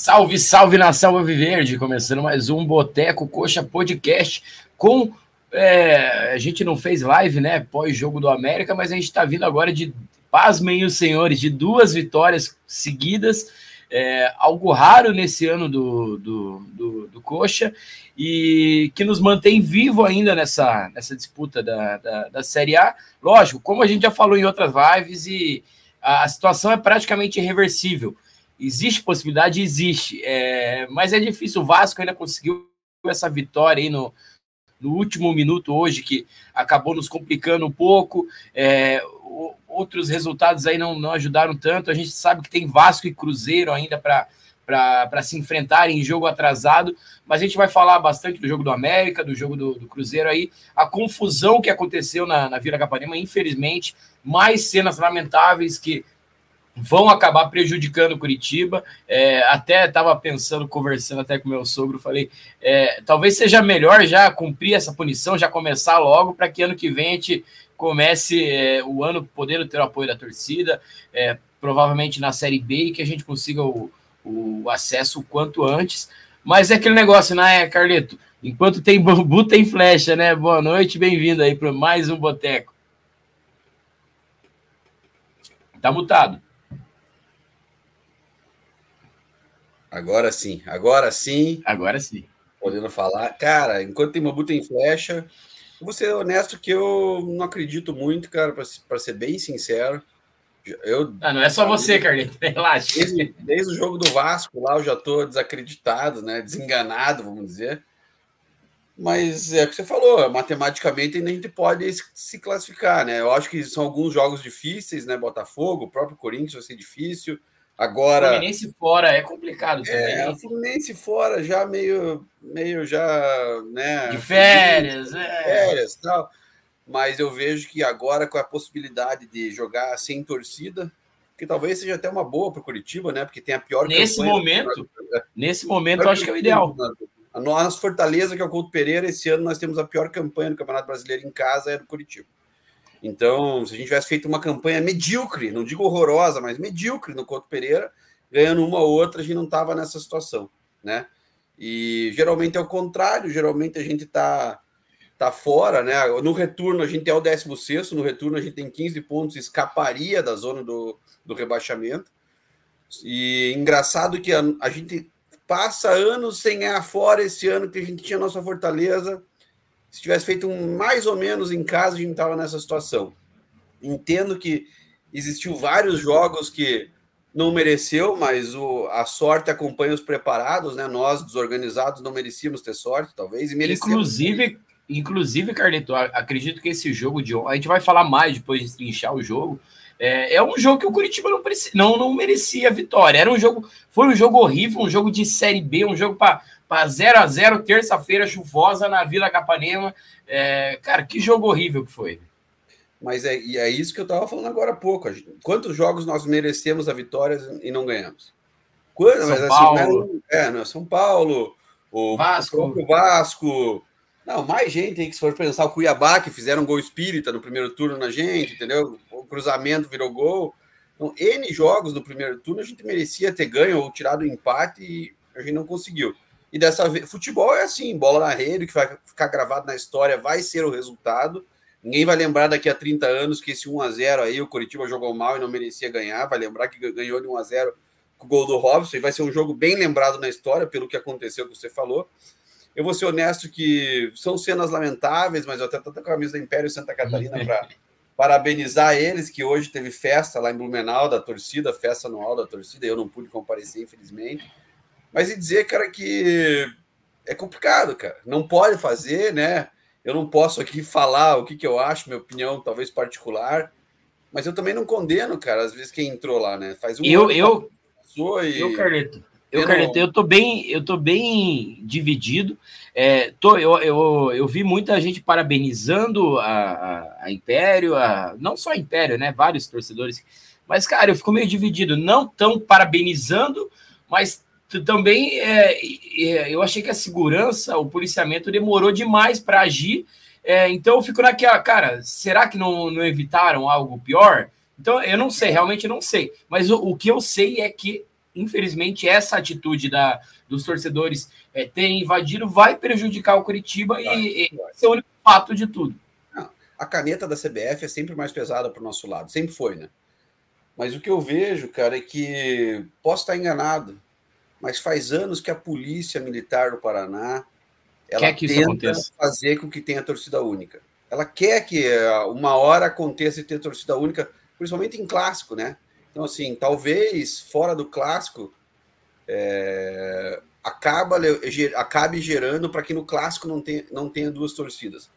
Salve, salve nação Viverde! Começando mais um Boteco Coxa Podcast com. É, a gente não fez live, né? Pós-jogo do América, mas a gente está vindo agora de. Pasmem os senhores, de duas vitórias seguidas, é, algo raro nesse ano do, do, do, do, Coxa, e que nos mantém vivo ainda nessa, nessa disputa da, da, da Série A. Lógico, como a gente já falou em outras lives, e a situação é praticamente irreversível. Existe possibilidade? Existe. É, mas é difícil. O Vasco ainda conseguiu essa vitória aí no, no último minuto hoje, que acabou nos complicando um pouco. É, outros resultados aí não, não ajudaram tanto. A gente sabe que tem Vasco e Cruzeiro ainda para para se enfrentarem em jogo atrasado, mas a gente vai falar bastante do jogo do América, do jogo do, do Cruzeiro aí, a confusão que aconteceu na, na Vila Capanema, infelizmente, mais cenas lamentáveis que vão acabar prejudicando Curitiba. É, até estava pensando, conversando até com meu sogro, falei, é, talvez seja melhor já cumprir essa punição, já começar logo, para que ano que vem a gente comece é, o ano podendo ter o apoio da torcida, é, provavelmente na Série B, e que a gente consiga o, o acesso o quanto antes. Mas é aquele negócio, né, Carleto? Enquanto tem bambu, tem flecha, né? Boa noite, bem-vindo aí para mais um Boteco. Tá mutado. Agora sim, agora sim. Agora sim. Podendo falar. Cara, enquanto tem Mabu tem flecha. Eu vou ser honesto que eu não acredito muito, cara, para ser bem sincero. Eu, ah, não é só você, Carlinhos, relaxa. Desde, desde, o jogo do Vasco lá eu já estou desacreditado, né? Desenganado, vamos dizer. Mas é o que você falou, matematicamente a gente pode se classificar, né? Eu acho que são alguns jogos difíceis, né? Botafogo, o próprio Corinthians vai ser difícil. Agora. Fluminense fora é complicado também. É, o Fluminense fora já meio, meio já, né? De férias, é. Férias tal. Mas eu vejo que agora, com a possibilidade de jogar sem torcida, que talvez seja até uma boa para o Curitiba, né? Porque tem a pior Nesse momento, nesse momento, eu acho que é o ideal. A nossa fortaleza, que é o Couto Pereira, esse ano nós temos a pior campanha no Campeonato Brasileiro em casa, é do Curitiba. Então, se a gente tivesse feito uma campanha medíocre, não digo horrorosa, mas medíocre no Couto Pereira, ganhando uma ou outra, a gente não estava nessa situação, né? E geralmente é o contrário, geralmente a gente está tá fora, né? No retorno a gente é o 16, no retorno a gente tem 15 pontos, escaparia da zona do, do rebaixamento. E engraçado que a, a gente passa anos sem ganhar fora esse ano que a gente tinha nossa fortaleza se tivesse feito um mais ou menos em casa, a gente estava nessa situação. Entendo que existiu vários jogos que não mereceu, mas o, a sorte acompanha os preparados, né? Nós, desorganizados, não merecíamos ter sorte, talvez, e. Inclusive, inclusive, Carlito, acredito que esse jogo de a gente vai falar mais depois de trinchar o jogo. É, é um jogo que o Curitiba não, não, não merecia vitória. Era um jogo, foi um jogo horrível, um jogo de série B, um jogo para para 0 a 0 terça-feira chuvosa na Vila Capanema. É, cara, que jogo horrível que foi. Mas é, e é isso que eu estava falando agora há pouco. Quantos jogos nós merecemos a vitória e não ganhamos? Quantos, São mas, assim, Paulo. é, não, São Paulo, o Vasco. O Vasco. Não, mais gente aí que se for pensar, o Cuiabá, que fizeram gol espírita no primeiro turno na gente, entendeu? O cruzamento virou gol. Então, N jogos no primeiro turno a gente merecia ter ganho ou tirado o empate e a gente não conseguiu. E dessa vez, futebol é assim, bola na rede, que vai ficar gravado na história, vai ser o resultado. Ninguém vai lembrar daqui a 30 anos que esse 1 a 0 aí o Curitiba jogou mal e não merecia ganhar, vai lembrar que ganhou de 1 a 0 com o gol do Robson e vai ser um jogo bem lembrado na história pelo que aconteceu que você falou. Eu vou ser honesto que são cenas lamentáveis, mas eu até estou com a camisa da Império Santa Catarina para parabenizar eles, que hoje teve festa lá em Blumenau da torcida, festa anual da torcida, eu não pude comparecer, infelizmente. Mas e dizer, cara, que é complicado, cara. Não pode fazer, né? Eu não posso aqui falar o que, que eu acho, minha opinião, talvez particular. Mas eu também não condeno, cara, às vezes quem entrou lá, né? Faz um eu, eu, e... eu, Carleto, eu, Carleto, eu tô bem, eu tô bem dividido. É, tô, eu, eu, eu vi muita gente parabenizando a, a, a Império, a, não só a Império, né? Vários torcedores. Mas, cara, eu fico meio dividido. Não tão parabenizando, mas também é, é, eu achei que a segurança, o policiamento demorou demais para agir. É, então eu fico naquela, cara, será que não, não evitaram algo pior? Então eu não sei, realmente não sei. Mas o, o que eu sei é que infelizmente, essa atitude da, dos torcedores é, terem invadido vai prejudicar o Curitiba e, vai. esse é o único fato de tudo. A caneta da CBF é sempre mais pesada para o nosso lado, sempre foi, né? Mas o que eu vejo, cara, é que posso estar enganado, mas faz anos que a polícia militar do Paraná ela quer que tenta isso aconteça. fazer com que tenha torcida única. Ela quer que eh, uma hora aconteça e ter torcida única, principalmente em clássico, né? Então, assim, talvez fora do clássico é, acaba, acabe gerando para que no clássico não tenha, não tenha duas torcidas.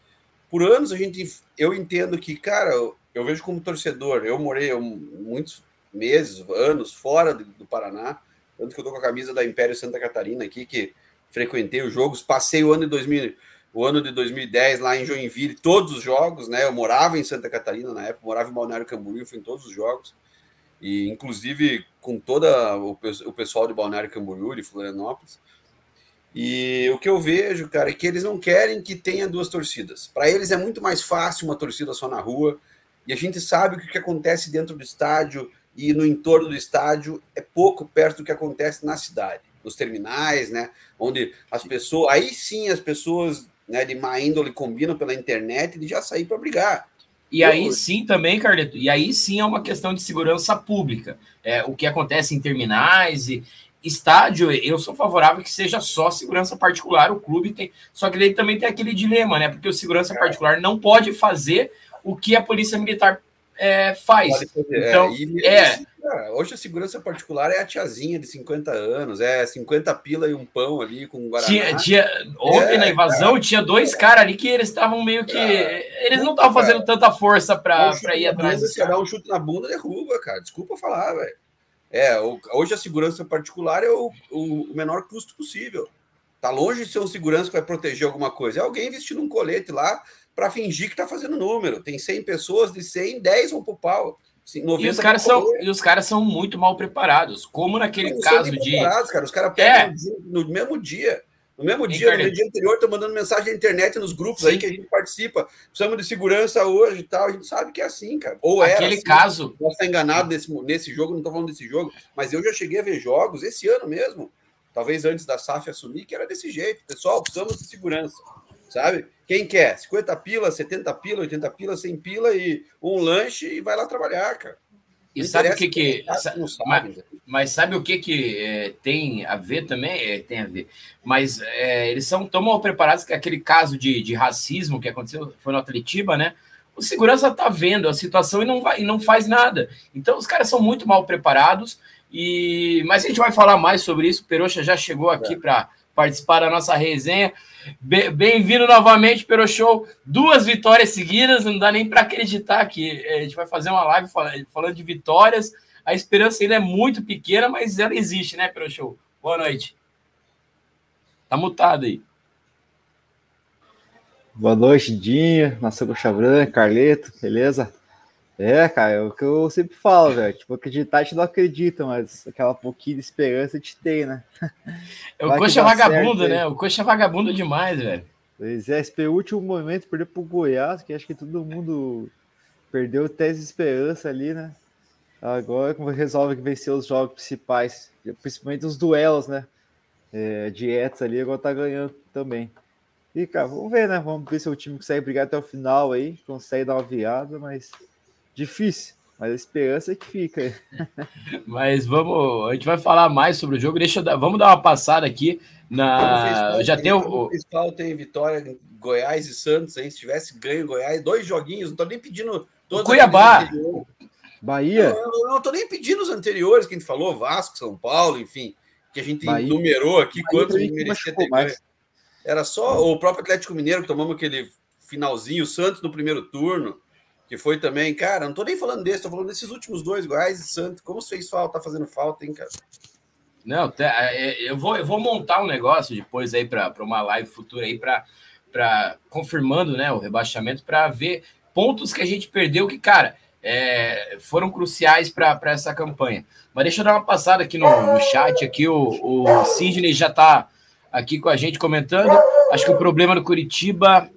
Por anos a gente, eu entendo que, cara, eu, eu vejo como torcedor, eu morei eu, muitos meses, anos fora do, do Paraná, tanto que eu tô com a camisa da Império Santa Catarina aqui, que frequentei os jogos, passei o ano de 2000, o ano de 2010 lá em Joinville, todos os jogos, né? Eu morava em Santa Catarina na época, morava em Balneário Camboriú, fui em todos os jogos. E inclusive com toda o, o pessoal de Balneário Camboriú, de Florianópolis. E o que eu vejo, cara, é que eles não querem que tenha duas torcidas. Para eles é muito mais fácil uma torcida só na rua. E a gente sabe o que acontece dentro do estádio e no entorno do estádio é pouco perto do que acontece na cidade nos terminais, né? Onde as pessoas, aí sim as pessoas né, de má índole combinam pela internet de já sair para brigar. E aí sim também, Carleto, e aí sim é uma questão de segurança pública. É, o que acontece em terminais e estádio, eu sou favorável que seja só segurança particular, o clube tem. Só que ele também tem aquele dilema, né? Porque o segurança é. particular não pode fazer o que a polícia militar é, faz. Então, é, é. hoje a segurança particular é a tiazinha de 50 anos, é 50 pila e um pão ali com Guaraná. Tinha, tinha, ontem é, na invasão cara. tinha dois caras ali que eles estavam meio que. eles não estavam fazendo tanta força para ir atrás. Se dar um chute na bunda, derruba, cara. Desculpa falar, velho. É, hoje a segurança particular é o, o menor custo possível. Tá longe de ser um segurança que vai proteger alguma coisa. É alguém vestindo um colete lá para fingir que está fazendo número. Tem 100 pessoas, de 100, 10 vão para o pau. e, os caras são, e os caras são muito mal preparados, como naquele caso de. Cara. Os caras pegam é. no, mesmo dia. No mesmo dia, no dia anterior, estão mandando mensagem na internet nos grupos Sim. aí que a gente participa. Precisamos de segurança hoje e tal. A gente sabe que é assim, cara. Ou é. Aquele assim, caso. Posso estar enganado nesse, nesse jogo, não estou falando desse jogo, mas eu já cheguei a ver jogos esse ano mesmo. Talvez antes da SAF assumir, que era desse jeito. Pessoal, precisamos de segurança sabe? Quem quer? 50 pila, 70 pila, 80 pila, 100 pila e um lanche e vai lá trabalhar, cara. E sabe o que que... Sabe, mas, né? mas, sabe o que que é, tem a ver também? É, tem a ver. Mas é, eles são tão mal preparados que aquele caso de, de racismo que aconteceu foi no Atletiba, né? O segurança tá vendo a situação e não, vai, e não faz nada. Então os caras são muito mal preparados. E mas a gente vai falar mais sobre isso. O Peroxa já chegou aqui é. para participar da nossa resenha. Bem-vindo novamente, Pero Show. Duas vitórias seguidas, não dá nem para acreditar que a gente vai fazer uma live falando de vitórias. A esperança ainda é muito pequena, mas ela existe, né, Pero Show? Boa noite. Tá mutado aí. Boa noite, Dinho, Coxa Branca, Carleto, beleza? É, cara, é o que eu sempre falo, velho. Tipo, acreditar a gente não acredita, mas aquela pouquinho de esperança a gente tem, né? É o coxa vagabundo, né? O coxa vagabundo demais, velho. Pois é, esse último momento perdeu pro Goiás, que acho que todo mundo perdeu até essa esperança ali, né? Agora como resolve vencer os jogos principais, principalmente os duelos, né? É, dietas ali, agora tá ganhando também. E, cara, vamos ver, né? Vamos ver se o time consegue brigar até o final aí, consegue dar uma viada, mas Difícil, mas a esperança é que fica. mas vamos, a gente vai falar mais sobre o jogo. Deixa eu dar, vamos dar uma passada aqui na. Já tem o. O principal tem vitória Goiás e Santos. Aí, se tivesse ganho Goiás, dois joguinhos, não tô nem pedindo. Todos Cuiabá. Bahia. Não, eu não tô nem pedindo os anteriores que a gente falou, Vasco, São Paulo, enfim, que a gente Bahia. numerou aqui Bahia quantos merecia ter ganho. Era só o próprio Atlético Mineiro que tomamos aquele finalzinho, o Santos no primeiro turno que foi também, cara, não tô nem falando desse, tô falando desses últimos dois, Goiás e Santos. Como fez falta, tá fazendo falta, hein, cara? Não, tá, é, eu vou, eu vou montar um negócio depois aí para uma live futura aí para confirmando, né, o rebaixamento para ver pontos que a gente perdeu que, cara, é, foram cruciais para essa campanha. Mas deixa eu dar uma passada aqui no, no chat aqui o, o Sidney já está aqui com a gente comentando. Acho que o problema do Curitiba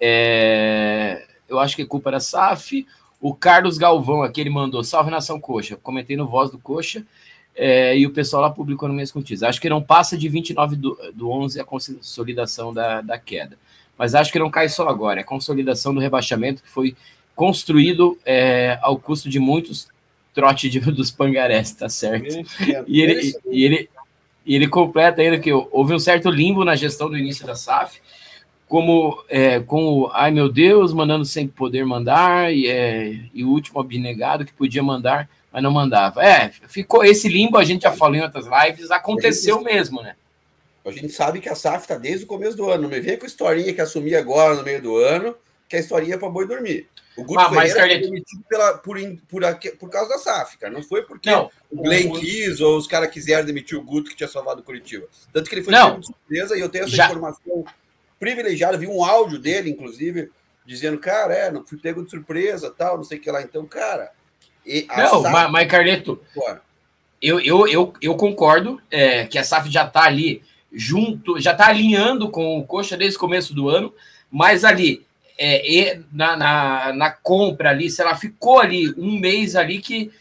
é, eu acho que é culpa da SAF. O Carlos Galvão aqui, ele mandou salve nação coxa. Comentei no voz do coxa. é, e o pessoal lá publicou no mês contigo. Acho que não passa de 29 do, do 11 a consolidação da, da queda. Mas acho que não cai só agora, é a consolidação do rebaixamento que foi construído é, ao custo de muitos trote de, dos pangarés, tá certo? E ele, e, ele, e ele completa ainda que houve um certo limbo na gestão do início da SAF, como é, com o ai meu Deus, mandando sem poder mandar, e, é, e o último abnegado que podia mandar mas não mandava. É, ficou esse limbo, a gente já falou em outras lives, aconteceu gente, mesmo, né? A gente sabe que a SAF está desde o começo do ano. Não me vem com a historinha que assumi agora no meio do ano, que a historinha é para boi dormir. O Guto ah, mas, Carlet... demitido pela, por, por, por causa da SAF, cara. Não foi porque não, o Glenn o... quis ou os caras quiseram demitir o Guto que tinha salvado o Curitiba. Tanto que ele foi não, de surpresa e eu tenho essa já... informação privilegiada. Vi um áudio dele, inclusive, dizendo, cara, é, não fui pego de surpresa, tal, não sei o que lá. Então, cara, não, SAF... mas, mas Carleto, eu, eu, eu, eu concordo é, que a SAF já está ali junto, já está alinhando com o Coxa desde o começo do ano, mas ali é, na, na, na, compra ali, se ela ficou ali um mês ali que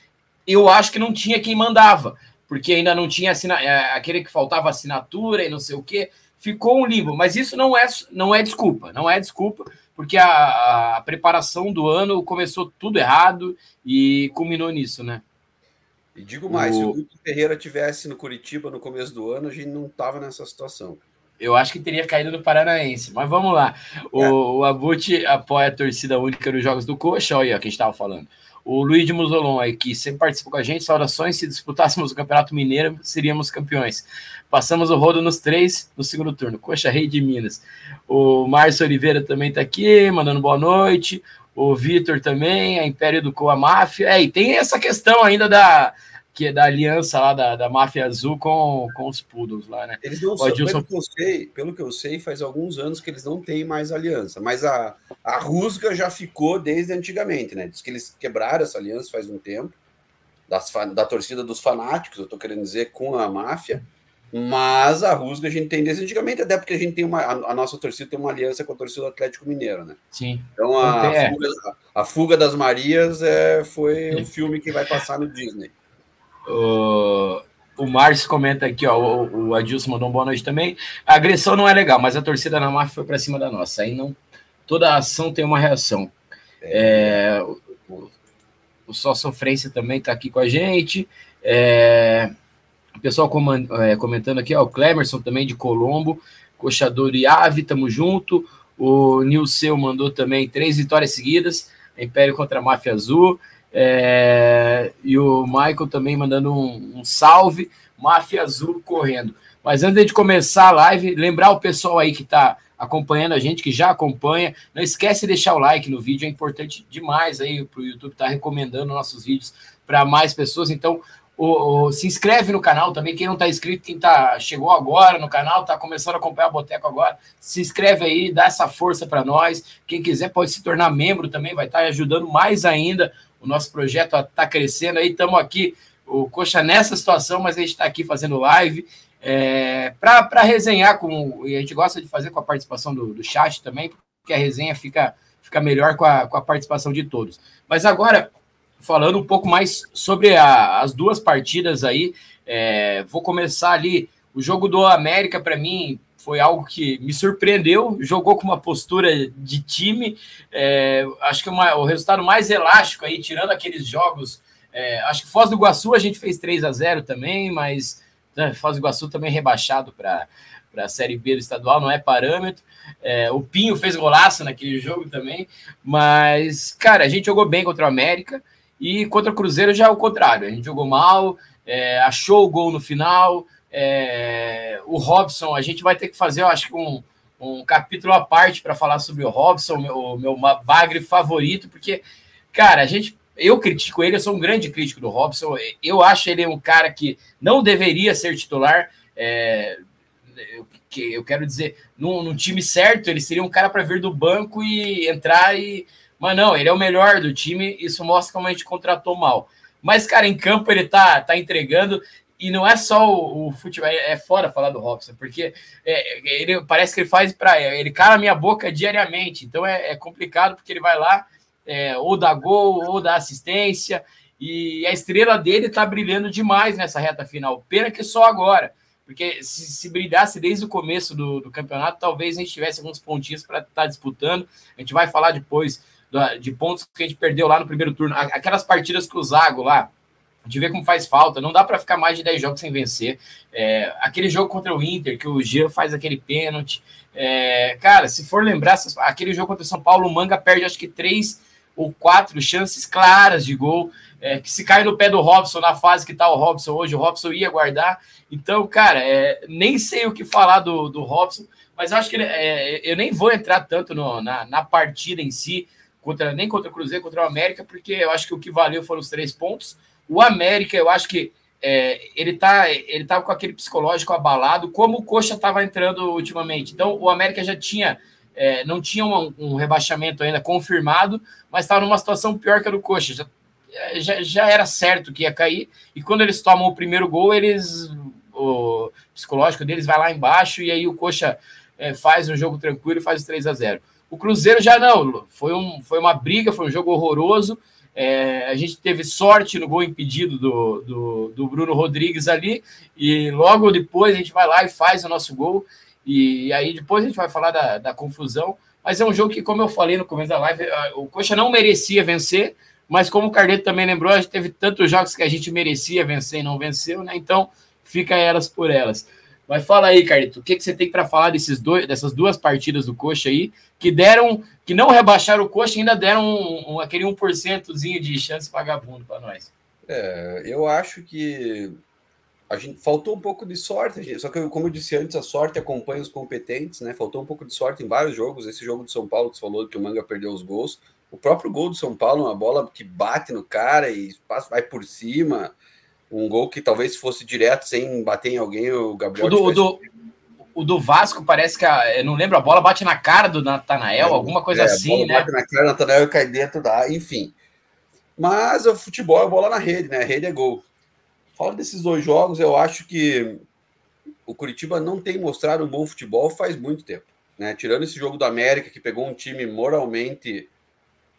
eu acho que não tinha quem mandava, porque ainda não tinha é, aquele que faltava assinatura e não sei o que, ficou um limbo, mas isso não é, não é desculpa, não é desculpa, porque a, a, preparação do ano começou tudo errado e culminou nisso, né? E digo mais, o... se o Guto Ferreira tivesse no Curitiba no começo do ano, a gente não estava nessa situação. Eu acho que teria caído no Paranaense, mas vamos lá. O, é. o Abut apoia a torcida única nos Jogos do Coxa, olha aí, que a gente estava falando. O Luiz de Musolon aí, que sempre participou com a gente, saudações, se disputássemos o Campeonato Mineiro, seríamos campeões. Passamos o rodo nos três no segundo turno. Coxa Rei de Minas. O Márcio Oliveira também está aqui, mandando boa noite. O Vitor também, a Império educou a máfia. É, e tem essa questão ainda da, que é da aliança lá da, da máfia azul com, com os Poodles lá, né? Eles não são, pelo, que eu sei, pelo que eu sei, faz alguns anos que eles não têm mais aliança, mas a, a Rusga já ficou desde antigamente, né? Diz que eles quebraram essa aliança faz um tempo, das, da torcida dos fanáticos, eu tô querendo dizer, com a máfia. Mas a Rusga a gente tem desde antigamente, até porque a gente tem uma. A, a, nossa torcida tem uma aliança com a torcida do Atlético Mineiro, né? Sim. Então a, a, fuga, a fuga, das Marias é, foi um filme que vai passar no Disney. O, o Márcio comenta aqui, ó. O, o Adilson mandou uma boa noite também. A agressão não é legal, mas a torcida na máfia foi para cima da nossa. Aí não. Toda ação tem uma reação. É, o, o Só Sofrência também está aqui com a gente. É, o pessoal é, comentando aqui, ó, o Clemerson também de Colombo, Coxador e Ave, tamo junto. O Nilceu mandou também três vitórias seguidas, Império contra a Máfia Azul. É, e o Michael também mandando um, um, salve, Máfia Azul correndo. Mas antes de começar a live, lembrar o pessoal aí que está acompanhando a gente, que já acompanha, não esquece de deixar o like no vídeo, é importante demais aí para o YouTube estar tá recomendando nossos vídeos para mais pessoas. Então, o, o, se inscreve no canal também, quem não está inscrito, quem tá, chegou agora no canal, está começando a acompanhar o Boteco agora, se inscreve aí, dá essa força para nós. Quem quiser pode se tornar membro também, vai estar tá ajudando mais ainda. O nosso projeto está crescendo aí, estamos aqui, o Coxa nessa situação, mas a gente está aqui fazendo live. É, para resenhar com. E a gente gosta de fazer com a participação do, do chat também, porque a resenha fica, fica melhor com a, com a participação de todos. Mas agora, falando um pouco mais sobre a, as duas partidas aí. É, vou começar ali. O jogo do América, para mim, foi algo que me surpreendeu. Jogou com uma postura de time. É, acho que uma, o resultado mais elástico aí, tirando aqueles jogos. É, acho que Foz do Iguaçu a gente fez 3 a 0 também, mas né, Foz do Iguaçu também rebaixado para para a Série B do estadual, não é parâmetro. É, o Pinho fez golaço naquele jogo também, mas, cara, a gente jogou bem contra o América. E contra o Cruzeiro já é o contrário. A gente jogou mal, é, achou o gol no final. É, o Robson, a gente vai ter que fazer, eu acho que um, um capítulo à parte para falar sobre o Robson, o meu, meu bagre favorito, porque, cara, a gente. Eu critico ele, eu sou um grande crítico do Robson. Eu acho ele um cara que não deveria ser titular. É, eu, eu quero dizer, no, no time certo, ele seria um cara para vir do banco e entrar e mas não, ele é o melhor do time, isso mostra como a gente contratou mal. Mas, cara, em campo ele tá, tá entregando, e não é só o, o futebol, é, é fora falar do Robson, porque é, ele parece que ele faz para ele cala minha boca diariamente, então é, é complicado porque ele vai lá, é, ou dá gol, ou dá assistência, E a estrela dele está brilhando demais nessa reta final. Pena que só agora. Porque se, se brilhasse desde o começo do, do campeonato, talvez a gente tivesse alguns pontinhos para estar tá disputando. A gente vai falar depois de pontos que a gente perdeu lá no primeiro turno. Aquelas partidas que o Zago lá, de ver como faz falta. Não dá para ficar mais de 10 jogos sem vencer. É, aquele jogo contra o Inter, que o Jean faz aquele pênalti. É, cara, se for lembrar, aquele jogo contra o São Paulo, o Manga perde acho que três ou quatro chances claras de gol. É, que se cai no pé do Robson na fase que tá o Robson hoje, o Robson ia guardar. Então, cara, é, nem sei o que falar do, do Robson, mas acho que ele, é, eu nem vou entrar tanto no, na, na partida em si, contra, nem contra o Cruzeiro, contra o América, porque eu acho que o que valeu foram os três pontos. O América, eu acho que é, ele tá ele tava com aquele psicológico abalado, como o Coxa estava entrando ultimamente. Então, o América já tinha é, não tinha um, um, rebaixamento ainda confirmado, mas estava numa situação pior que a do Coxa. Já, já, já, era certo que ia cair. E quando eles tomam o primeiro gol, eles o psicológico deles vai lá embaixo e aí o Coxa é, faz um jogo tranquilo e faz 3 a 0 O Cruzeiro já não, foi, um, foi uma briga, foi um jogo horroroso. É, a gente teve sorte no gol impedido do, do, do, Bruno Rodrigues ali, e logo depois a gente vai lá e faz o nosso gol. E aí depois a gente vai falar da, da confusão. Mas é um jogo que, como eu falei no começo da live, o Coxa não merecia vencer, mas como o Carneto também lembrou, a gente teve tantos jogos que a gente merecia vencer e não venceu, né? Então fica elas por elas. Mas fala aí, Carlito, o que, que você tem para falar desses dois, dessas duas partidas do Coxa aí, que deram, que não rebaixaram o Coxa, ainda deram um, um, aquele 1%zinho de chance vagabundo para nós. É, eu acho que a gente faltou um pouco de sorte, gente, só que como eu disse antes, a sorte acompanha os competentes, né? Faltou um pouco de sorte em vários jogos. Esse jogo do São Paulo que você falou que o Manga perdeu os gols, o próprio gol do São Paulo, uma bola que bate no cara e vai por cima um gol que talvez fosse direto sem bater em alguém, o Gabriel. O do, o do, o do, Vasco parece que a, eu não lembro, a bola bate na cara do Natanael, é, alguma coisa é, assim, né? Bate na cara do Natanael e cai dentro da. Enfim. Mas o futebol é bola na rede, né? A rede é gol. Fala desses dois jogos, eu acho que o Curitiba não tem mostrado um bom futebol faz muito tempo. Né? Tirando esse jogo do América, que pegou um time moralmente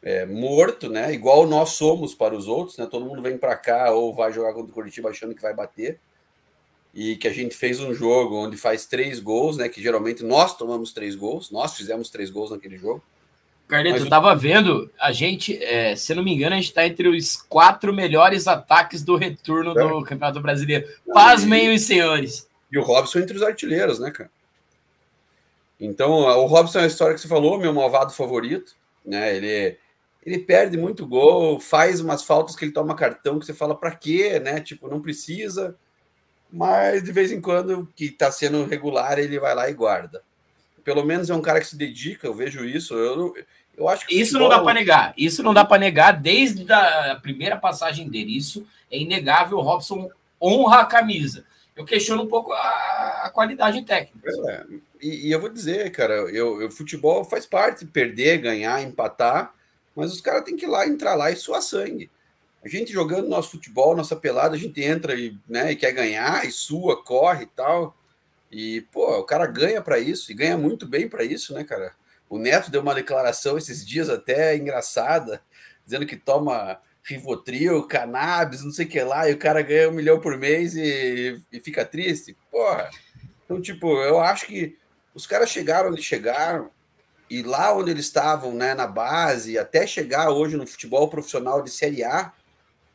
é, morto, né? Igual nós somos para os outros, né? Todo mundo vem para cá ou vai jogar contra o Curitiba achando que vai bater. E que a gente fez um jogo onde faz três gols, né? Que geralmente nós tomamos três gols, nós fizemos três gols naquele jogo. Carneto, Mas... eu tava vendo, a gente, é, se não me engano, a gente tá entre os quatro melhores ataques do retorno é. do Campeonato Brasileiro. Pasmem e... os senhores. E o Robson entre os artilheiros, né, cara? Então, o Robson é a história que você falou, meu malvado favorito, né? Ele ele perde muito gol, faz umas faltas que ele toma cartão que você fala para quê, né? Tipo, não precisa. Mas de vez em quando, que está sendo regular, ele vai lá e guarda. Pelo menos é um cara que se dedica, eu vejo isso. Eu, eu acho que isso futebol... não dá para negar. Isso não dá para negar desde a primeira passagem dele. Isso é inegável. O Robson honra a camisa. Eu questiono um pouco a, a qualidade técnica. É, e, e, eu vou dizer, cara, eu, eu, futebol faz parte, perder, ganhar, empatar mas os caras têm que ir lá, entrar lá e suar sangue. A gente jogando nosso futebol, nossa pelada, a gente entra e, né, e quer ganhar, e sua, corre e tal. E, pô, o cara ganha para isso, e ganha muito bem para isso, né, cara? O Neto deu uma declaração esses dias até engraçada, dizendo que toma Rivotril, cannabis, não sei o que lá, e o cara ganha um milhão por mês e, e fica triste. Porra. Então, tipo, eu acho que os caras chegaram onde chegaram, e lá onde eles estavam, né, na base, até chegar hoje no futebol profissional de Série A,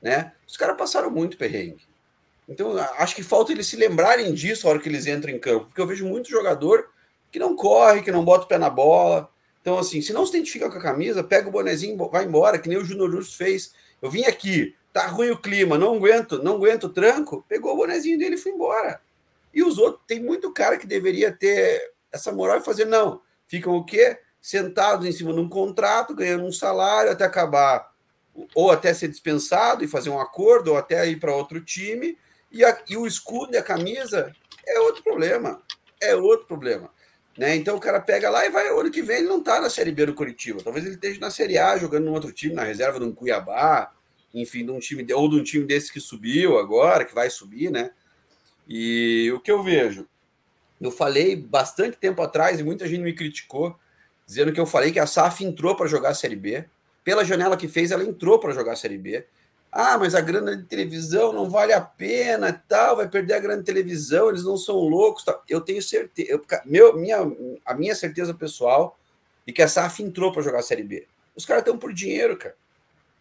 né, os caras passaram muito perrengue. Então, acho que falta eles se lembrarem disso na hora que eles entram em campo, porque eu vejo muito jogador que não corre, que não bota o pé na bola. Então, assim, se não se identifica com a camisa, pega o bonezinho, vai embora, que nem o Júnior Russo fez. Eu vim aqui, tá ruim o clima, não aguento, não aguento o tranco, pegou o bonezinho dele e foi embora. E os outros, tem muito cara que deveria ter essa moral e fazer, não, ficam o quê? Sentados em cima de um contrato, ganhando um salário até acabar, ou até ser dispensado e fazer um acordo, ou até ir para outro time, e, a, e, o escudo e a camisa é outro problema. É outro problema. Né? Então o cara pega lá e vai, ano que vem ele não está na Série B do Curitiba. Talvez ele esteja na Série A jogando num outro time, na reserva de um Cuiabá, enfim, de um time, ou de um time desse que subiu agora, que vai subir, né? E o que eu vejo? Eu falei bastante tempo atrás e muita gente me criticou dizendo que eu falei que a SAF entrou para jogar a Série B. Pela janela que fez, ela entrou para jogar a Série B. Ah, mas a grana de televisão não vale a pena, tal, vai perder a grana de televisão, eles não são loucos. Tal. Eu tenho certeza, eu, meu, minha, a minha certeza pessoal de que a SAF entrou para jogar a Série B. Os caras estão por dinheiro, cara.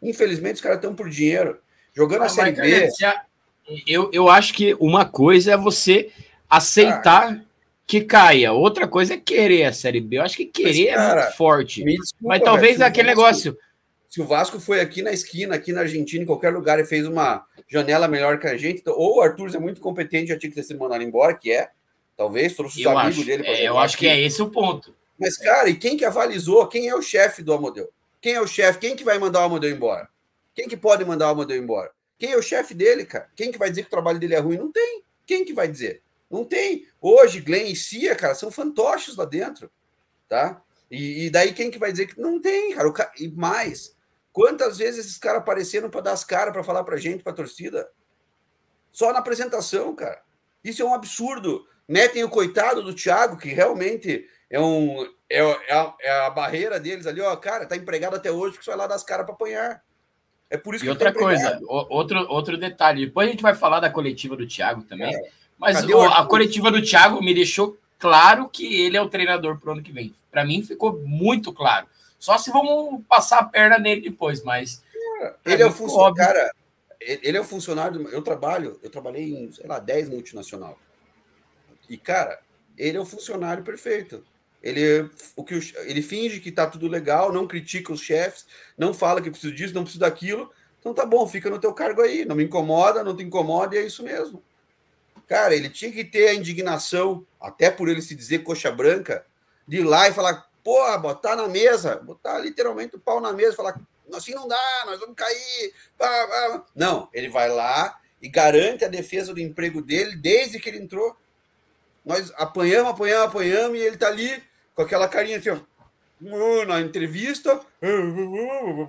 Infelizmente, os caras estão por dinheiro. Jogando ah, a Série B. Eu, eu acho que uma coisa é você aceitar ah, que caia. Outra coisa é querer a Série B. Eu acho que querer mas, cara, é muito forte. Desculpa, mas talvez velho, aquele negócio. Se o Vasco foi aqui na esquina, aqui na Argentina, em qualquer lugar, e fez uma janela melhor que a gente, então, ou o Arthur é muito competente, já tinha que ter sido mandado embora, que é. Talvez, trouxe os amigos acho, dele para é, Eu acho aqui. que é esse o ponto. Mas, cara, e quem que avalizou? Quem é o chefe do Amodeu? Quem é o chefe? Quem que vai mandar o Amodeu embora? Quem que pode mandar o Amodeu embora? Quem é o chefe dele, cara? Quem que vai dizer que o trabalho dele é ruim? Não tem. Quem que vai dizer? Não tem. Hoje, Glenn e Cia, cara, são fantoches lá dentro, tá? E, e daí quem que vai dizer que não tem, cara? cara e mais, quantas vezes esses caras apareceram para dar as caras para falar pra gente, pra torcida? Só na apresentação, cara. Isso é um absurdo. Metem o coitado do Thiago, que realmente é um é, é, a, é a barreira deles ali, ó, cara, tá empregado até hoje que só vai lá dar as caras para apanhar. É por isso e que outra tá coisa, outro, outro detalhe, depois a gente vai falar da coletiva do Thiago também. É. Mas o, a coletiva do Thiago me deixou claro que ele é o treinador para o ano que vem. Para mim ficou muito claro. Só se vamos passar a perna nele depois, mas. É, ele é o funcionário. Cara, ele é o funcionário. Eu trabalho, eu trabalhei em, sei lá, 10 multinacional. E, cara, ele é o funcionário perfeito. Ele, o que ele finge que tá tudo legal, não critica os chefes, não fala que preciso disso, não preciso daquilo. Então tá bom, fica no teu cargo aí. Não me incomoda, não te incomoda, e é isso mesmo. Cara, ele tinha que ter a indignação, até por ele se dizer coxa branca, de ir lá e falar, porra, botar na mesa, botar literalmente o pau na mesa, falar, assim não dá, nós vamos cair. Não, ele vai lá e garante a defesa do emprego dele desde que ele entrou. Nós apanhamos, apanhamos, apanhamos, e ele tá ali com aquela carinha assim, ó, na entrevista.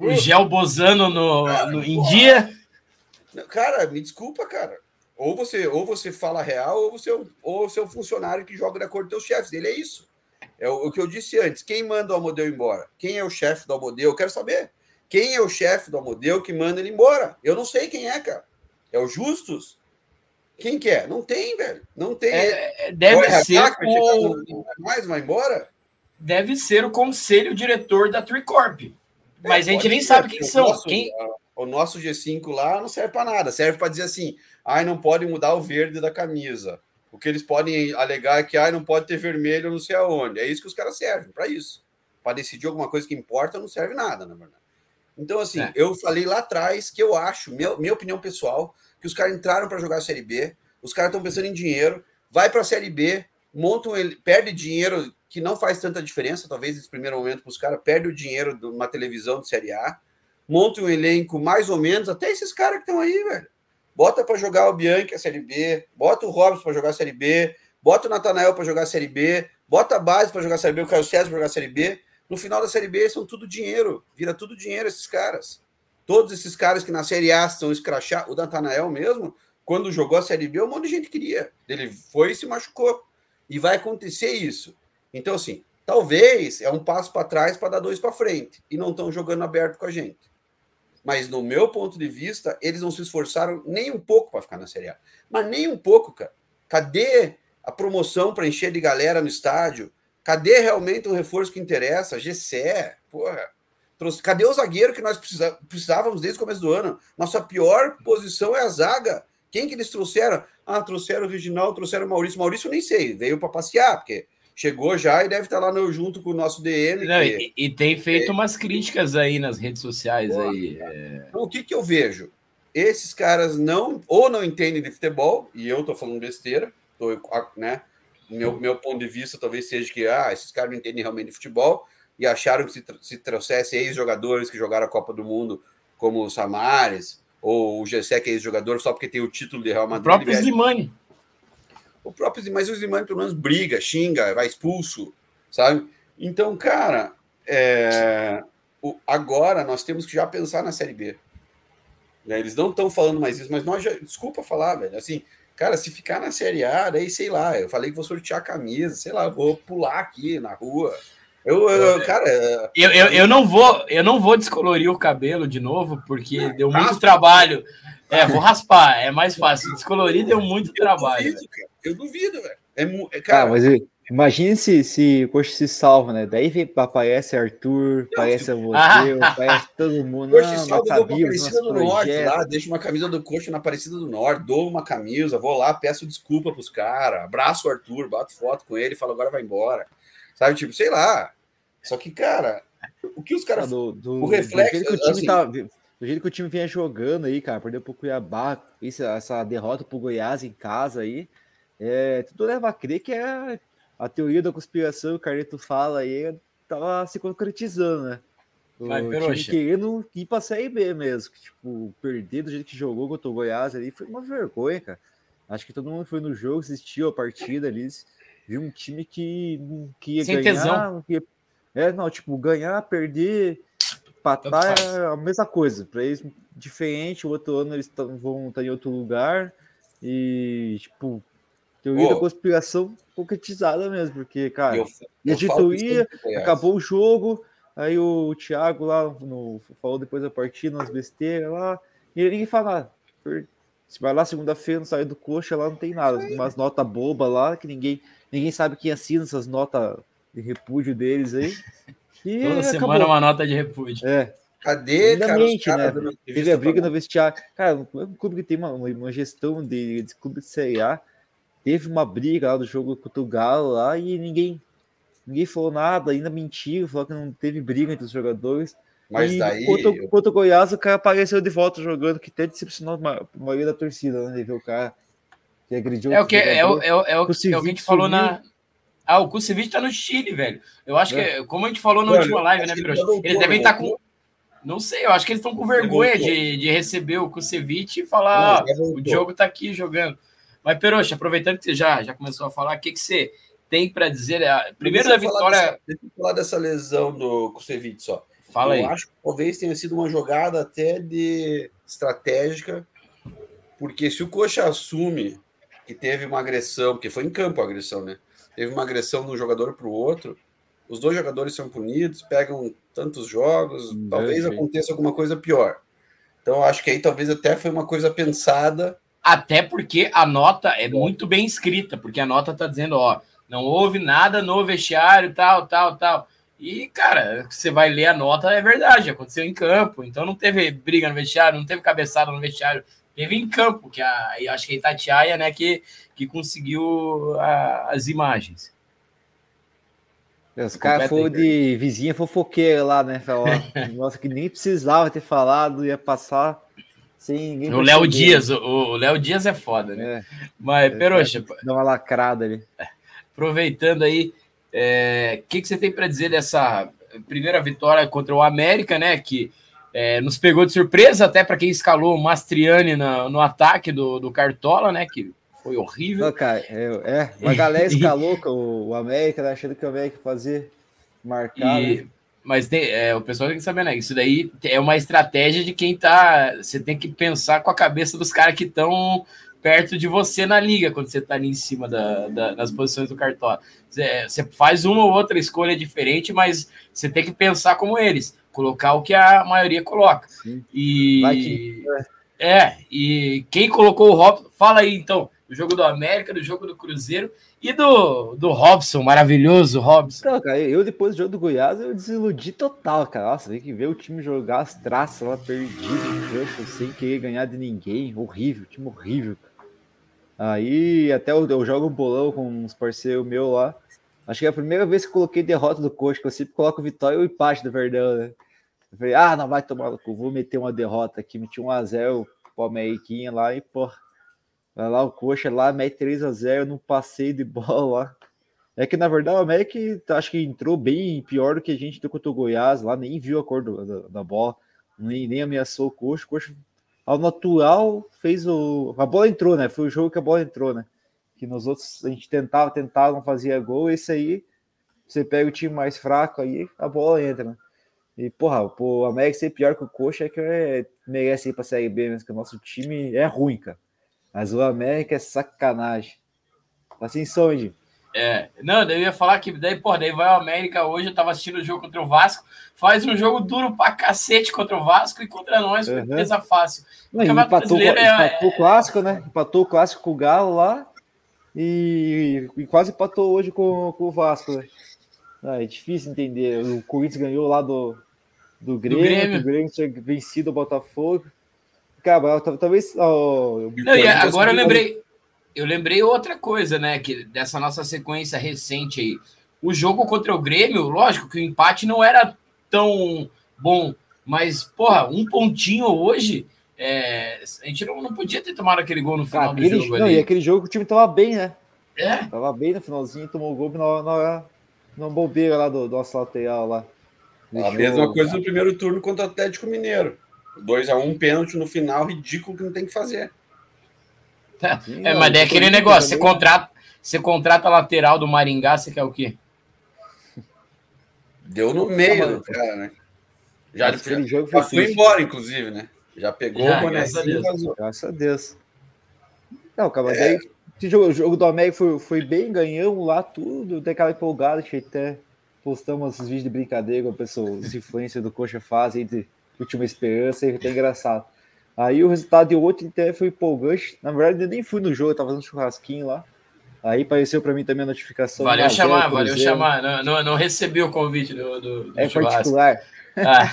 O Gel Bozano no, no, em dia. Cara, me desculpa, cara. Ou você, ou você fala real, ou você, é ou você é um funcionário que joga de acordo com os chefes. Ele é isso. É o, o, que eu disse antes. Quem manda o Amodeu embora? Quem é o chefe do Amodeu? Eu quero saber. Quem é o chefe do Amodeu que manda ele embora? Eu não sei quem é, cara. É o Justus? Quem que é? Não tem, velho. Não tem. É, é deve ser o... Mais vai embora? Deve ser o conselho diretor da Tricorp. É, Mas a gente nem ser, sabe quem são. Nosso, quem... O nosso G5 lá não serve para nada. Serve para dizer assim: ai, não pode mudar o verde da camisa. O que eles podem alegar é que ai, não pode ter vermelho não sei aonde. É isso que os caras servem, para isso. Para decidir alguma coisa que importa, não serve nada, na verdade. Então, assim, é. eu falei lá atrás que eu acho, minha, minha opinião pessoal, que os caras entraram para jogar a Série B, os caras estão pensando em dinheiro, vai para a Série B, montam, perde dinheiro que não faz tanta diferença, talvez nesse primeiro momento para os caras, perde o dinheiro de uma televisão de Série A, monta um elenco mais ou menos, até esses caras que estão aí, velho. Bota para jogar o Bianchi a Série B, bota o Robson para jogar a Série B, bota o Natanael para jogar a Série B, bota a base para jogar a Série B, o Caio César para jogar a Série B. No final da Série B são tudo dinheiro, vira tudo dinheiro esses caras. Todos esses caras que na Série A são escrachados, o Natanael mesmo, quando jogou a Série B, um monte de gente queria. Ele foi e se machucou. E vai acontecer isso. Então, assim, talvez é um passo para trás para dar dois para frente. E não estão jogando aberto com a gente. Mas, no meu ponto de vista, eles não se esforçaram nem um pouco para ficar na Série A. Mas nem um pouco, cara. Cadê a promoção para encher de galera no estádio? Cadê realmente um reforço que interessa? GCE, porra. Trouxe... Cadê o zagueiro que nós precisávamos desde o começo do ano? Nossa pior posição é a zaga. Quem que eles trouxeram? Ah, trouxeram o Reginaldo, trouxeram o Maurício. Maurício nem sei, veio para passear, porque chegou já e deve estar lá no, junto com o nosso DM. Não, que, e, e, tem feito é, umas críticas aí nas redes sociais. Pô, aí, é... então, o que, que eu vejo? Esses caras não, ou não entendem de futebol, e eu estou falando besteira, tô, né? Meu, meu ponto de vista talvez seja que ah, esses caras não entendem realmente de futebol e acharam que se, se trouxesse ex-jogadores que jogaram a Copa do Mundo, como o Samares, ou o Gessé, que é ex-jogador, só porque tem o título de Real Madrid. O próprio Slimani. O próprio mas o Slimani pelo menos briga, xinga, vai expulso, sabe? Então, cara, é... o... agora nós temos que já pensar na Série B. Né? Eles não estão falando mais isso, mas nós já. Desculpa falar, velho. Assim, cara, se ficar na Série A, daí sei lá, eu falei que vou sortear a camisa, sei lá, vou pular aqui na rua. Eu, eu, cara, eu, eu, eu, não vou, eu não vou descolorir o cabelo de novo, porque deu muito trabalho. É, vou raspar, é mais fácil. Descolorir deu muito trabalho. Eu duvido, velho. É, é, cara, ah, mas imagine se, se o Coxa se salva, né? Daí vem, aparece Arthur, aparece você, aparece todo mundo. Coxa se salva, vou pra Aparecida do Norte lá, deixa uma camisa do Coxa na Aparecida do Norte, dou uma camisa, vou lá, peço desculpa pros caras, abraço o Arthur, bato foto com ele, falo agora vai embora. Sabe, tipo, sei lá. Só que, cara, o que os caras. Ah, do, do, o reflexo. Do jeito, que o time assim, tá, do jeito que o time vinha jogando aí, cara, perdeu pro Cuiabá, isso, essa derrota pro Goiás em casa aí, é, tudo leva a crer que é a teoria da conspiração que o Carneto fala aí tava se concretizando, né? O Vai, time querendo ir pra Série B mesmo. Que, tipo, perder do jeito que jogou contra o Goiás ali foi uma vergonha, cara. Acho que todo mundo foi no jogo, assistiu a partida ali, viu um time que, que ia Sem ganhar. Tesão. Que ia, é, não, tipo, ganhar, perder, empatar é a mesma coisa. Para eles, diferente, o outro ano eles vão estar em outro lugar. E, tipo, teoria oh. da conspiração concretizada mesmo, porque, cara, eu, eu acabou o jogo, aí o Thiago lá no, falou depois da partida, umas besteiras lá, e ninguém fala nada. Se vai lá segunda-feira, não sai do coxa, lá não tem nada. Umas notas bobas lá, que ninguém, ninguém sabe quem assina essas notas de repúdio deles aí. E Toda acabou. semana uma nota de repúdio. É. Cadê, cara? né? Teve a briga no vestiário. Cara, um clube que tem uma, uma gestão de, de clube de Série A, teve uma briga lá do jogo contra o Galo lá e ninguém, ninguém falou nada, ainda mentiu, falou que não teve briga entre os jogadores. Mas e daí. Contra, contra o Goiás, o cara apareceu de volta jogando, que até decepcionou a maioria da torcida, né? Ver o cara que agrediu é o que é, o, é, o, é, o, é o que a gente falou na, ah, o Kusevich tá no Chile, velho. Eu acho é. que, como a gente falou na última live, né, Pirocha? Eles devem estar tá com. Não sei, eu acho que eles estão com vergonha de, de receber o Kusevich e falar: ah, o Diogo tá aqui jogando. Mas, Peroxa, aproveitando que você já, já começou a falar, o que, que você tem para dizer? É, primeiro da vitória. Dessa, deixa eu falar dessa lesão do Kusevich só. Fala eu aí. acho que talvez tenha sido uma jogada até de estratégica, porque se o Coxa assume que teve uma agressão, porque foi em campo a agressão, né? teve uma agressão de um jogador para o outro, os dois jogadores são punidos, pegam tantos jogos, hum, talvez aconteça alguma coisa pior. Então, acho que aí talvez até foi uma coisa pensada. Até porque a nota é muito bem escrita, porque a nota está dizendo, ó, não houve nada no vestiário, tal, tal, tal. E, cara, você vai ler a nota, é verdade, aconteceu em campo, então não teve briga no vestiário, não teve cabeçada no vestiário, teve em campo, que a, acho que a Itatiaia, né, que, que conseguiu a, as imagens. Os caras foram de vizinha fofoqueira lá, né? Falar, nossa, que nem precisava ter falado, ia passar ninguém. O Léo Dias, o Léo Dias é foda, né? É. Mas, é, Peroxa. Dá uma lacrada ali. Aproveitando aí, o é, que, que você tem para dizer dessa primeira vitória contra o América, né? Que é, nos pegou de surpresa, até para quem escalou o Mastriani na, no ataque do, do Cartola, né? Que foi horrível. Não, cara, é, é uma galera escalou o, o América, né, achando que o América fazer marcar. E, né? Mas tem, é, o pessoal tem que saber, né? Isso daí é uma estratégia de quem tá. Você tem que pensar com a cabeça dos caras que estão perto de você na liga, quando você tá ali em cima da, da, das posições do Cartola. Você, faz uma ou outra escolha diferente, mas você tem que pensar como eles colocar o que a maioria coloca. Sim. E é, e quem colocou o Robson, fala aí então, do jogo do América, do jogo do Cruzeiro e do, do Robson, maravilhoso Robson. Não, cara, eu depois do jogo do Goiás eu desiludi total, cara. Nossa, tem que ver o time jogar as traças lá perdido campo, sem querer ganhar de ninguém. Horrível, time horrível. Aí até eu, eu jogo bolão com uns parceiros meus lá. Acho que é a primeira vez que coloquei derrota do coach, que eu sempre coloco vitória e o empate do Verdão, né? Eu falei, ah, não vai tomar no cu, vou meter uma derrota aqui, meti 1x0 pro Ameriquinha lá e, pô, vai lá o Coxa lá, mete 3x0 no passeio de bola lá. É que, na verdade, o América acho que entrou bem pior do que a gente deu contra o Goiás lá, nem viu a cor do, da, da, bola, nem, nem ameaçou o Coxa. O Coxa, ao natural, fez o. A bola entrou, né? Foi o jogo que a bola entrou, né? Que nos outros a gente tentava, tentava, não fazia gol. Esse aí, você pega o time mais fraco aí, a bola entra, né? E, porra, o América ser pior que o Coxa é que é, merece ir pra Série B mesmo, que o nosso time é ruim, cara. Mas o América é sacanagem. Assim, Sonde. É, não, eu ia falar que daí, pô, daí vai o América hoje, eu tava assistindo o jogo contra o Vasco, faz um jogo duro pra cacete contra o Vasco e contra nós uhum. coisa fácil. Não, empatou, é, empatou é... o clássico, né? Empatou o clássico com o Galo lá e, e quase empatou hoje com, com o Vasco, né? Ah, é difícil entender. O Corinthians ganhou lá do, do Grêmio, do Grêmio. o Grêmio tinha vencido o Botafogo. Cara, talvez. Oh, Não, agora eu lembrei eu lembrei outra coisa, né? Que dessa nossa sequência recente aí. O jogo contra o Grêmio, lógico que o empate não era tão bom, mas, porra, um pontinho hoje. É, a gente não, não podia ter tomado aquele gol no final aquele, do jogo. Não, ali. e aquele jogo que o time tava bem, né? É. Tava bem no finalzinho, tomou o gol na, na, na bobeira lá do, do nosso lateral lá. A mesma coisa no primeiro turno contra o Atlético Mineiro. 2x1, um, pênalti no final, ridículo que não tem que fazer. É, mas é aquele negócio, você contrata, você contrata a lateral do Maringá, você quer o quê? Deu no meio do cara, né? Já, já, jogo foi, já foi embora, inclusive, né? Já pegou já, o graças a Deus. Graças a Deus. Não, calma, é. daí o jogo do América foi, foi bem, ganhamos lá tudo, tem aquela empolgada que até postamos esses vídeos de brincadeira com pessoas, as influências do Coxa fazem de última esperança, e até engraçado. Aí o resultado de outro até foi empolgante. Na verdade, eu nem fui no jogo, eu tava fazendo churrasquinho lá. Aí apareceu para mim também a notificação. Valeu chamar, valeu chamar. Não, não, não, recebi o convite do, do, do É churrasco. particular. Ah.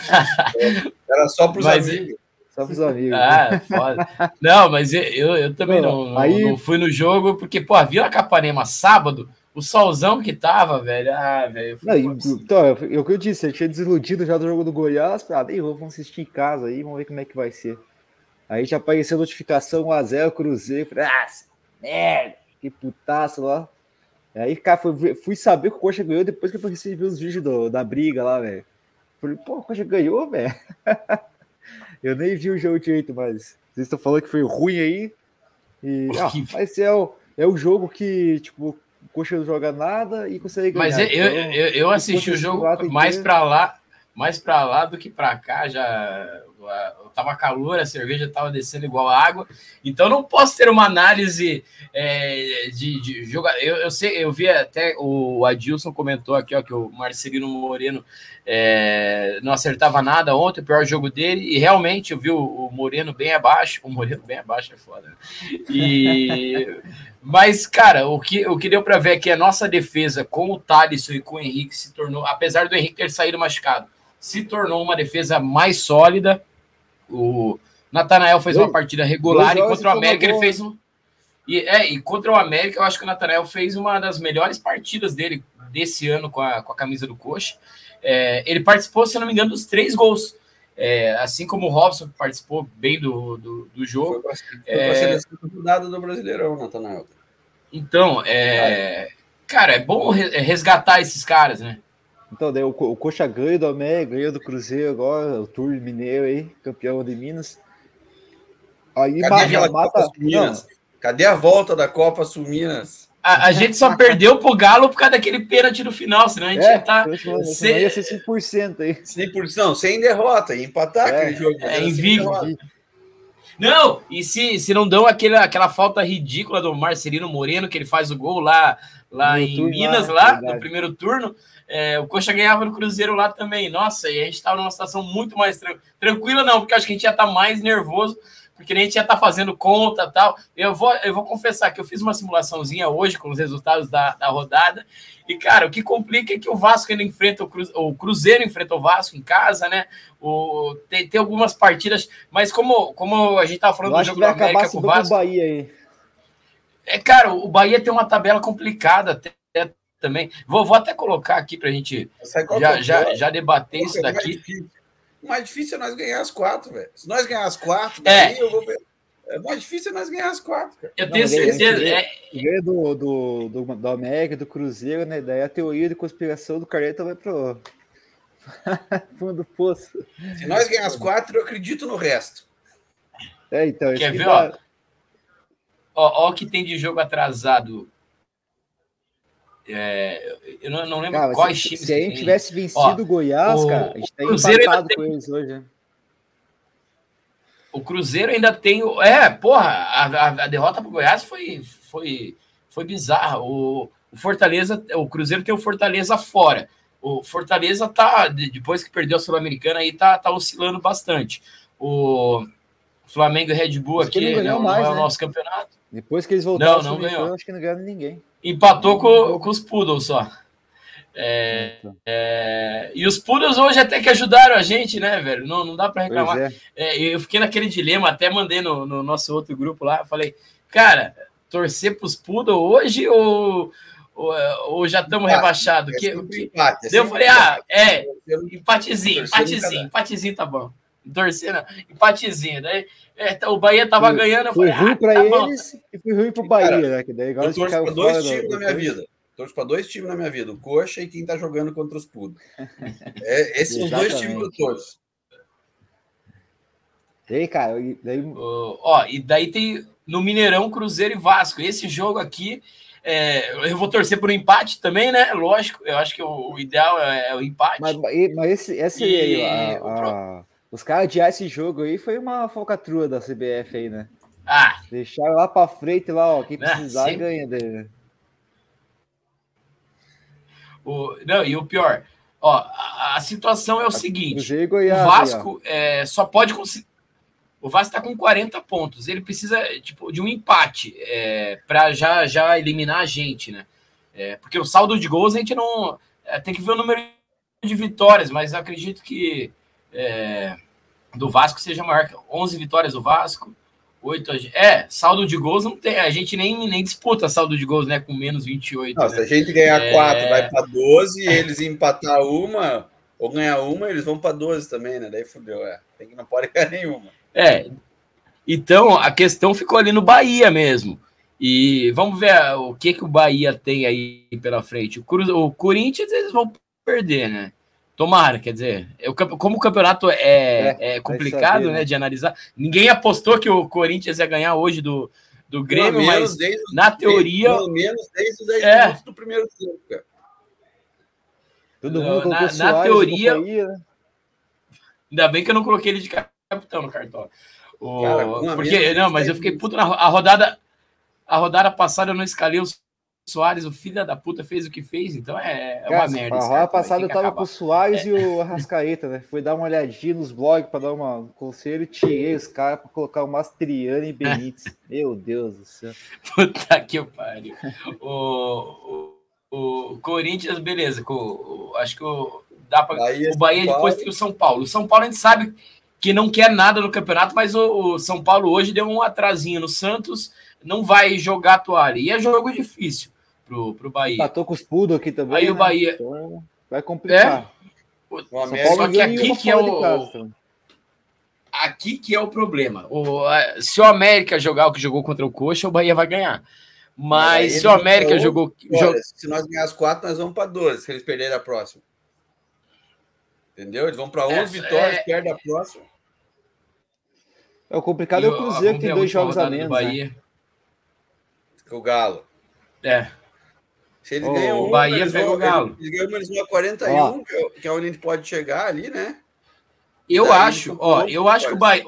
Era só para os amigos. Só para os amigos. Ah, foda. Não, mas eu, eu também não, aí... não, fui no jogo, porque, pô, a Capanema sábado, o solzão que tava, velho. Ah, velho. Então, é o que eu disse, eu tinha desiludido já do jogo do Goiás. Ah, vou, vamos assistir em casa aí, vamos ver como é que vai ser. Aí já apareceu a notificação 1x0 Cruzeiro. Falei, ah, merda, que putaço lá. Aí, cara, fui, fui saber que o Coxa ganhou depois que eu recebi os vídeos do, da briga lá, velho. Falei, pô, o Coxa ganhou, velho. eu nem vi o jogo direito, mas vocês estão falando que foi ruim aí. E, ah, mas é o, é o jogo que, tipo, Coxa não joga nada e consegue ganhar. Mas eu, então, eu, eu, assisti o, o jogo mais para lá, mais para lá do que para cá, já tava calor, a cerveja tava descendo igual água, então não posso ter uma análise é, de, de jogar. Eu, eu, sei, eu vi até o Adilson comentou aqui, ó, que o Marcelino Moreno é, não acertava nada ontem, o pior jogo dele, e realmente eu vi o, o Moreno bem abaixo, o Moreno bem abaixo é foda, né? E. Mas, cara, o que, o que deu para ver é que a nossa defesa com o Thalisson e com o Henrique se tornou, apesar do Henrique ter saído machucado, se tornou uma defesa mais sólida. O Natanael fez uma partida regular e contra o América ele fez um. E, é, e contra o América, eu acho que o Natanael fez uma das melhores partidas dele desse ano com a, com a camisa do Coxa. É, ele participou, se não me engano, dos três gols. É, assim como o Robson participou bem do, do, do jogo. Foi, foi é, seleção dado do Brasileirão, Natanael. Então, é, cara, é bom resgatar esses caras, né? Então, daí o, o Coxa ganha do América, ganha do Cruzeiro agora, o Tour Mineiro aí, campeão de Minas. Aí Cadê mata, mata... Minas? Cadê a volta da Copa Sul Minas? A, a, gente só perdeu pro Galo por causa daquele pênalti no final, senão a gente é, ia estar. Tá sem... Ia ser 100% aí. 100%, não, sem derrota, ia empatar é, aquele jogo. É, invicto. Não, e se, se não dão aquele, aquela falta ridícula do Marcelino Moreno, que ele faz o gol lá, lá em turno, Minas, lá, lá no primeiro turno, é, o Coxa ganhava no Cruzeiro lá também. Nossa, e a gente estava numa situação muito mais tran tranquila, não, porque acho que a gente ia estar tá mais nervoso, porque nem a gente ia estar tá fazendo conta tal. Eu vou, eu vou confessar que eu fiz uma simulaçãozinha hoje com os resultados da, da rodada. E, cara, o que complica é que o Vasco ainda enfrenta o, Cruzeiro, o Cruzeiro enfrenta o Vasco em casa, né? O, tem, tem algumas partidas, mas como, como a gente estava falando do jogo do América com o Vasco. Bahia aí. É, cara, o Bahia tem uma tabela complicada até também. Vou, vou até colocar aqui para a gente já, é já, já debater isso é daqui. O mais difícil é nós ganhar as quatro, velho. Se nós ganhar as quatro, é. eu vou ver. É mais difícil é nós ganhar as quatro. Cara. Eu tenho certeza. Ganha é... do, do, do, do América, do Cruzeiro, né? Daí a teoria de conspiração do Careta vai pro fundo do poço. Se nós ganhar as quatro, eu acredito no resto. É, então. Quer ver, ó? Ó, ó o que tem de jogo atrasado é, eu não, não lembro cara, quais se, times. Se a gente tivesse vencido o Goiás, o, cara, a gente tá empatado tem... com eles hoje. Né? O Cruzeiro ainda tem. É, porra, a, a, a derrota para o Goiás foi, foi, foi bizarra. O, o Fortaleza, o Cruzeiro tem o Fortaleza fora. O Fortaleza tá, depois que perdeu a Sul-Americana, aí tá, tá oscilando bastante. O Flamengo e Red Bull aqui não, não, mais, não é o né? nosso campeonato. Depois que eles voltaram, não, não ganhou. acho que não ganharam ninguém. Empatou com, com os Poodles só. É, é, e os Poodles hoje até que ajudaram a gente, né, velho? Não, não dá para reclamar. É. é. eu fiquei naquele dilema, até mandei no, no nosso outro grupo lá. Falei, cara, torcer pros Poodles hoje ou, ou, ou já estamos rebaixados? É que, que... Empate, é eu falei, ah, é, empatezinho, empatezinho, empatezinho tá bom. Torcer, não, empatezinho. Daí é, o Bahia tava foi, ganhando. Eu foi falei, ruim ah, para tá eles bom. e foi ruim pro Bahia, Cara, né? Que daí agora eu torço para dois times na minha vida. Torço para dois times na minha vida, o Coxa e quem tá jogando contra os Pudos. É, esses são os dois times que eu torço. E aí, cara, e daí... Uh, ó, e daí tem no Mineirão Cruzeiro e Vasco. Esse jogo aqui, é, eu vou torcer por um empate também, né? Lógico, eu acho que o, o ideal é, é, o empate. Mas, mas esse, esse e... a, a, os caras adiar esse jogo aí foi uma falcatrua da CBF aí, né? Ah! Deixaram lá pra frente, lá, ó. Quem precisar ganha dele. Né? O, não, e o pior, ó, a, a situação é o a seguinte: Goiás, o Vasco é, só pode conseguir. O Vasco está com 40 pontos. Ele precisa tipo, de um empate é, para já, já eliminar a gente, né? É, porque o saldo de gols a gente não. É, tem que ver o número de vitórias, mas acredito que é, do Vasco seja maior que 11 vitórias do Vasco. 8 É, saldo de gols não tem. A gente nem, nem disputa saldo de gols, né? Com menos 28. Não, né? Se a gente ganhar é... 4, vai para 12, eles empatar uma, ou ganhar uma, eles vão para 12 também, né? Daí fudeu, é. Tem que não pode ganhar nenhuma. É. Então a questão ficou ali no Bahia mesmo. E vamos ver o que, que o Bahia tem aí pela frente. O, Cruz, o Corinthians eles vão perder, né? Tomara, quer dizer, eu, como o campeonato é, é, é complicado saber, né, de analisar, ninguém apostou que o Corinthians ia ganhar hoje do, do Grêmio, mas na teoria. Pelo menos desde os 10 é. minutos do primeiro tempo, cara. Todo mundo na, na teoria. Né? Ainda bem que eu não coloquei ele de capitão no cartão. O, cara, porque, não, mas eu fiquei puto na a rodada. A rodada passada eu não escalei os Soares, o filho da puta, fez o que fez, então é, é uma merda. A passada eu tava acabar. com o Soares é. e o Arrascaeta, né? Fui dar uma olhadinha nos blogs para dar uma, um conselho e tirei os caras para colocar o Mastriano e Benítez. Meu Deus do céu. Puta que pariu. o, o, o Corinthians, beleza. O, acho que o, dá pra, Bahia, o Bahia depois tem o São Paulo. O São Paulo a gente sabe que não quer nada no campeonato, mas o, o São Paulo hoje deu um atrasinho no Santos, não vai jogar a toalha. E é jogo difícil pro, pro Bahia. Empatou com os Pudo aqui também. Aí né? o Bahia. Então, vai complicar. É. O, só que aqui que é o. Aqui que é o problema. O, se o América jogar o que jogou contra o Coxa, o Bahia vai ganhar. Mas se o América jogou. Olha, se nós ganhar as quatro, nós vamos para 12, se eles perderem a próxima. Entendeu? Eles vão para 11 é, vitórias, é... perdem a próxima. É o complicado é o Cruzeiro, que tem dois jogos a menos. Né? Bahia. Né? O Galo. É. Se eles oh, ganham o Bahia eles pega o Galo. Eles ganham vão a 41, que, é, que é onde a gente pode chegar ali, né? Eu Daí acho, ó, eu acho que o Bahia,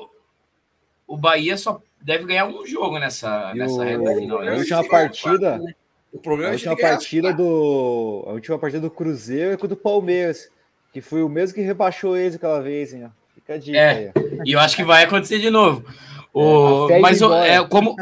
o Bahia só deve ganhar um jogo nessa, nessa reta final. A última partida. O problema a é última partida do a última partida do Cruzeiro é com o do Palmeiras, que foi o mesmo que rebaixou eles aquela vez, hein? Fica a dica é, aí. E eu acho que vai acontecer de novo. O, é, mas é, como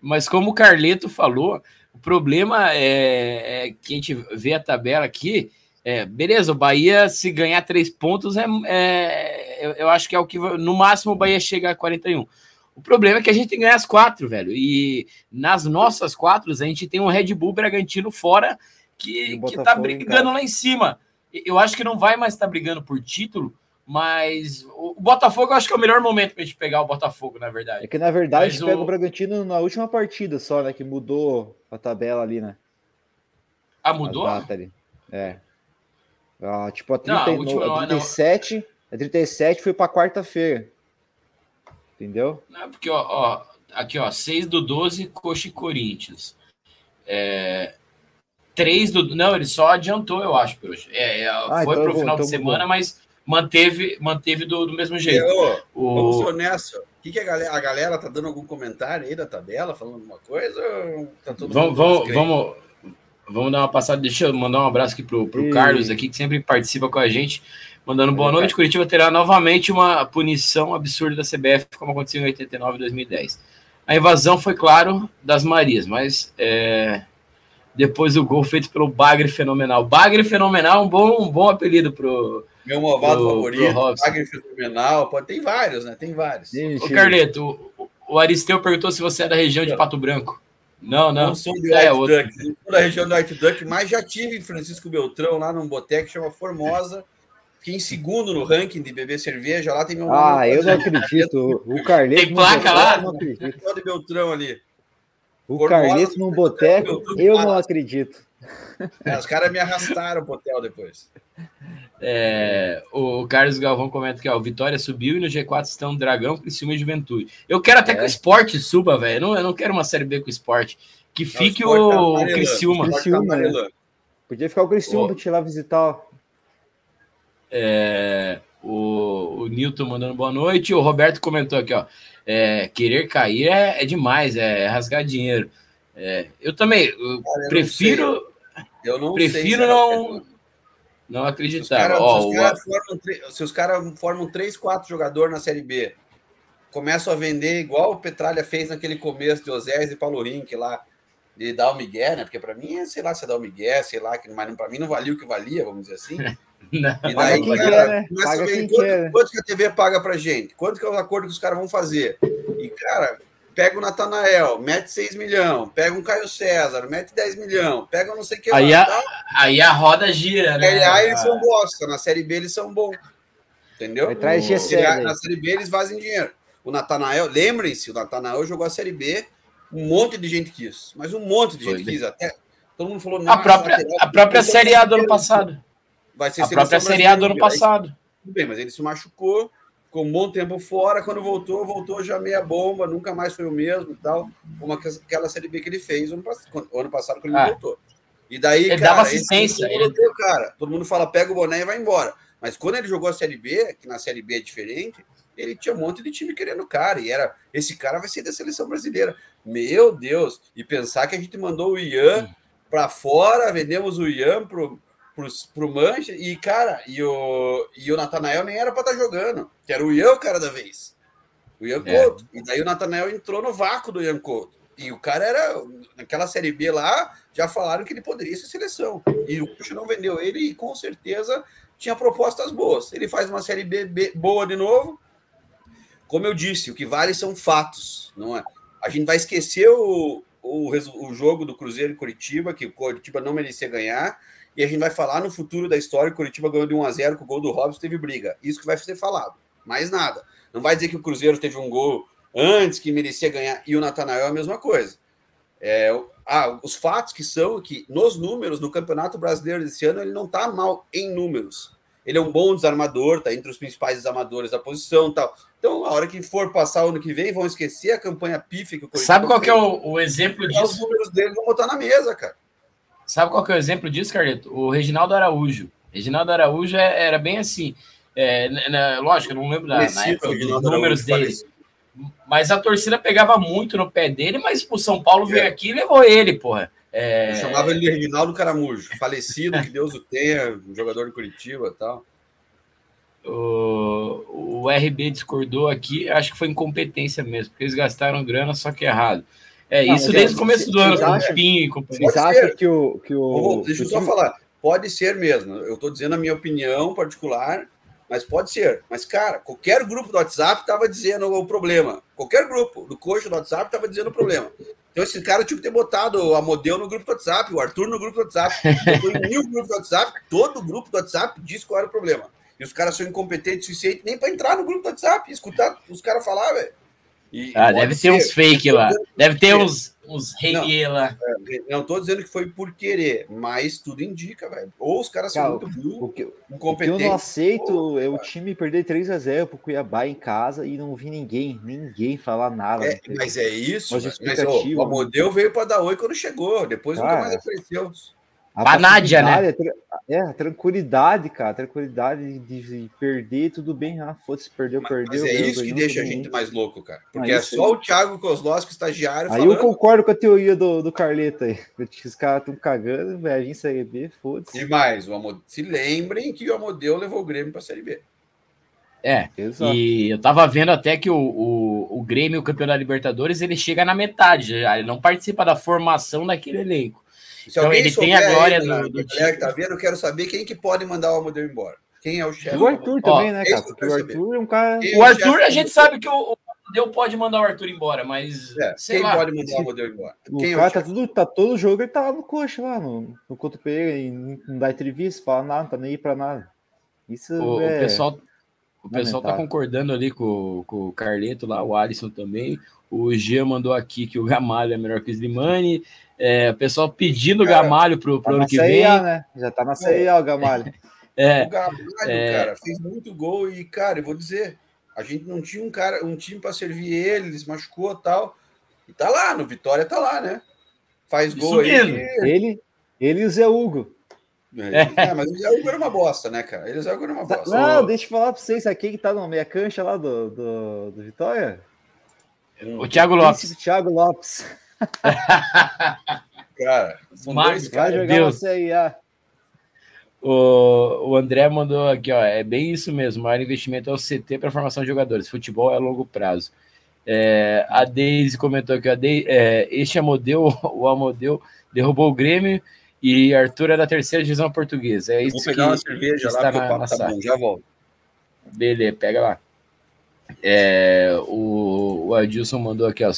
mas como o Carleto falou, o problema é, é que a gente vê a tabela aqui. É, beleza, o Bahia, se ganhar três pontos, é, é eu, eu, acho que é o que. No máximo, o Bahia chega a 41. O problema é que a gente tem que ganhar as quatro, velho. E nas nossas quatro, a gente tem um Red Bull Bragantino fora que, que tá brigando lá em cima. Eu acho que não vai mais estar tá brigando por título, mas o Botafogo eu acho que é o melhor momento para a gente pegar o Botafogo, na verdade. É que na verdade Mas a gente o... pega o Bragantino na última partida só, né? Que mudou a tabela ali, né? Ah, mudou? ali. É. Ah, tipo, a, 30, não, a, última, a 37, não. a 37 foi para quarta-feira. Entendeu? Não, porque, ó, ó, aqui, ó, 6 do 12, Coxa e Corinthians. É, 3 do. Não, ele só adiantou, eu acho. É, é ah, foi então pro final de semana, mas manteve, manteve do, do mesmo jeito. Eu, o... Vamos ser honestos. O que, que a, galera, a galera tá dando algum comentário aí da tabela, falando alguma coisa? Tá vamos, vamos, vamos, vamos dar uma passada. Deixa eu mandar um abraço aqui pro, pro Carlos aqui, que sempre participa com a gente. Mandando boa noite. Curitiba terá novamente uma punição absurda da CBF, como aconteceu em 89 e 2010. A invasão foi, claro, das Marias, mas é, depois o gol feito pelo Bagre Fenomenal. Bagre Fenomenal, um bom, um bom apelido pro. Meu movado favorito, Bagre Fenomenal. Pode, tem vários, né? Tem vários. Ô, Carleto, o, o Aristeu perguntou se você é da região de Pato Branco. Não, não. Não sou de é, White Duck, sou da região do White Duck, mas já tive em Francisco Beltrão, lá num boteco que chama Formosa. Fiquei em segundo no ranking de beber cerveja. Lá tem meu Ah, eu não acredito. O Carleto. Tem placa lá? Não acredito. de Beltrão ali. O Carleto num boteco, eu não acredito. É, os caras me arrastaram pro hotel depois. É, o Carlos Galvão comenta que ó, o Vitória subiu e no G4 estão Dragão, Criciúma e Juventude. Eu quero até é. que o esporte suba, velho. Eu não, eu não quero uma série B com o esporte. Que fique não, o, o, tá Criciúma. Criciúma né? Podia ficar o Criciúma para te ir lá visitar. É, o, o Newton mandando boa noite. O Roberto comentou aqui, ó. É, querer cair é, é, demais, é rasgar dinheiro. É, eu também eu Cara, eu prefiro. eu não prefiro não, não acreditar. Se os caras formam, formam três, quatro jogadores na Série B, começam a vender igual o Petralha fez naquele começo de Osés e Paulo Rink lá, de dar o Miguel, né? Porque para mim, sei lá, se dá o Miguel, sei lá, que, mas para mim não valia o que valia, vamos dizer assim. Não, e daí, cara, quer, né? paga quem quanto, quanto que a TV paga pra gente? Quanto que é o acordo que os caras vão fazer? E, cara, pega o Natanael, mete 6 milhões, pega um Caio César, mete 10 milhões, pega não sei o que aí lá. A, aí a roda gira, né? Aí, aí eles são bosta, na Série B eles são bons. Entendeu? Traz o, na Série B eles fazem dinheiro. O Natanael, lembrem-se, o Natanael jogou a Série B, um monte de gente quis, mas um monte de gente quis. Até, todo mundo falou, a própria, a própria Série A do ano passado. Vai ser a própria Série A do ano passado. Tudo bem, mas ele se machucou, ficou um bom tempo fora. Quando voltou, voltou já meia bomba, nunca mais foi o mesmo e tal. Como aquela Série B que ele fez ano, ano passado, quando ele ah. voltou. E daí, ele cara, dava assistência. Ele... Ele... cara, todo mundo fala, pega o boné e vai embora. Mas quando ele jogou a Série B, que na Série B é diferente, ele tinha um monte de time querendo o cara. E era, esse cara vai ser da seleção brasileira. Meu Deus! E pensar que a gente mandou o Ian para fora, vendemos o Ian pro, pro, pro Mancha, e, cara, e o, e o Natanael nem era para estar tá jogando, que era o Ian cara da vez. O Ian é. Couto. E daí o Natanael entrou no vácuo do Ian Couto. E o cara era, naquela Série B lá, já falaram que ele poderia ser seleção. E o Puxa não vendeu ele e com certeza tinha propostas boas. Ele faz uma Série B, B boa de novo. Como eu disse, o que vale são fatos, não é? A gente vai esquecer o, o, o jogo do Cruzeiro e Curitiba, que o Curitiba não merecia ganhar, e a gente vai falar no futuro da história que o Curitiba ganhou de 1 a 0 com o gol do Robson, teve briga. Isso que vai ser falado. Mais nada. Não vai dizer que o Cruzeiro teve um gol antes que merecia ganhar e o Natanael é a mesma coisa. É, ah, os fatos que são que nos números no Campeonato Brasileiro desse ano ele não está mal em números. Ele é um bom desarmador, está entre os principais desarmadores da posição, tal. Então, a hora que for passar o ano que vem, vão esquecer a campanha pífia que o Sabe qual que é o, o exemplo disso? Os números dele vão botar na mesa, cara. Sabe qual que é o exemplo disso, Carleto? O Reginaldo Araújo. Reginaldo Araújo é, era bem assim. É, na, lógico, eu não lembro da, na época dos números dele. Mas a torcida pegava muito no pé dele, mas o São Paulo veio é. aqui e levou ele, porra. É... Eu chamava ele de Reginaldo Caramujo, falecido, que Deus o tenha, um jogador de Curitiba e tal. O, o RB discordou aqui, acho que foi incompetência mesmo, porque eles gastaram grana, só que errado. É, não, isso desde o começo do ano, com o Pinho e companhia. Vocês acham que o. Que o deixa eu só falar. Pode ser mesmo. Eu estou dizendo a minha opinião particular, mas pode ser. Mas, cara, qualquer grupo do WhatsApp estava dizendo o problema. Qualquer grupo do coxo do WhatsApp estava dizendo o problema. Então, esse cara tinha que ter botado a Model no grupo do WhatsApp, o Arthur no grupo do WhatsApp. Botou em mil grupos do WhatsApp, todo grupo do WhatsApp disse qual era o problema. E os caras são incompetentes o suficiente nem para entrar no grupo do WhatsApp e escutar os caras falar, velho. E, ah, deve ter uns fake lá. Deve ter uns, uns rei lá. É, não tô dizendo que foi por querer, mas tudo indica, velho. Ou os caras são muito o que, incompetentes. O que eu não aceito ou, é o time perder 3 a 0 pro Cuiabá em casa e não vi ninguém, ninguém falar nada. É, mas é isso. Mas, mas ó, o Amodeu veio para dar oi quando chegou, depois nunca mais apareceu. A, a Nádia, né? É, tranquilidade, cara, tranquilidade de perder, tudo bem, ah, fosse, perdeu, mas, perdeu. Mas é isso que deixa a gente bem. mais louco, cara. Porque é só o Thiago Kozlowski, estagiário, Aí falando... eu concordo com a teoria do, do Carleta aí. Os caras estão cagando, vai vir Série B, foda-se. E mais, o Amod... se lembrem que o Amodeu levou o Grêmio pra Série B. É, Exato. e eu tava vendo até que o, o, o Grêmio, o campeão da Libertadores, ele chega na metade, ele não participa da formação daquele elenco. Se então ele tem a glória do, do time. tá vendo? Eu quero saber quem que pode mandar o Amadeu embora. Quem é o chefe? O Arthur também, Ó, né, cara? Porque o Arthur é um cara. o Arthur, a gente sabe que o Amadeu pode mandar o Arthur embora, mas. É, quem lá. pode mandar o Amadeu embora? O quem é cara é o tá, tudo, tá todo jogo, ele tá lá no coxa, lá no, no Couto Pereira, e não dá entrevista, fala nada, não tá nem aí pra nada. Isso o, é... o pessoal. O pessoal tá concordando ali com, com o Carleto lá, o Alisson também. O Gia mandou aqui que o Gamalho é melhor que o Slimani. É, o pessoal pedindo cara, Gamalho pro, pro tá ano que CIA, vem. Né? Já tá na CIA o Gamalho. É, o Gamalho, é... cara, fez muito gol e, cara, eu vou dizer, a gente não tinha um cara, um time para servir ele, ele se machucou tal. E tá lá, no Vitória tá lá, né? Faz gol aí. Ele, ele e o Zé Hugo. É, é, mas o Zé Hugo era uma bosta, né, cara? Ele Zé Hugo era uma tá, bosta. Não, deixa eu falar pra vocês, aqui que tá na meia cancha lá do, do, do Vitória. O Thiago Lopes. O Thiago Lopes. cara, Marcos, vai jogar Deus. você aí, ah. O, o André mandou aqui, ó. É bem isso mesmo. O maior investimento é o CT para formação de jogadores. Futebol é a longo prazo. É, a Deise comentou aqui, ó, de, é, este Amodeu, o Amodeu derrubou o Grêmio e Arthur é da terceira divisão portuguesa. É isso Vou pegar que, uma cerveja lá, o papo tá bom, já volto. Beleza, pega lá. É, o, o Adilson mandou aqui, ó.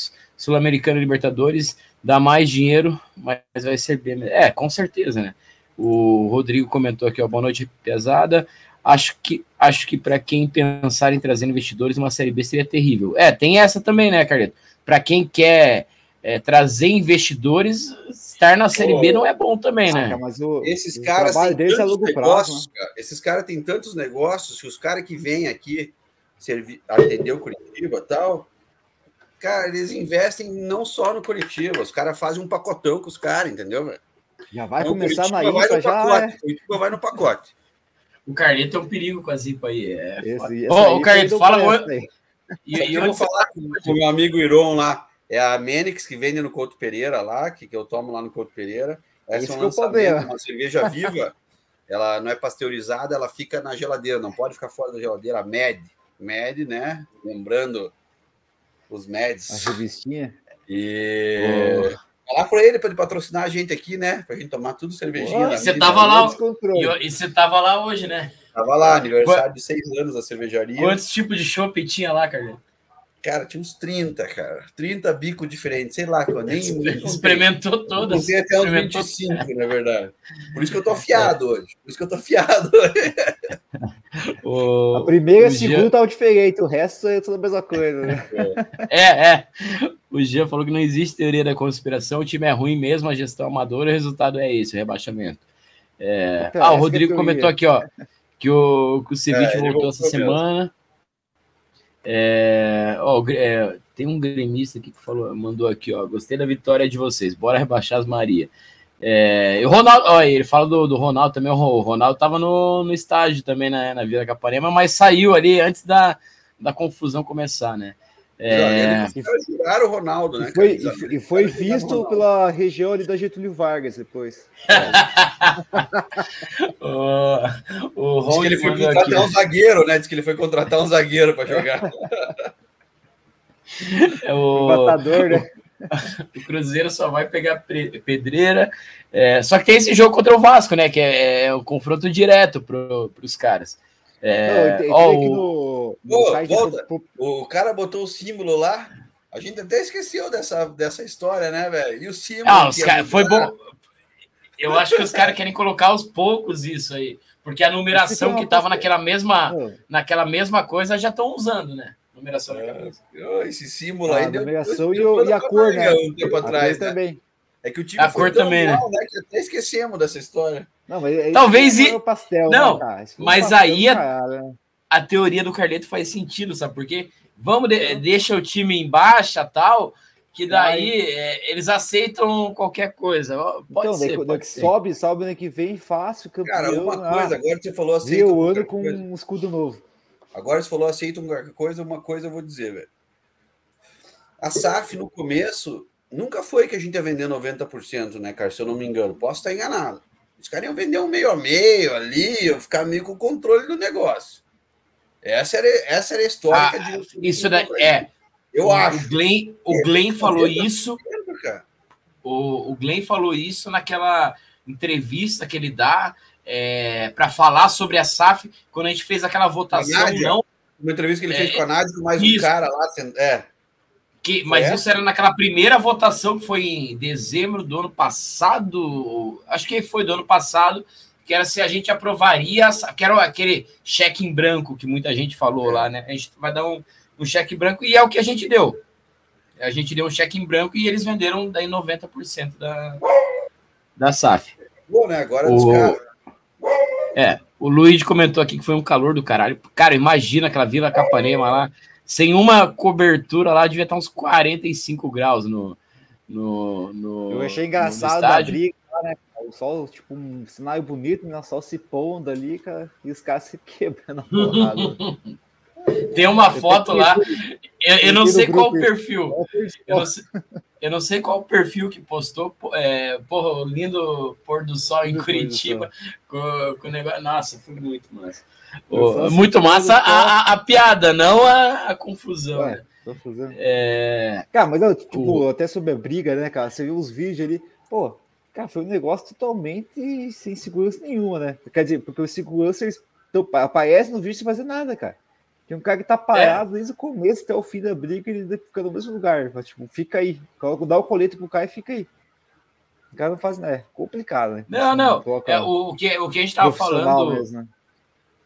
Sul-Americano Libertadores dá mais dinheiro, mas vai ser bem. É, com certeza, né? O Rodrigo comentou aqui, ó. Boa noite, pesada. Acho que, acho que para quem pensar em trazer investidores, uma série B seria terrível. É, tem essa também, né, Carleto? Para quem quer é, trazer investidores, estar na série B não é bom também, né? Mas o, esses o caras têm tantos é negócios, prazo, né? esses caras têm tantos negócios que os caras que vêm aqui servir, atender o Curitiba tal. Cara, eles investem não só no Curitiba, os caras fazem um pacotão com os caras, entendeu, velho? Já vai então, começar na IPA, já. Pacote, é... Curitiba vai no pacote. O Carneto é um perigo com a Zipa aí. É... Esse, oh, o Carneto, fala. E, e eu vou falar com o meu amigo Iron lá. É a Menix que vende no Couto Pereira lá, que, que eu tomo lá no Couto Pereira. Essa é um uma cerveja viva. ela não é pasteurizada, ela fica na geladeira, não pode ficar fora da geladeira. A Med. Med, né? Lembrando os Meds. A revistinha. E oh. falar para ele para ele patrocinar a gente aqui, né? Para a gente tomar tudo cervejinha. Oh, você tava lá e, e você tava lá hoje, né? Tava lá, aniversário de seis anos da cervejaria. Quantos tipos de chopp tinha lá, Carlinhos? Cara, tinha uns 30, cara. 30 bicos diferentes, sei lá, eu nem. Experimentou todas. Tem até uns 25, na verdade. Por isso que eu tô afiado hoje. Por isso que eu tô afiado hoje. O... A primeira e a segunda Gia... diferente, o resto é tudo a mesma coisa, né? É, é. O Gia falou que não existe teoria da conspiração, o time é ruim mesmo, a gestão amadora, o resultado é esse, o rebaixamento. É... Então, ah, o Rodrigo é comentou aqui, ó, que o, que o Ceviche é, voltou essa semana. É, ó, é, tem um gremista aqui que falou, mandou aqui, ó. Gostei da vitória de vocês. Bora rebaixar as Maria. É, e o Ronaldo, ó, ele fala do, do Ronaldo também. O Ronaldo tava no, no estádio também na, na Vila Capanema, mas saiu ali antes da, da confusão começar, né? É... Juraram o Ronaldo, né? E foi, e foi visto pela região ali da Getúlio Vargas depois. o o Diz que ele foi contratar aqui. um zagueiro, né? Diz que ele foi contratar um zagueiro para jogar. É o... o matador, né? o Cruzeiro só vai pegar pedreira. É, só que tem esse jogo contra o Vasco, né? Que é, é o confronto direto para os caras. É, Não, ó, o... No, o cara botou o símbolo lá. A gente até esqueceu dessa, dessa história, né, velho? E o símbolo. Ah, os cara, foi bom. Eu acho que os caras querem colocar aos poucos isso aí. Porque a numeração que estava naquela mesma, naquela mesma coisa já estão usando, né? Numeração é, Esse símbolo aí. A numeração deu, e, e a cor, né? Um tempo atrás, né? também. É que o time a cor também, mal, né? né? Que até esquecemos dessa história. Não, mas Talvez e... pastel, não, né, mas pastel, aí a, a, teoria do Carleto faz sentido, sabe por quê? Vamos de, deixa o time em baixa, tal, que daí é, eles aceitam qualquer coisa. Pode então, ser, pode ser. sobe, sobe ano que vem, fácil, campeão. Cara, uma coisa, ah, agora você falou aceita. o ano com coisa. um escudo novo. Agora você falou aceita qualquer coisa, uma coisa eu vou dizer, velho. A SAF no começo nunca foi que a gente ia vender 90%, né, cara? Se eu não me engano, posso estar enganado. Os caras iam vender um meio a meio ali, iam ficar meio com o controle do negócio. Essa era, essa era a história. Ah, isso daí, é. Eu o acho. Glenn, o é, Glenn falou isso. O, o Glenn falou isso naquela entrevista que ele dá é, para falar sobre a SAF, quando a gente fez aquela votação. não, uma entrevista que ele é, fez com a Nádia, mais isso. um cara lá. É. Que, mas é? isso era naquela primeira votação que foi em dezembro do ano passado, acho que foi do ano passado, que era se a gente aprovaria, que era aquele cheque em branco que muita gente falou é. lá, né? A gente vai dar um, um cheque branco e é o que a gente deu. A gente deu um cheque em branco e eles venderam daí 90% da, da SAF. Bom, né? Agora o... É, o Luiz comentou aqui que foi um calor do caralho. Cara, imagina aquela Vila Capanema lá sem uma cobertura lá, devia estar uns 45 graus no. no, no Eu achei engraçado a briga, né? O sol, tipo, um cenário bonito, né? O sol se pondo ali, cara, e os caras se quebrando a porrada. Tem uma foto lá, eu, eu não sei qual o perfil. Eu não sei, eu não sei qual o perfil que postou. É, porra, lindo pôr do sol em Curitiba. Com, com o negócio. Nossa, foi muito massa. Oh, muito massa a, a, a, piada, não a, a confusão. Ué, né? É... Cara, mas eu, tipo, o... até sobre a briga, né, cara? Você viu os vídeos ali, pô, cara, foi um negócio totalmente sem segurança nenhuma, né? Quer dizer, porque os seguranças então, aparecem no vídeo sem fazer nada, cara. Tem um cara que tá parado é. desde o começo até o fim da briga, ele fica no mesmo lugar. Mas, tipo, fica aí. Dá o colete pro cara e fica aí. O cara não faz nada. É complicado, né? Não, não. É, o, o, que, o que a gente tava falando. Mesmo, né?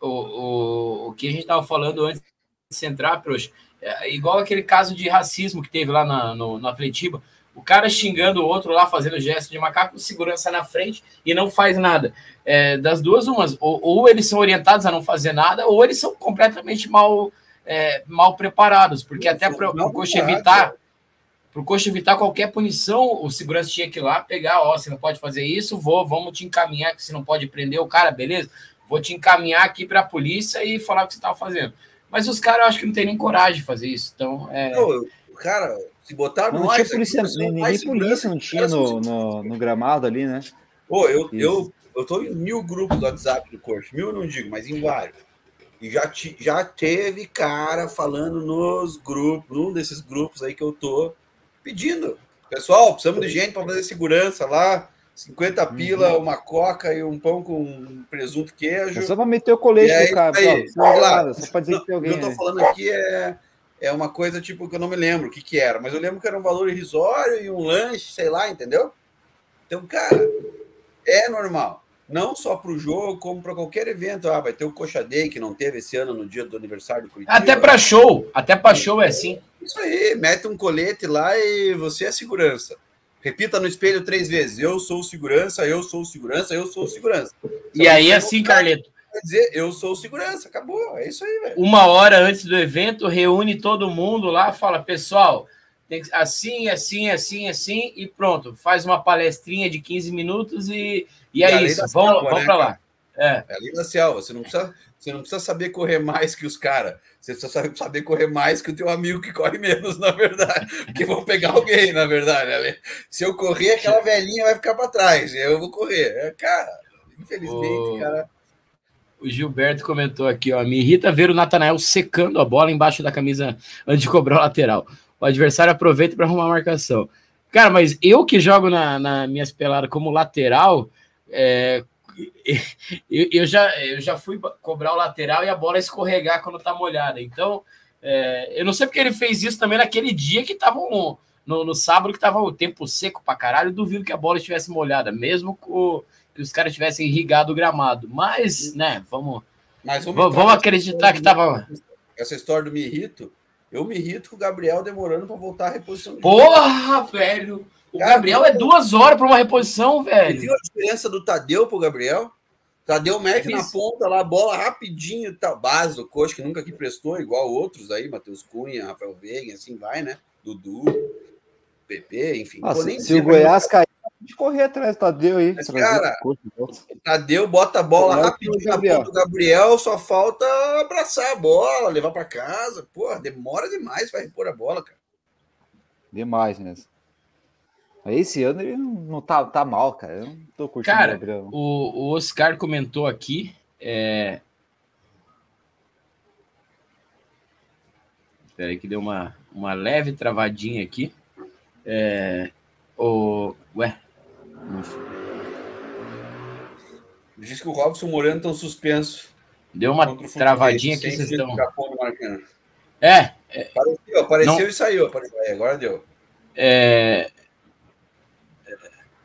o, o, o que a gente estava falando antes de entrar, Prox, é igual aquele caso de racismo que teve lá na, no, no Atletiba, o cara xingando o outro lá, fazendo gesto de macaco, segurança na frente e não faz nada. É, das duas, umas, ou, ou, eles são orientados a não fazer nada, ou eles são completamente mal, é, mal preparados, porque até para o coxa evitar para o coxa evitar qualquer punição, o segurança tinha que ir lá pegar, ó, você não pode fazer isso, vou, vamos te encaminhar, que você não pode prender o cara, beleza? vou te encaminhar aqui para a polícia e falar o que você estava fazendo. Mas os caras, eu acho que não tem nem coragem de fazer isso. Então, é... Não, cara, se botar não tinha polícia, nem, nem polícia não tinha no, no, no, gramado ali, né? Pô, eu, eu, eu tô em mil grupos do WhatsApp do Corte, mil eu não digo, mas em vários. E já, te, já teve cara falando nos grupos, num desses grupos aí que eu tô pedindo. Pessoal, precisamos de gente para fazer segurança lá. 50 pila, uhum. uma coca e um pão com presunto queijo. É só para meter o colete no cara. Aí, claro, só para dizer que tem alguém. O que eu tô falando aqui é, é uma coisa tipo que eu não me lembro o que, que era, mas eu lembro que era um valor irrisório e um lanche, sei lá, entendeu? Então, cara, é normal. Não só para o jogo, como para qualquer evento. Ah, vai ter o Coxa Day, que não teve esse ano no dia do aniversário do Curitiba. Até para show. Até para show é assim. Isso aí, mete um colete lá e você é segurança. Repita no espelho três vezes. Eu sou segurança, eu sou segurança, eu sou segurança. E aí, assim, Carleto. Quer dizer, eu sou segurança, acabou. É isso aí, velho. Uma hora antes do evento, reúne todo mundo lá, fala, pessoal, tem que, assim, assim, assim, assim, e pronto. Faz uma palestrinha de 15 minutos e, e, é isso. Vamos, vamos né, para lá. É. é a lei da selva. Você não precisa, você não precisa saber correr mais que os caras. Você precisa saber correr mais que o teu amigo que corre menos, na verdade. Porque vão pegar alguém, na verdade. Se eu correr, aquela velhinha vai ficar para trás. Eu vou correr. É, cara, infelizmente, o... cara. O Gilberto comentou aqui, ó. Me irrita ver o Natanael secando a bola embaixo da camisa antes de cobrar o lateral. O adversário aproveita para arrumar a marcação. Cara, mas eu que jogo na, na minhas peladas como lateral, é, eu, eu, já, eu já fui cobrar o lateral e a bola escorregar quando tá molhada. Então, é, eu não sei porque ele fez isso também naquele dia que tava um, no, no, sábado que tava o tempo seco pra caralho. Duvido que a bola estivesse molhada, mesmo com, que os caras tivessem irrigado o gramado. Mas, né, vamos, Mas vamos, vamos acreditar que tava. Essa história do me irrito, eu me irrito com o Gabriel demorando para voltar à reposição. Porra, velho! O Cara, Gabriel é duas horas para uma reposição, velho. Viu a diferença do Tadeu pro Gabriel? Tadeu mete é na ponta lá, bola rapidinho, tá, base do coach, que nunca que prestou, igual outros aí, Matheus Cunha, Rafael Veiga, assim vai, né? Dudu. PP, enfim. Ah, se, se o Goiás cair, de correr atrás do Tadeu aí. Mas, cara, o Tadeu bota a bola rapidinho na ponta do Gabriel, só falta abraçar a bola, levar para casa. Porra, demora demais para repor a bola, cara. Demais mesmo. Esse ano ele não tá, tá mal, cara. Eu não tô curtindo cara, o O, o Oscar comentou aqui. É... Espera aí que deu uma, uma leve travadinha aqui. É... O... Ué, Diz que o Robson Moreno estão suspenso. Deu uma travadinha aqui, vocês estão. É, é. Apareceu, apareceu não... e saiu. Apareceu. Agora deu. É...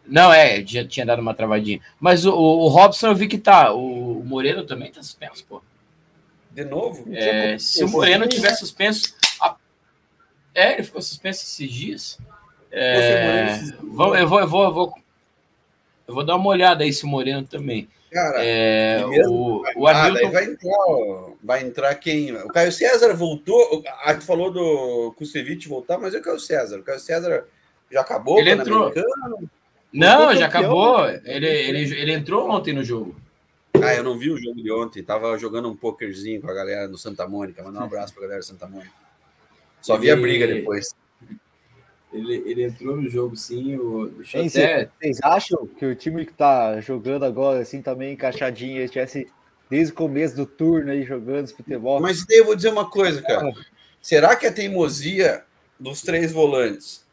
Não, é, já tinha dado uma travadinha. Mas o, o Robson eu vi que tá. O Moreno também tá suspenso, pô. De novo? É, se o Moreno tiver suspenso. A... É, ele ficou suspenso esses dias. É... Eu, vou, eu, vou, eu vou eu vou dar uma olhada aí se o Moreno também. Cara, é, o, o Hamilton... vai, entrar, vai entrar quem? O Caio César voltou. A gente falou do Kusevich voltar, mas é o Caio César. O Caio César já acabou? Ele entrou. Não, já acabou. Ele, ele, ele entrou ontem no jogo. Ah, eu não vi o jogo de ontem. Tava jogando um pokerzinho com a galera no Santa Mônica. Mandar um abraço pra galera do Santa Mônica. Só vi a briga depois. Ele, ele entrou no jogo, sim. O, Ei, até... Vocês acham que o time que tá jogando agora, assim, também encaixadinho, estivesse desde o começo do turno aí jogando esse futebol? Mas daí eu vou dizer uma coisa, cara. Será que a teimosia dos três volantes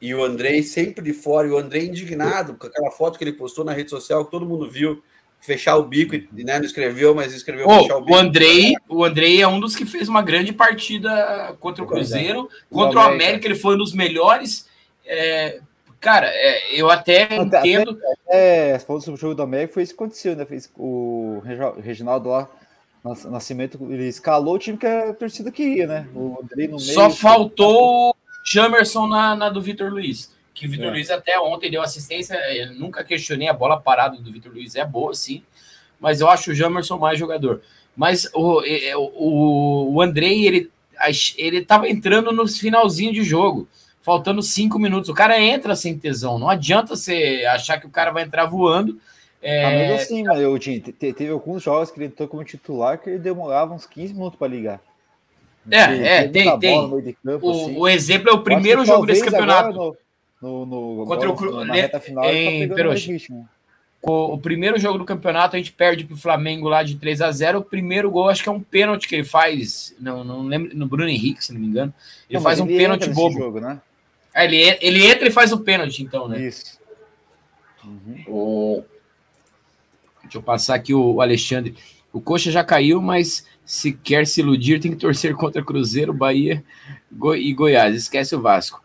e o Andrei sempre de fora, e o Andrei indignado com aquela foto que ele postou na rede social, que todo mundo viu, fechar o bico, né? Não escreveu, mas escreveu oh, fechar o bico. O Andrei, o Andrei é um dos que fez uma grande partida contra o Cruzeiro, contra o América, ele foi um dos melhores. É, cara, é, eu até, até entendo. É, falando sobre o jogo do América, foi isso que aconteceu, né? Fez o Reginaldo lá. Nascimento, ele escalou o time que a torcida queria, né? O Andrei no meio. Só faltou o Jamerson na, na do Vitor Luiz que o Vitor é. Luiz até ontem deu assistência. Eu nunca questionei a bola parada do Vitor Luiz, é boa sim, mas eu acho o Jamerson mais jogador. Mas o, o, o Andrei, ele, ele tava entrando no finalzinho de jogo, faltando cinco minutos. O cara entra sem tesão, não adianta você achar que o cara vai entrar voando. É... Ah, mas assim, mas eu, teve alguns jogos que ele entrou como titular que ele demorava uns 15 minutos para ligar. É, é, tem, tem. Campo, o, assim. o, exemplo é o primeiro jogo desse campeonato. No, no contra o na reta final, em tá o, o, primeiro jogo do campeonato a gente perde para o Flamengo lá de 3 a 0 O primeiro gol acho que é um pênalti que ele faz, não, não lembro, no Bruno Henrique, se não me engano. Ele não, faz um ele pênalti bobo. Jogo, né? ah, ele, ele entra e faz o pênalti, então, né? Isso. Uhum. O... Deixa eu passar aqui o Alexandre. O Coxa já caiu, mas se quer se iludir, tem que torcer contra Cruzeiro, Bahia e Goiás. Esquece o Vasco.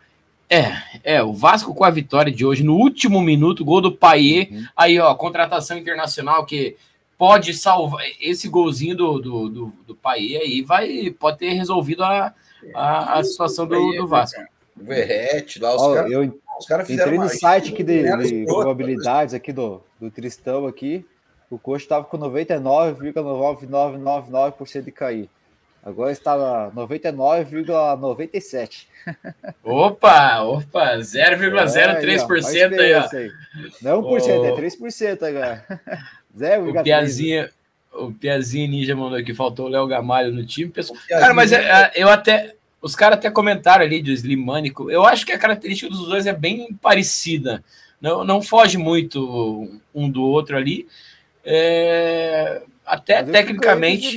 É, é, o Vasco com a vitória de hoje, no último minuto, gol do Paier, uhum. aí, ó, contratação internacional que pode salvar, esse golzinho do, do, do, do Paier aí vai, pode ter resolvido a, a, a situação do, do Vasco. O Verrete, lá, os caras os cara Entrei no site aqui de, de probabilidades aqui do, do Tristão aqui, o Coxa estava com 99,9999% de cair. Agora está na 99,97. Opa, opa, 0,03% é, aí, ó. Aí. Não 1%, oh. é 3% agora. 0, o Piazinha, o Piazinha Ninja mandou aqui, faltou o Léo Gamalho no time. Cara, mas é, é, eu até. Os caras até comentaram ali do Slimânico. Eu acho que a característica dos dois é bem parecida. Não, não foge muito um do outro ali. É, até tecnicamente.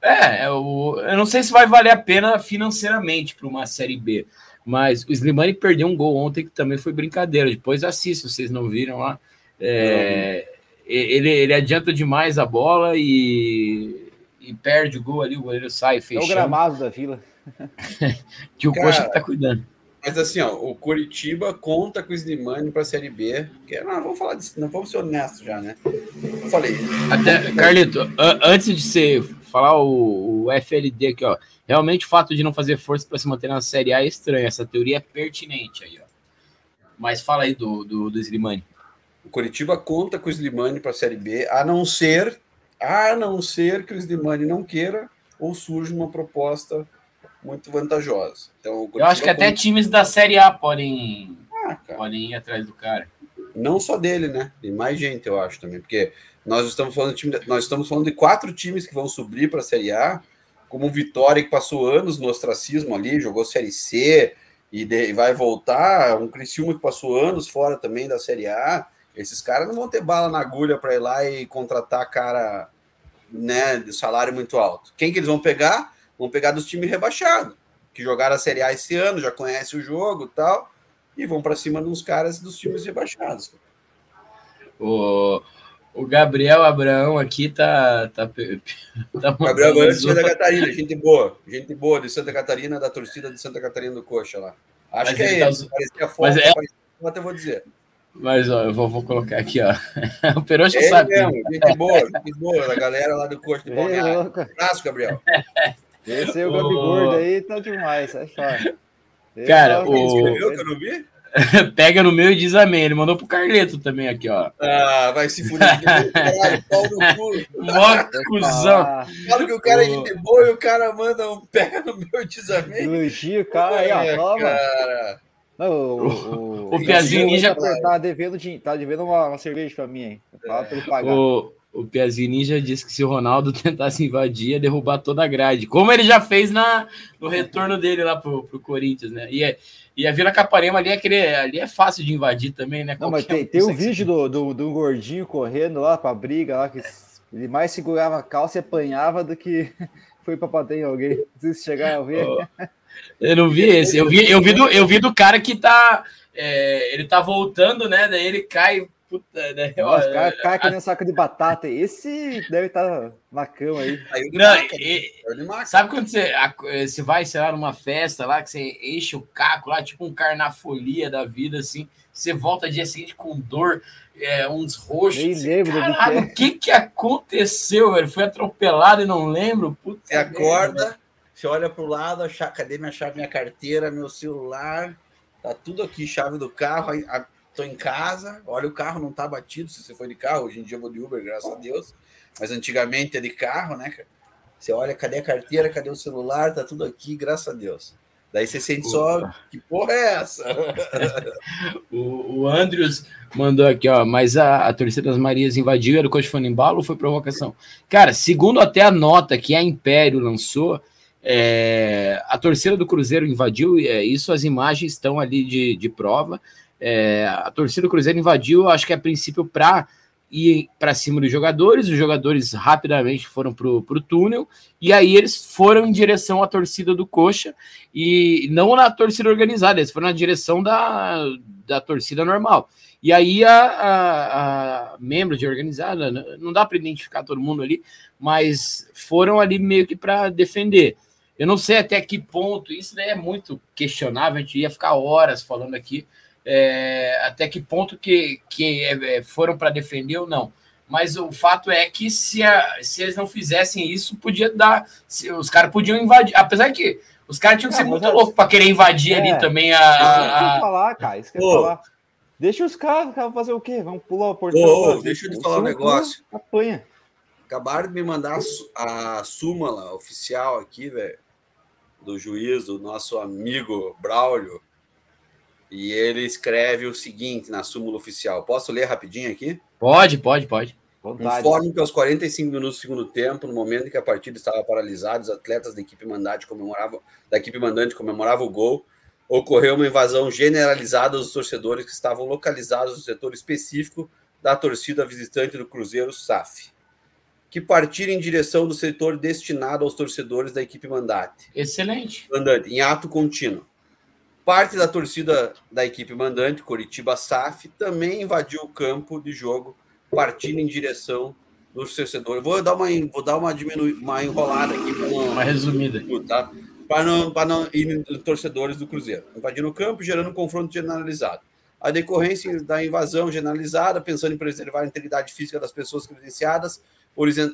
É, eu, eu não sei se vai valer a pena financeiramente para uma Série B, mas o Slimani perdeu um gol ontem que também foi brincadeira. Depois assista, vocês não viram lá. É, ele, ele adianta demais a bola e, e perde o gol ali, o goleiro sai fechando. É o gramado da vila. que o Cara, Coxa está cuidando. Mas assim, ó, o Curitiba conta com o Slimani para a Série B. Que, não, vamos falar disso, não vamos ser honestos já, né? Eu falei. Até, Carlito, antes de ser falar o, o, FLD aqui, ó. Realmente o fato de não fazer força para se manter na Série A é estranho. Essa teoria é pertinente aí, ó. Mas fala aí do, do, do Slimani. O Curitiba conta com o Slimani para a Série B, a não ser, a não ser que o Slimani não queira ou surja uma proposta muito vantajosa. Então, Eu acho que até times da Série A podem, ah, podem ir atrás do cara. Não só dele, né? Tem mais gente, eu acho também, porque nós estamos falando de, time, nós estamos falando de quatro times que vão subir para a Série A, como o Vitória que passou anos no ostracismo ali, jogou Série C e, de, e vai voltar, um Criciúma que passou anos fora também da Série A. Esses caras não vão ter bala na agulha para ir lá e contratar cara né, de salário muito alto. Quem que eles vão pegar? Vão pegar dos times rebaixados, que jogaram a Série A esse ano, já conhece o jogo e tal, e vão para cima dos caras dos times rebaixados. O, o Gabriel Abraão aqui tá. tá, tá Gabriel Abraão de Santa Catarina, gente boa. Gente boa de Santa Catarina, da torcida de Santa Catarina do Coxa lá. Acho Mas que é ele. Tá... Parecia foto, mas é... até vou dizer. Mas ó, eu vou, vou colocar aqui, ó. o Peroxa sabe. Mesmo, gente boa, gente boa, a galera lá do Coxa de Balneário. Abraço, Gabriel. Esse é o Gabi Gordo aí, tá demais, é foda. Cara, o... Escreveu que eu não vi? Pega no meu e diz amém. Ele mandou pro Carleto também aqui, ó. Ah, vai se fuder. Mó cuzão. Fala que o cara é gente boa e o cara manda um pega no meu e diz amém. Elogio, cara, aí, ó, toma. Cara. Não, o, o, o Piazinho Ninja. Tá devendo, tá devendo uma, uma cerveja pra mim, hein? Fala pra ele pagar. O, o Piazinho Ninja disse que se o Ronaldo tentasse invadir, ia derrubar toda a grade. Como ele já fez na, no retorno dele lá pro, pro Corinthians, né? E, é, e a Vila Caparema ali é, aquele, ali é fácil de invadir também, né? Não, mas tem, tem um vídeo do, do, do gordinho correndo lá pra briga lá, que ele mais segurava a calça e apanhava do que foi pra bater em alguém. Se chegar a ver. Oh. Eu não vi esse. Eu vi, eu vi, do, eu vi do cara que tá. É, ele tá voltando, né? Daí ele cai. Puta, né? Nossa, cai, cai que nem um saco de batata. Esse deve estar tá na cama aí. Não, e, sabe quando você, você vai, sei lá, numa festa lá, que você enche o caco lá, tipo um carnafolia da vida, assim. Você volta dia seguinte com dor, é, uns roxos. Nem lembro Caralho, o que, que aconteceu, velho? Foi atropelado e não lembro? Puta você acorda, você olha para o lado, a cadê minha chave, minha carteira, meu celular? Tá tudo aqui, chave do carro. Tô em casa, olha o carro, não tá batido. Se você foi de carro, hoje em dia eu vou de Uber, graças a Deus. Mas antigamente é de carro, né, Você olha, cadê a carteira, cadê o celular? Tá tudo aqui, graças a Deus. Daí você sente só, que porra é essa? o, o Andrews mandou aqui, ó, mas a, a torcida das Marias invadiu, era o coach embalo ou foi provocação? Cara, segundo até a nota que a Império lançou, é, a torcida do Cruzeiro invadiu, é, isso as imagens estão ali de, de prova. É, a torcida do Cruzeiro invadiu, acho que a princípio para ir para cima dos jogadores, os jogadores rapidamente foram para o túnel, e aí eles foram em direção à torcida do Coxa, e não na torcida organizada, eles foram na direção da, da torcida normal. E aí a, a, a membros de organizada, não dá para identificar todo mundo ali, mas foram ali meio que para defender. Eu não sei até que ponto, isso é muito questionável, a gente ia ficar horas falando aqui, é, até que ponto que, que é, é foram para defender ou não. Mas o fato é que se, a, se eles não fizessem isso, podia dar. Se, os caras podiam invadir. Apesar que os caras tinham que ser muito é, loucos para querer invadir é, ali também a. a... Isso falar, cara. Isso falar. Deixa os caras, cara fazer o quê? Vamos pular o portão. Oh, deixa eu te falar um negócio. Apanha. Acabaram de me mandar a súmula oficial aqui, velho do juiz, do nosso amigo Braulio, e ele escreve o seguinte na súmula oficial. Posso ler rapidinho aqui? Pode, pode, pode. Informe que aos 45 minutos do segundo tempo, no momento em que a partida estava paralisada, os atletas da equipe mandante comemoravam, da equipe mandante comemoravam o gol, ocorreu uma invasão generalizada dos torcedores que estavam localizados no setor específico da torcida visitante do Cruzeiro SAF que partirem em direção do setor destinado aos torcedores da equipe mandante. Excelente. Mandante, em ato contínuo. Parte da torcida da equipe mandante, Coritiba SAF, também invadiu o campo de jogo, partindo em direção dos torcedores. Vou dar uma, vou dar uma, diminu... uma enrolada aqui. Uma, uma resumida. Tá? Para não, para não ir torcedores do Cruzeiro. Invadindo o campo, gerando um confronto generalizado. A decorrência da invasão generalizada, pensando em preservar a integridade física das pessoas credenciadas,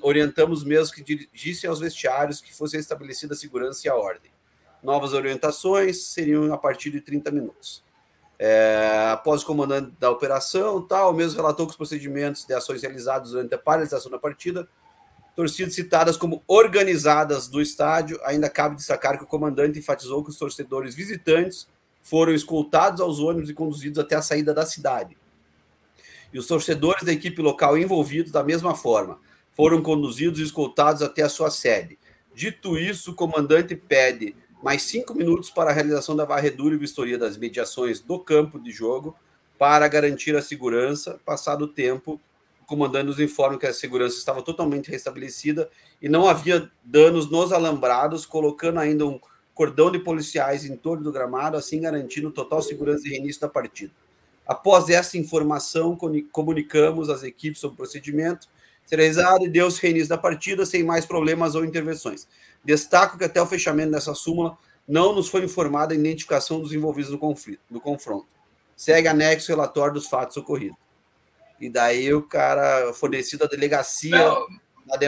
orientamos mesmo que dirigissem aos vestiários que fosse estabelecida a segurança e a ordem. Novas orientações seriam a partir de 30 minutos. É, após o comandante da operação, tal, mesmo relatou que os procedimentos de ações realizados durante a paralisação da partida torcidas citadas como organizadas do estádio. Ainda cabe destacar que o comandante enfatizou que os torcedores visitantes foram escoltados aos ônibus e conduzidos até a saída da cidade. E os torcedores da equipe local envolvidos, da mesma forma, foram conduzidos e escoltados até a sua sede. Dito isso, o comandante pede mais cinco minutos para a realização da varredura e vistoria das mediações do campo de jogo para garantir a segurança. Passado o tempo, o comandante nos informa que a segurança estava totalmente restabelecida e não havia danos nos alambrados, colocando ainda um cordão de policiais em torno do gramado, assim garantindo total segurança e reinício da partida. Após essa informação, comunicamos às equipes sobre o procedimento realizado e deu-se reinício da partida sem mais problemas ou intervenções. Destaco que até o fechamento dessa súmula não nos foi informada a identificação dos envolvidos no conflito, no confronto. Segue anexo relatório dos fatos ocorridos. E daí o cara fornecido à delegacia não,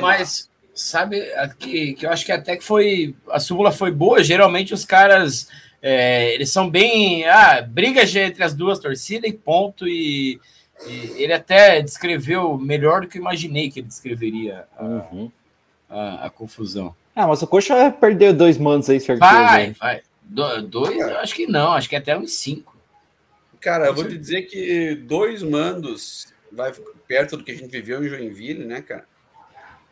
Mas sabe que, que eu acho que até que foi a súmula foi boa. Geralmente os caras é, eles são bem ah, briga entre as duas torcidas e ponto e ele até descreveu melhor do que eu imaginei que ele descreveria a, uhum. a, a confusão. Ah, mas o Coxa perdeu dois mandos aí, certeza. Vai, vai. Do, dois, eu acho que não, acho que até uns cinco. Cara, eu vou te dizer que dois mandos vai perto do que a gente viveu em Joinville, né, cara?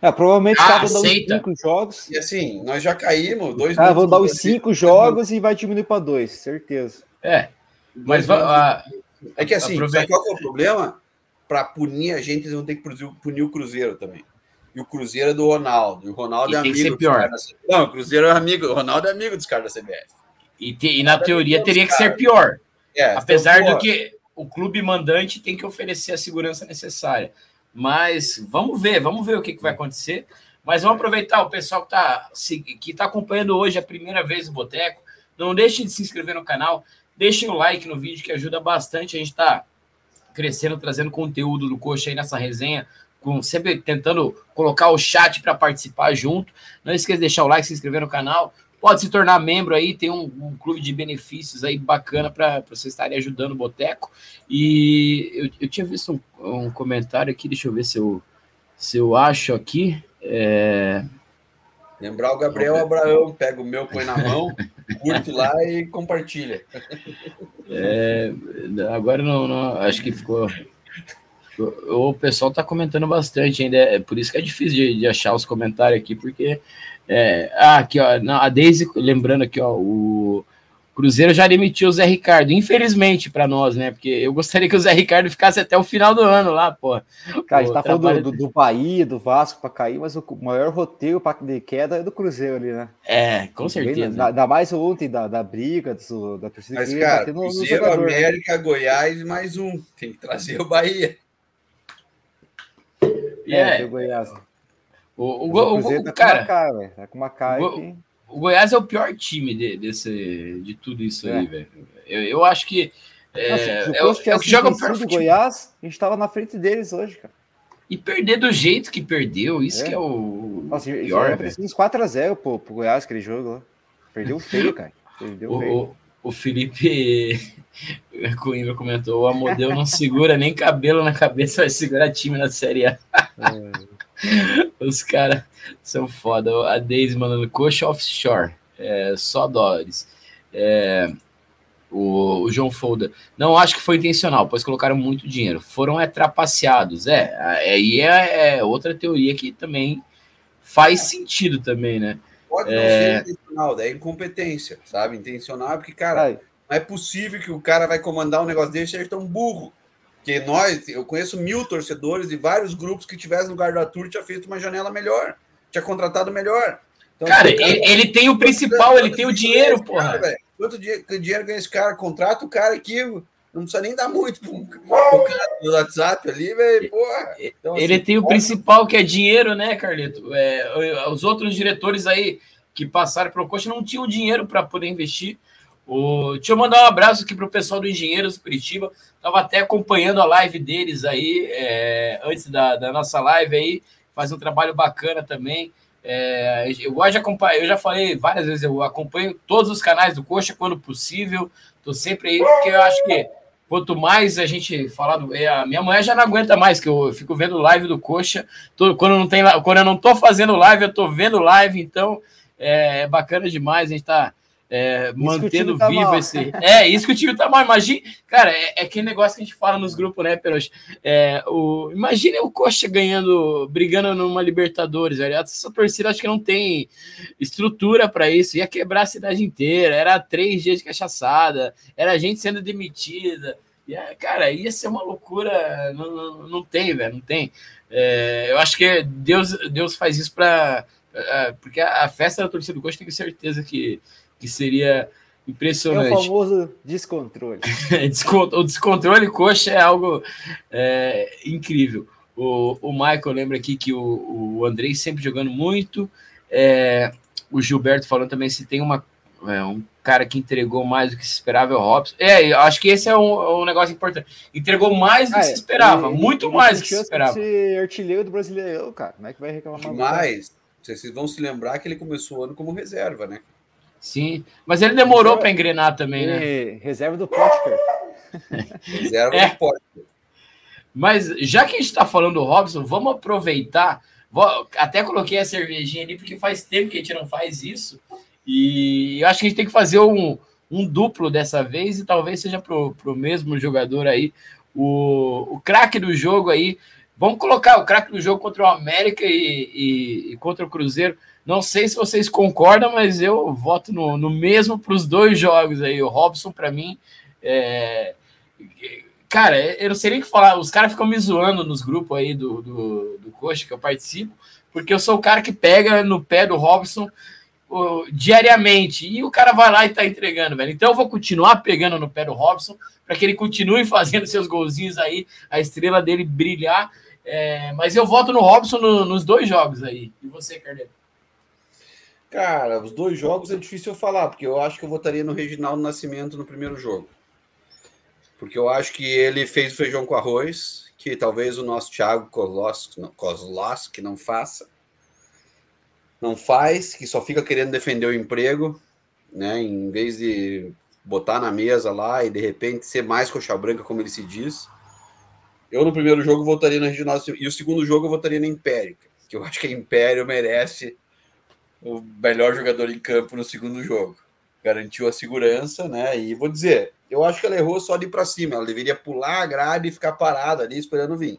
É, provavelmente ah, cada uns cinco jogos. E assim, nós já caímos, dois Ah, vão dar os cinco jogos e vai diminuir para dois, certeza. É. Mas a, é que assim, sabe qual que é o problema? Para punir a gente, eles vão ter que punir o Cruzeiro também. E o Cruzeiro é do Ronaldo. E o Ronaldo e é amigo. pior. Não, o Cruzeiro é amigo. O Ronaldo é amigo dos caras da CBF. E, te, e na teoria teria que ser pior. É, Apesar então, do que o clube mandante tem que oferecer a segurança necessária. Mas vamos ver, vamos ver o que, que vai acontecer. Mas vamos aproveitar o pessoal que está que tá acompanhando hoje a primeira vez o Boteco. Não deixe de se inscrever no canal. Deixem o like no vídeo que ajuda bastante. A gente está crescendo, trazendo conteúdo do Coxa aí nessa resenha, com, sempre tentando colocar o chat para participar junto. Não esqueça de deixar o like, se inscrever no canal. Pode se tornar membro aí, tem um, um clube de benefícios aí bacana para vocês estarem ajudando o Boteco. E eu, eu tinha visto um, um, comentário aqui, deixa eu ver se eu, se eu acho aqui. É... Lembrar o Gabriel Abraão, pega o meu, põe na mão, curte lá e compartilha. É, agora não, não, acho que ficou. O pessoal está comentando bastante ainda, é por isso que é difícil de, de achar os comentários aqui, porque. É, ah, aqui, ó, a Daisy, lembrando aqui, ó, o, Cruzeiro já demitiu o Zé Ricardo, infelizmente para nós, né? Porque eu gostaria que o Zé Ricardo ficasse até o final do ano lá, pô. Cara, a gente tá trabalho... falando do, do, Bahia, do Vasco para cair, mas o maior roteiro de queda é do Cruzeiro ali, né? É, com certeza. Ainda mais ontem da, da briga, do, da torcida. Mas, cara, no, Cruzeiro, no né? América, Goiás, mais um. Tem que trazer o Bahia. É, é o Goiás. O, o, o, o, o tá cara, com cara, tá com uma cara que... O Goiás é o pior time de, desse, de tudo isso é. aí, velho. Eu, eu acho que. É, Nossa, é, é, o que, é o que joga o pior do Goiás, a gente tava na frente deles hoje, cara. E perder do jeito que perdeu, isso é. que é o Nossa, pior, velho. Uns 4x0 pro, pro Goiás, aquele jogo lá. Perdeu feio, cara. Perdeu o, feio. O, o Felipe Coimbra comentou: o Amodeu não segura nem cabelo na cabeça, vai segurar time na Série A. É. Os caras são foda. A Daisy mandando coxa offshore, é, só dólares. É, o, o, João Folda. Não acho que foi intencional, pois colocaram muito dinheiro. Foram trapaceados. É, aí é, é, outra teoria que também faz sentido também, né? Pode não é... ser intencional, é incompetência, sabe? Intencional é porque, cara, Ai. não é possível que o cara vai comandar um negócio desse e seja tão burro. Porque nós, eu conheço mil torcedores e vários grupos que tivessem no lugar do Arthur tinha feito uma janela melhor, tinha contratado melhor. Então, cara, assim, ele, ele, tem o principal, ele tem o dinheiro, porra. Cara, Quanto dinheiro ganha esse cara? Contrata o cara aqui, não precisa nem dar muito pro, cara do WhatsApp ali, velho. Então, ele assim, tem o principal, que é dinheiro, né, Carlito? É, os outros diretores aí que passaram para o Coxa não tinham dinheiro para poder investir. O... Deixa eu mandar um abraço aqui para o pessoal do Engenheiros Curitiba. Estava até acompanhando a live deles aí, é, antes da, da, nossa live aí. Faz um trabalho bacana também. É, eu gosto de acompanhar, eu já falei várias vezes, eu acompanho todos os canais do Coxa quando possível. Estou sempre aí, porque eu acho que quanto mais a gente falar do. É, a minha mulher já não aguenta mais, que eu fico vendo live do Coxa. Tô, quando, não tem, quando eu não tô fazendo live, eu tô vendo live, então é, é bacana demais. A gente tá é, mantendo tá vivo mal. esse. É, isso que o time tá mal. Imagina, cara, é, é aquele negócio que a gente fala nos grupos, né, Perox? É, o... Imagina o Coxa ganhando, brigando numa Libertadores, velho. Essa torcida acho que não tem estrutura para isso. Ia quebrar a cidade inteira. Era três dias de cachaçada, era gente sendo demitida. Ia, cara, ia ser uma loucura. Não, não, não tem, velho, não tem. É, eu acho que Deus, Deus faz isso para. É, porque a festa da torcida do Coxa tem certeza que que seria impressionante. É o famoso descontrole. o descontrole coxa é algo é, incrível. O, o Michael lembra aqui que o, o Andrei sempre jogando muito. É, o Gilberto falando também se tem uma, é, um cara que entregou mais do que se esperava é o Robson. É, eu acho que esse é um, um negócio importante. Entregou mais do ah, que se esperava, ele, muito ele mais do que se esperava. Ser artilheiro do brasileiro, cara. Como é que vai reclamar mais? Vocês vão se lembrar que ele começou o ano como reserva, né? Sim, mas ele demorou para engrenar também, né? Reserva do Potker. Reserva é. do Potker. Mas já que a gente está falando do Robson, vamos aproveitar. Vou, até coloquei a cervejinha ali, porque faz tempo que a gente não faz isso. E eu acho que a gente tem que fazer um, um duplo dessa vez, e talvez seja para o mesmo jogador aí. O, o craque do jogo aí. Vamos colocar o craque do jogo contra o América e, e, e contra o Cruzeiro. Não sei se vocês concordam, mas eu voto no, no mesmo para os dois jogos aí. O Robson, para mim, é... cara, eu não sei nem o que falar. Os caras ficam me zoando nos grupos aí do, do, do Coxa que eu participo, porque eu sou o cara que pega no pé do Robson diariamente. E o cara vai lá e tá entregando, velho. Então eu vou continuar pegando no pé do Robson para que ele continue fazendo seus golzinhos aí, a estrela dele brilhar. É... mas eu voto no Robson no, nos dois jogos aí. E você, Carneiro? Cara, os dois jogos é difícil eu falar, porque eu acho que eu votaria no Reginaldo Nascimento no primeiro jogo. Porque eu acho que ele fez o feijão com arroz, que talvez o nosso Thiago Kozlowski não faça. Não faz, que só fica querendo defender o emprego, né? Em vez de botar na mesa lá e de repente ser mais coxa branca, como ele se diz. Eu no primeiro jogo votaria no Reginaldo e o segundo jogo eu votaria no Império, que eu acho que a Império merece o melhor jogador em campo no segundo jogo. Garantiu a segurança, né? E vou dizer, eu acho que ela errou só de para cima. Ela deveria pular a grade e ficar parada ali esperando vir.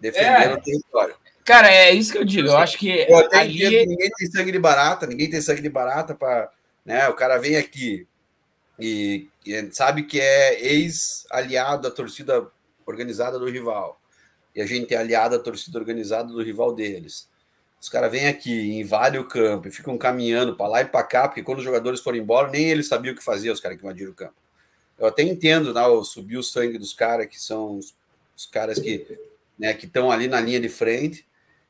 Defendendo é. o território. Cara, é isso que eu digo. Eu acho que. Eu até ali... ninguém tem sangue de barata, ninguém tem sangue de barata para. Né, o cara vem aqui e, e sabe que é ex-aliado da torcida organizada do rival. E a gente é aliado à torcida organizada do rival deles. Os caras vêm aqui, invadem o campo e ficam caminhando para lá e para cá, porque quando os jogadores foram embora, nem eles sabiam o que fazer, os caras que invadiram o campo. Eu até entendo, né, subir o sangue dos caras, que são os, os caras que né, estão ali na linha de frente.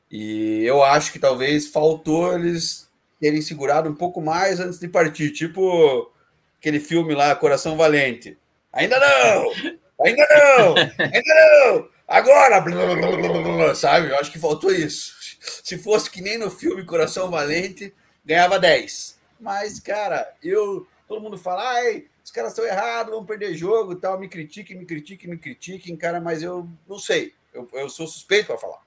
E eu acho que talvez faltou eles terem segurado um pouco mais antes de partir, tipo aquele filme lá, Coração Valente. Ainda não! Ainda não! Ainda não! Agora! Sabe? Eu acho que faltou isso. Se fosse que nem no filme Coração Valente, ganhava 10. Mas, cara, eu. Todo mundo fala, ai, os caras estão errados, vão perder jogo e tal. Me critiquem, me critiquem, me critiquem, cara, mas eu não sei. Eu, eu sou suspeito para falar.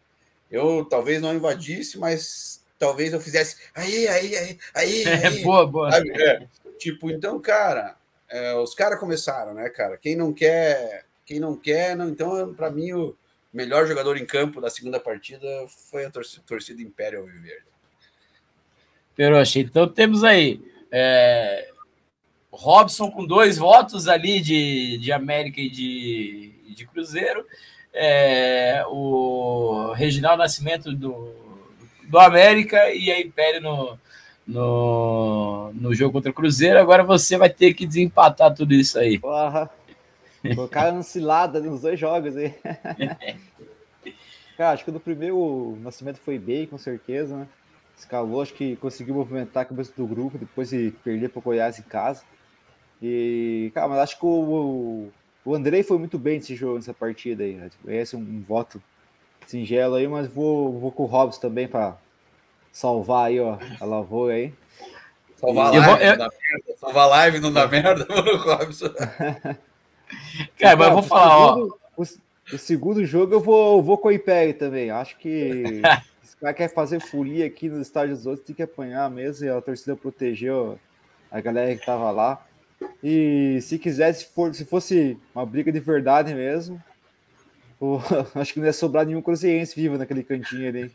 Eu talvez não invadisse, mas talvez eu fizesse. Aí, aí, aí, aí. aí boa, boa. É, tipo, então, cara, é, os caras começaram, né, cara? Quem não quer, quem não quer, não. Então, para mim, o melhor jogador em campo da segunda partida foi a torcida, torcida Império Viverde. Peroxa, então temos aí é, Robson com dois votos ali de, de América e de, de Cruzeiro, é, o Reginaldo Nascimento do, do América e a Império no, no, no jogo contra o Cruzeiro. Agora você vai ter que desempatar tudo isso aí. Porra. Colocaram no cilada nos dois jogos aí. Cara, acho que no primeiro o Nascimento foi bem, com certeza, né? Escalou, acho que conseguiu movimentar a cabeça do grupo depois de perder para o Goiás em casa. E, cara, mas acho que o, o Andrei foi muito bem nesse jogo, nessa partida aí. Né? Esse é um, um voto singelo aí, mas vou, vou com o Robson também para salvar aí, ó, a lavoura aí. Salvar a live, vou, eu... não dá merda. Salvar live não dá merda, mano, Robson. Cara, mas eu vou falar, segundo, ó. O, o, segundo jogo eu vou, eu vou com o Império também. Acho que se o cara quer fazer folia aqui nos estádios dos outros, tem que apanhar mesmo. E a torcida protegeu a galera que tava lá. E se quisesse, for, se fosse uma briga de verdade mesmo, o, acho que não ia sobrar nenhum cruzeirense vivo naquele cantinho ali.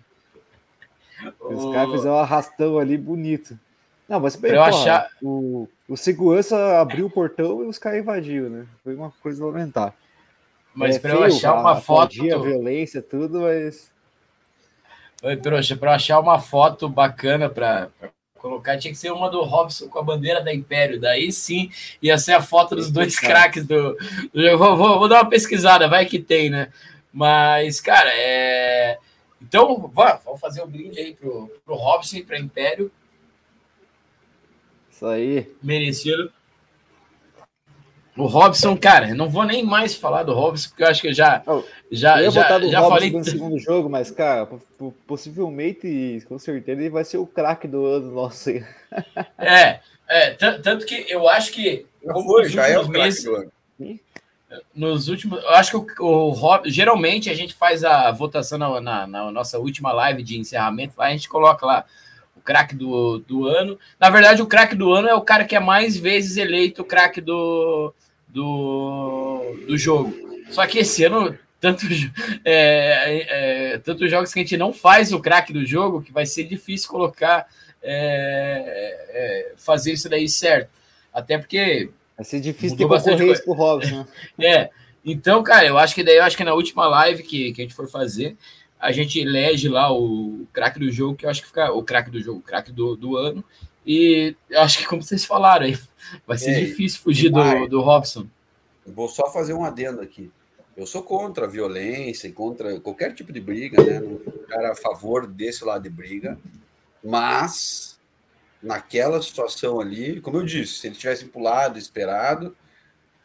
Os caras fizeram um arrastão ali bonito. Não, mas bem, eu porra, achar... o, o segurança abriu o portão e os caras invadiram, né? Foi uma coisa lamentável. Mas é, para eu achar uma a foto. A violência, tudo, mas. Oi, trouxa, para eu achar uma foto bacana para colocar, tinha que ser uma do Robson com a bandeira da Império. Daí sim ia ser a foto dos dois craques do. do vou, vou, vou, dar uma pesquisada, vai que tem, né? Mas, cara, é. Então, vamos fazer um brinde aí pro, pro Robson e para Império. Isso aí. Merecido. O Robson, cara, não vou nem mais falar do Robson, porque eu acho que eu já. Oh, já, eu já, já Robson falei. no segundo jogo, mas, cara, possivelmente, com certeza, ele vai ser o craque do ano nosso. É, é tanto que eu acho que. Foi, já é o craque do ano. Nos últimos. Eu acho que o, o Rob, geralmente a gente faz a votação na, na, na nossa última live de encerramento, lá a gente coloca lá craque do, do ano. Na verdade, o craque do ano é o cara que é mais vezes eleito craque do, do, do jogo. Só que esse ano, tanto, é, é, tantos jogos que a gente não faz o craque do jogo, que vai ser difícil colocar, é, é fazer isso daí certo. Até porque. Vai ser difícil ter concorrência pro Robson. Né? é. Então, cara, eu acho que daí eu acho que na última live que, que a gente for fazer, a gente elege lá o craque do jogo, que eu acho que fica o craque do jogo, o craque do, do ano. E eu acho que, como vocês falaram aí, vai ser difícil fugir do, do Robson. Vou só fazer um adendo aqui. Eu sou contra a violência e contra qualquer tipo de briga, né? Não cara a favor desse lado de briga, mas naquela situação ali, como eu disse, se ele tivesse pulado, esperado,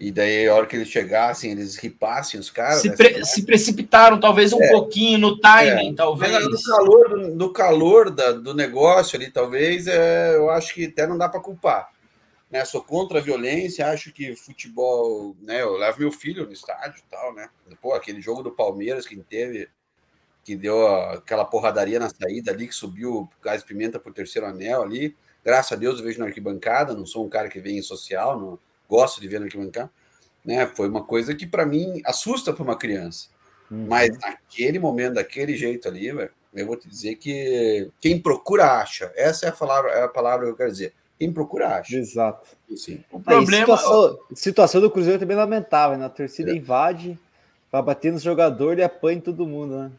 e daí, a hora que eles chegassem, eles ripassem os caras. Se, né? pre se precipitaram, talvez, um é, pouquinho no timing, é. talvez. no calor, no calor da, do negócio ali, talvez, é, eu acho que até não dá para culpar. Né? Sou contra a violência, acho que futebol. Né? Eu levo meu filho no estádio e tal, né? Pô, aquele jogo do Palmeiras que teve, que deu aquela porradaria na saída ali, que subiu gás pimenta pro terceiro anel ali. Graças a Deus eu vejo na arquibancada, não sou um cara que vem em social, não gosto de ver no arquibancada, né? Foi uma coisa que para mim assusta para uma criança. Uhum. Mas naquele momento, daquele jeito ali, eu vou te dizer que quem procura acha. Essa é a palavra, é a palavra que eu quero dizer. Quem procura acha. Exato. Sim. O problema. A situação, situação, do Cruzeiro também é lamentável, né? A torcida é. invade, vai bater nos jogadores e apanha todo mundo, né?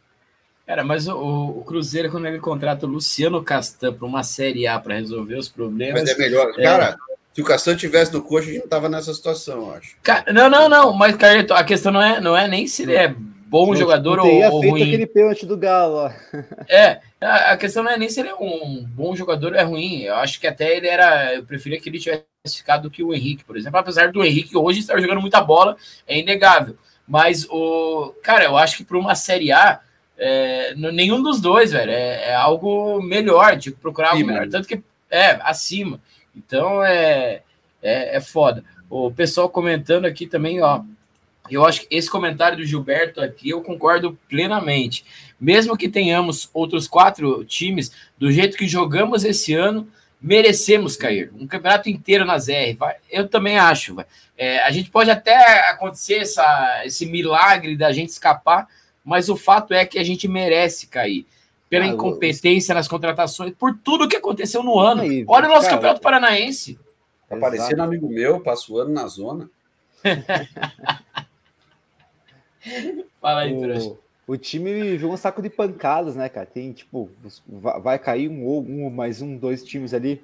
Cara, mas o, o, Cruzeiro, quando ele contrata o Luciano Castan para uma Série A para resolver os problemas. Mas é melhor. É... Cara, se o Castan tivesse no coxa, a gente não tava nessa situação, eu acho. Não, não, não, mas, Carleto, a questão não é, não é nem se ele é bom não, jogador ou, ou ruim. aquele pênalti do Galo. Ó. É, a, questão não é nem se ele é um bom jogador ou é ruim. Eu acho que até ele era. Eu preferia que ele tivesse ficado do que o Henrique, por exemplo. Apesar do Henrique hoje estar jogando muita bola, é inegável. Mas o. Cara, eu acho que para uma Série A. É, nenhum dos dois, velho. É, é algo melhor, tipo, procurar algo melhor. Tanto que é acima. Então é, é, é foda. O pessoal comentando aqui também, ó. Eu acho que esse comentário do Gilberto aqui eu concordo plenamente. Mesmo que tenhamos outros quatro times, do jeito que jogamos esse ano, merecemos cair. Um campeonato inteiro nas R. Eu também acho. É, a gente pode até acontecer essa, esse milagre da gente escapar, mas o fato é que a gente merece cair pela ah, incompetência nas contratações, por tudo que aconteceu no ano. Aí, Olha o nosso cara, campeonato paranaense. Tá parecendo amigo meu, passo o ano na zona. Fala aí, o, o time viveu um saco de pancadas, né, cara? Tem, tipo, vai cair um ou um, mais um, dois times ali.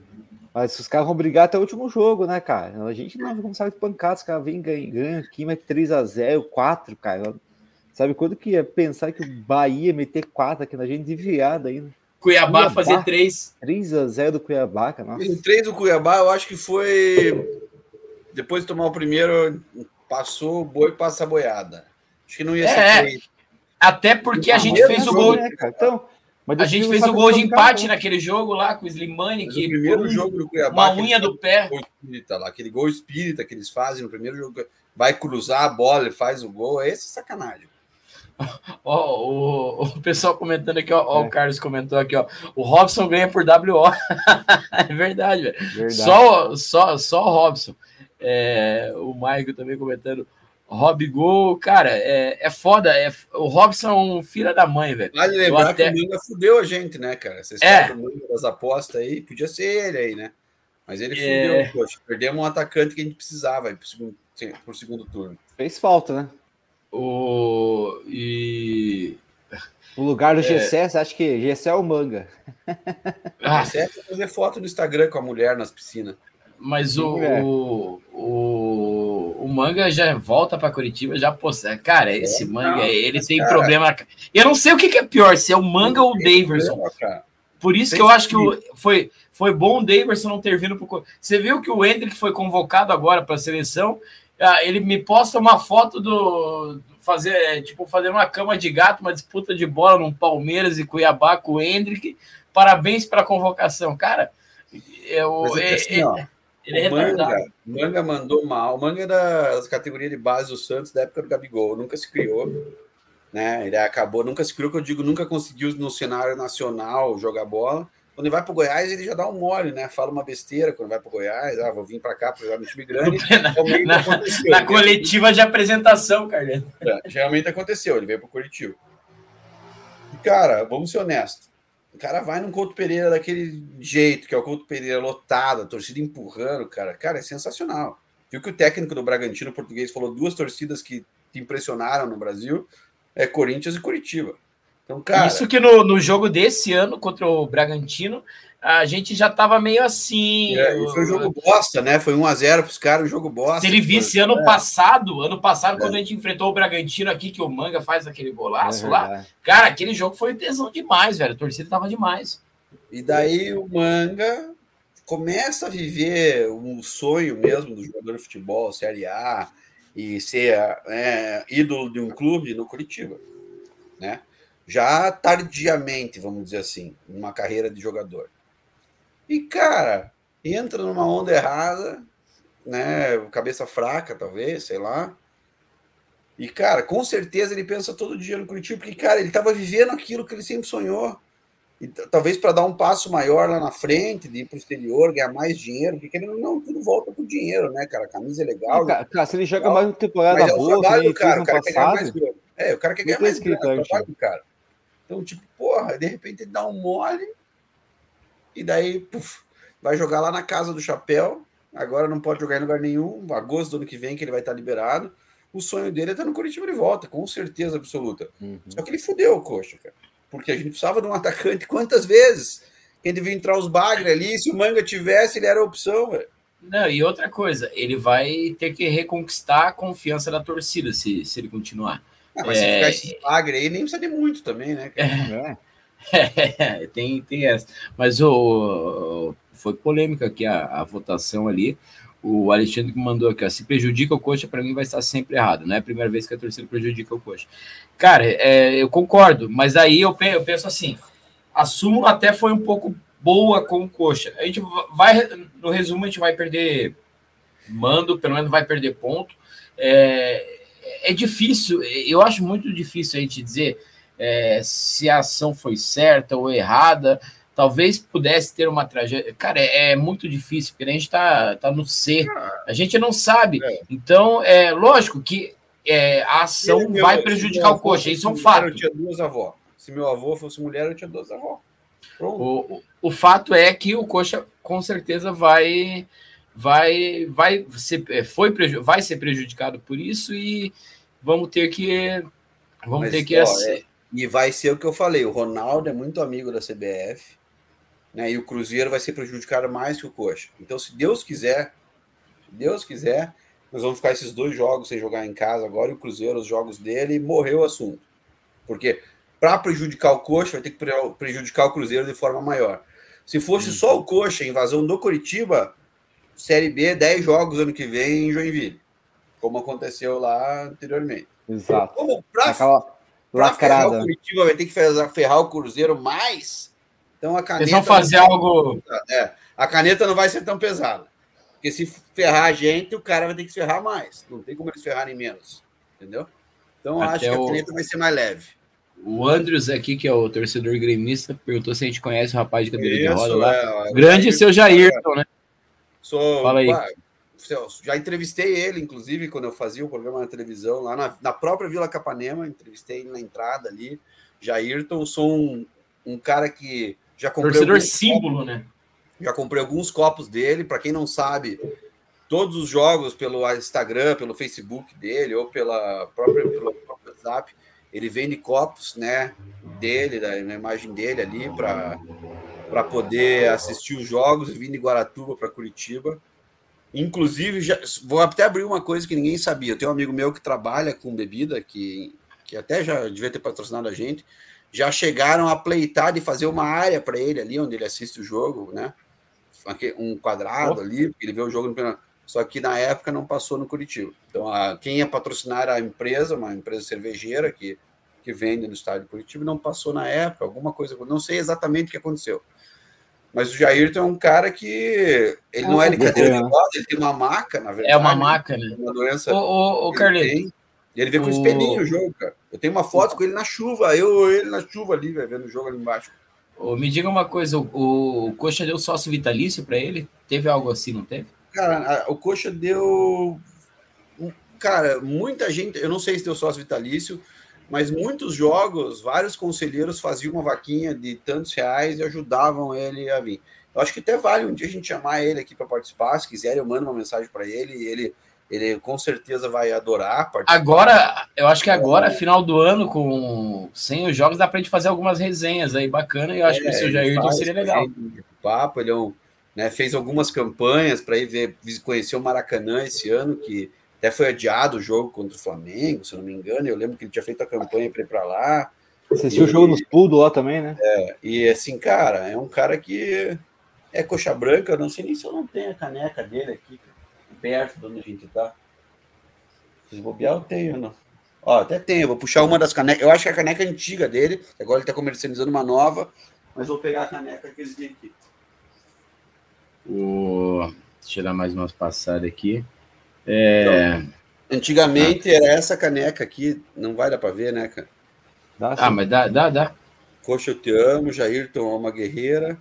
Mas os caras vão brigar até o último jogo, né, cara? A gente não vai um saco de pancadas, os caras vêm ganhando aqui, mas 3x0, 4, cara. Sabe quando que ia pensar que o Bahia meter quatro aqui na gente de virada ainda? Cuiabá, Cuiabá fazer três. 3 a 0 do Cuiabá, cara. Nossa. Em 3 do Cuiabá, eu acho que foi. Depois de tomar o primeiro, passou o boi passa a boiada. Acho que não ia é, ser três. Até porque a gente fez o gol. Né, então, a gente fez o gol de empate naquele jogo lá com o Slimani, que o primeiro um, jogo do Cuiabá, uma unha do pé. Espírita, lá, aquele gol espírita que eles fazem no primeiro jogo, vai cruzar a bola e faz o gol, é esse sacanagem. Ó, o, o pessoal comentando aqui, ó, ó é. o Carlos comentou aqui, ó, o Robson ganha por WO. é verdade, velho. Só, só, só o Robson. É, o Maico também comentando. Rob Gol, cara, é, é foda. É, o Robson é um filho da mãe, velho. Vale lembrar até... que o Manga fudeu a gente, né, cara? Vocês é. das apostas aí, podia ser ele aí, né? Mas ele é... fudeu, poxa. Perdemos um atacante que a gente precisava pro segundo, pro segundo turno. Fez falta, né? O, e... O lugar do é... Gessé, você acha que Gessé é o manga? Ah. Gessé é fazer foto no Instagram com a mulher nas piscinas. Mas o, é. o, o, o, manga já volta para Curitiba, já posta. Cara, esse é, manga, não, ele tem cara, problema. Eu não sei o que, que, é pior, se é o manga ou o Daverson. Por isso que eu acho que o, foi, foi bom o Daverson não ter vindo pro. Você viu que o Hendrick foi convocado agora para a seleção ele me posta uma foto do fazer é, tipo fazer uma cama de gato, uma disputa de bola no Palmeiras e Cuiabá com o Hendrick. Parabéns para a convocação, cara. Eu, é, é, assim, ó, ele é Manga, Manga mandou mal. O Manga é da categoria de base do Santos da época do Gabigol, nunca se criou. Né? Ele acabou, nunca se criou, que eu digo, nunca conseguiu no cenário nacional jogar bola. Quando ele vai para o Goiás, ele já dá um mole, né? Fala uma besteira quando vai para o Goiás, ah, vou vir para cá para jogar no time grande. na, na, na coletiva de apresentação, Carlinhos. É, geralmente aconteceu, ele veio para o Curitiba. E, cara, vamos ser honestos. O cara vai num Couto Pereira daquele jeito, que é o Couto Pereira lotado, a torcida empurrando, cara. Cara, é sensacional. Viu que o técnico do Bragantino português falou duas torcidas que te impressionaram no Brasil, é Corinthians e Curitiba. Então, cara... Isso que no, no jogo desse ano contra o Bragantino, a gente já estava meio assim. É, foi um jogo bosta, né? Foi 1x0 para os caras, um jogo bosta. Se ele visse ano é. passado, ano passado, é. quando a gente enfrentou o Bragantino aqui, que o Manga faz aquele golaço é lá, cara, aquele jogo foi tesão demais, velho. A torcida tava demais. E daí o Manga começa a viver um sonho mesmo do jogador de futebol, Série A, e ser é, ídolo de um clube no Curitiba, né? Já tardiamente, vamos dizer assim, numa carreira de jogador. E, cara, entra numa onda errada, né? Cabeça fraca, talvez, sei lá. E, cara, com certeza ele pensa todo dia no Curitiba, porque, cara, ele estava vivendo aquilo que ele sempre sonhou. E talvez para dar um passo maior lá na frente, de ir para o exterior, ganhar mais dinheiro, porque ele não tudo volta pro dinheiro, né, cara? A camisa é legal. Cara, cara se ele joga legal, mais uma temporada mas é boa, trabalho, cara, o cara quer ganhar mais grana. É, o cara quer ganhar mais grana, trabalho, cara. Então, tipo, porra, de repente ele dá um mole e daí puf, vai jogar lá na casa do chapéu. Agora não pode jogar em lugar nenhum. Agosto do ano que vem que ele vai estar liberado. O sonho dele é estar no Curitiba de volta, com certeza absoluta. Uhum. Só que ele fudeu o coxa, cara. Porque a gente precisava de um atacante quantas vezes? Quem devia entrar os bagres ali, se o Manga tivesse, ele era a opção, velho. Não, e outra coisa, ele vai ter que reconquistar a confiança da torcida se, se ele continuar. Ah, mas é... se ficar esse bagre aí, nem precisa de muito também, né? É. É, tem, tem essa. Mas o, foi polêmica aqui a, a votação ali. O Alexandre que mandou aqui, ó, se prejudica o coxa, para mim vai estar sempre errado. Não é a primeira vez que a torcida prejudica o coxa. Cara, é, eu concordo, mas aí eu, eu penso assim: a súmula até foi um pouco boa com o coxa. A gente vai, no resumo, a gente vai perder mando, pelo menos vai perder ponto. É, é difícil, eu acho muito difícil a gente dizer é, se a ação foi certa ou errada. Talvez pudesse ter uma tragédia. Cara, é, é muito difícil, porque a gente está tá no C, a gente não sabe. É. Então, é lógico que é, a ação vai prejudicar o coxa, isso é um fato. Eu tinha duas avós. Se meu avô fosse mulher, eu tinha duas avós. O, o, o fato é que o coxa com certeza vai vai vai ser é, foi vai ser prejudicado por isso e vamos ter que vamos Mas, ter que ó, é, e vai ser o que eu falei o Ronaldo é muito amigo da CBF né e o Cruzeiro vai ser prejudicado mais que o Coxa. Então se Deus quiser se Deus quiser nós vamos ficar esses dois jogos sem jogar em casa agora e o Cruzeiro os jogos dele e morreu o assunto. Porque para prejudicar o Coxa vai ter que prejudicar o Cruzeiro de forma maior. Se fosse só o Coxa, invasão do Curitiba, Série B, 10 jogos ano que vem em Joinville, como aconteceu lá anteriormente. Exato. Como pra... Aquela... Lacrada. Ferrar o Curitiba vai ter que ferrar o Cruzeiro mais. Então a caneta. Eles vão fazer algo. É, a caneta não vai ser tão pesada. Porque se ferrar a gente, o cara vai ter que se ferrar mais. Não tem como eles ferrarem menos. Entendeu? Então Até acho que a caneta vai ser mais leve. O Andrews aqui, que é o torcedor gremista, perguntou se a gente conhece o rapaz de cadeira Isso, de roda lá. É, Grande seu Jairton, né? Sou, Fala aí. Já entrevistei ele, inclusive, quando eu fazia o programa na televisão, lá na, na própria Vila Capanema, entrevistei ele na entrada ali. Jairton, sou um, um cara que já comprei. Torcedor símbolo, copos, né? Já comprei alguns copos dele. Para quem não sabe, todos os jogos pelo Instagram, pelo Facebook dele ou pela própria, pelo próprio WhatsApp, ele vende copos, né? Dele, da, na imagem dele ali, para poder assistir os jogos vir de Guaratuba para Curitiba. Inclusive, já, vou até abrir uma coisa que ninguém sabia. Eu tenho um amigo meu que trabalha com bebida, que, que até já devia ter patrocinado a gente. Já chegaram a pleitar de fazer uma área para ele ali, onde ele assiste o jogo, né? Um quadrado oh. ali, porque ele vê o jogo no Só que na época não passou no Curitiba. Então, a, quem ia patrocinar era a empresa, uma empresa cervejeira que, que vende no estádio de Curitiba, não passou na época, alguma coisa. Não sei exatamente o que aconteceu. Mas o Jairton é um cara que ele não é de cadeira de roda, ele tem uma maca, na verdade. É uma maca, né? Uma doença. Ô, ô, Carlinhos. Ele vê com o... espelhinho o jogo, cara. Eu tenho uma foto com ele na chuva, eu ele na chuva ali, véio, vendo o jogo ali embaixo. Ô, me diga uma coisa, o, o Coxa deu sócio vitalício para ele? Teve algo assim, não teve? Cara, a, o Coxa deu. Cara, muita gente, eu não sei se deu sócio vitalício, mas muitos jogos, vários conselheiros faziam uma vaquinha de tantos reais e ajudavam ele a vir. Eu acho que até vale um dia a gente chamar ele aqui para participar. Se quiser, eu mando uma mensagem para ele e ele, ele com certeza vai adorar. Participar. Agora, eu acho que agora, é. final do ano, com sem os jogos, dá para a gente fazer algumas resenhas aí bacana. E eu acho é, que o seu Jair seria legal. Papo, ele é um, né, fez algumas campanhas para ir ver, conhecer o Maracanã esse ano, que até foi adiado o jogo contra o Flamengo, se não me engano. Eu lembro que ele tinha feito a campanha para ir para lá. Assistiu o jogo nos Pudo lá também, né? É, e assim, cara, é um cara que é coxa branca. Eu não sei nem se eu não tenho a caneca dele aqui, perto de onde a gente tá. Se bobear, eu tenho, não. Ó, até tenho, vou puxar uma das canecas. Eu acho que é a caneca antiga dele, agora ele tá comercializando uma nova, mas vou pegar a caneca que eles têm aqui. O... Deixa eu dar mais umas passadas aqui. É... Então, antigamente ah. era essa caneca aqui, não vai dar para ver, né, cara? Dá, ah, mas dá, dá, dá. Coxa, eu te amo, Jairton é uma guerreira.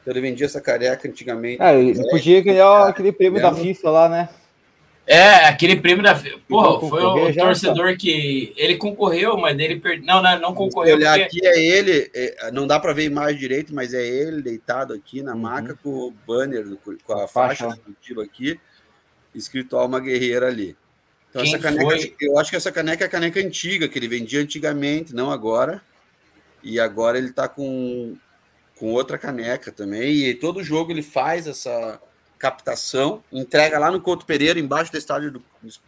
Então, ele vendia essa careca antigamente. Ah, ele é, podia ganhar aquele prêmio da FIFA lá, né? É, aquele prêmio da Porra, foi o já, torcedor tá. que. Ele concorreu, mas ele perdeu. Não, não, não concorreu. olhar porque... aqui é ele, é, não dá para ver a imagem direito, mas é ele deitado aqui na uhum. maca com o banner, com a, a faixa, faixa aqui escrito Alma Guerreira ali. Então, Quem essa caneca, foi? eu acho que essa caneca é a caneca antiga, que ele vendia antigamente, não agora. E agora ele está com, com outra caneca também. E todo jogo ele faz essa captação, entrega lá no Couto Pereira, embaixo da, estádio do,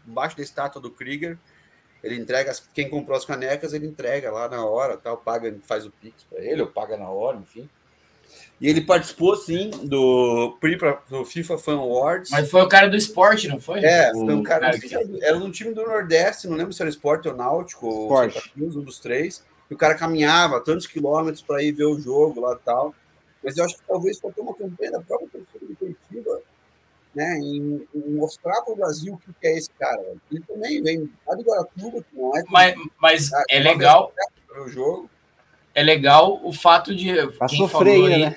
embaixo da estátua do Krieger. Ele entrega, quem comprou as canecas, ele entrega lá na hora, tal, paga, faz o Pix para ele, ou paga na hora, enfim. E ele participou, sim, do, do FIFA Fan Awards. Mas foi o cara do esporte, não foi? É, foi um cara, do, era um time do Nordeste, não lembro se era esporte ou náutico, esporte. ou um dos três. E o cara caminhava tantos quilômetros para ir ver o jogo lá e tal. Mas eu acho que talvez faltou uma campanha da própria torcida do Curitiba, né, em, em mostrar para o Brasil o que é esse cara. Ele também vem lá de Guaratuba, que não é. Mas, mas é legal. O jogo é legal o fato de. quem, sofrer, aí, né?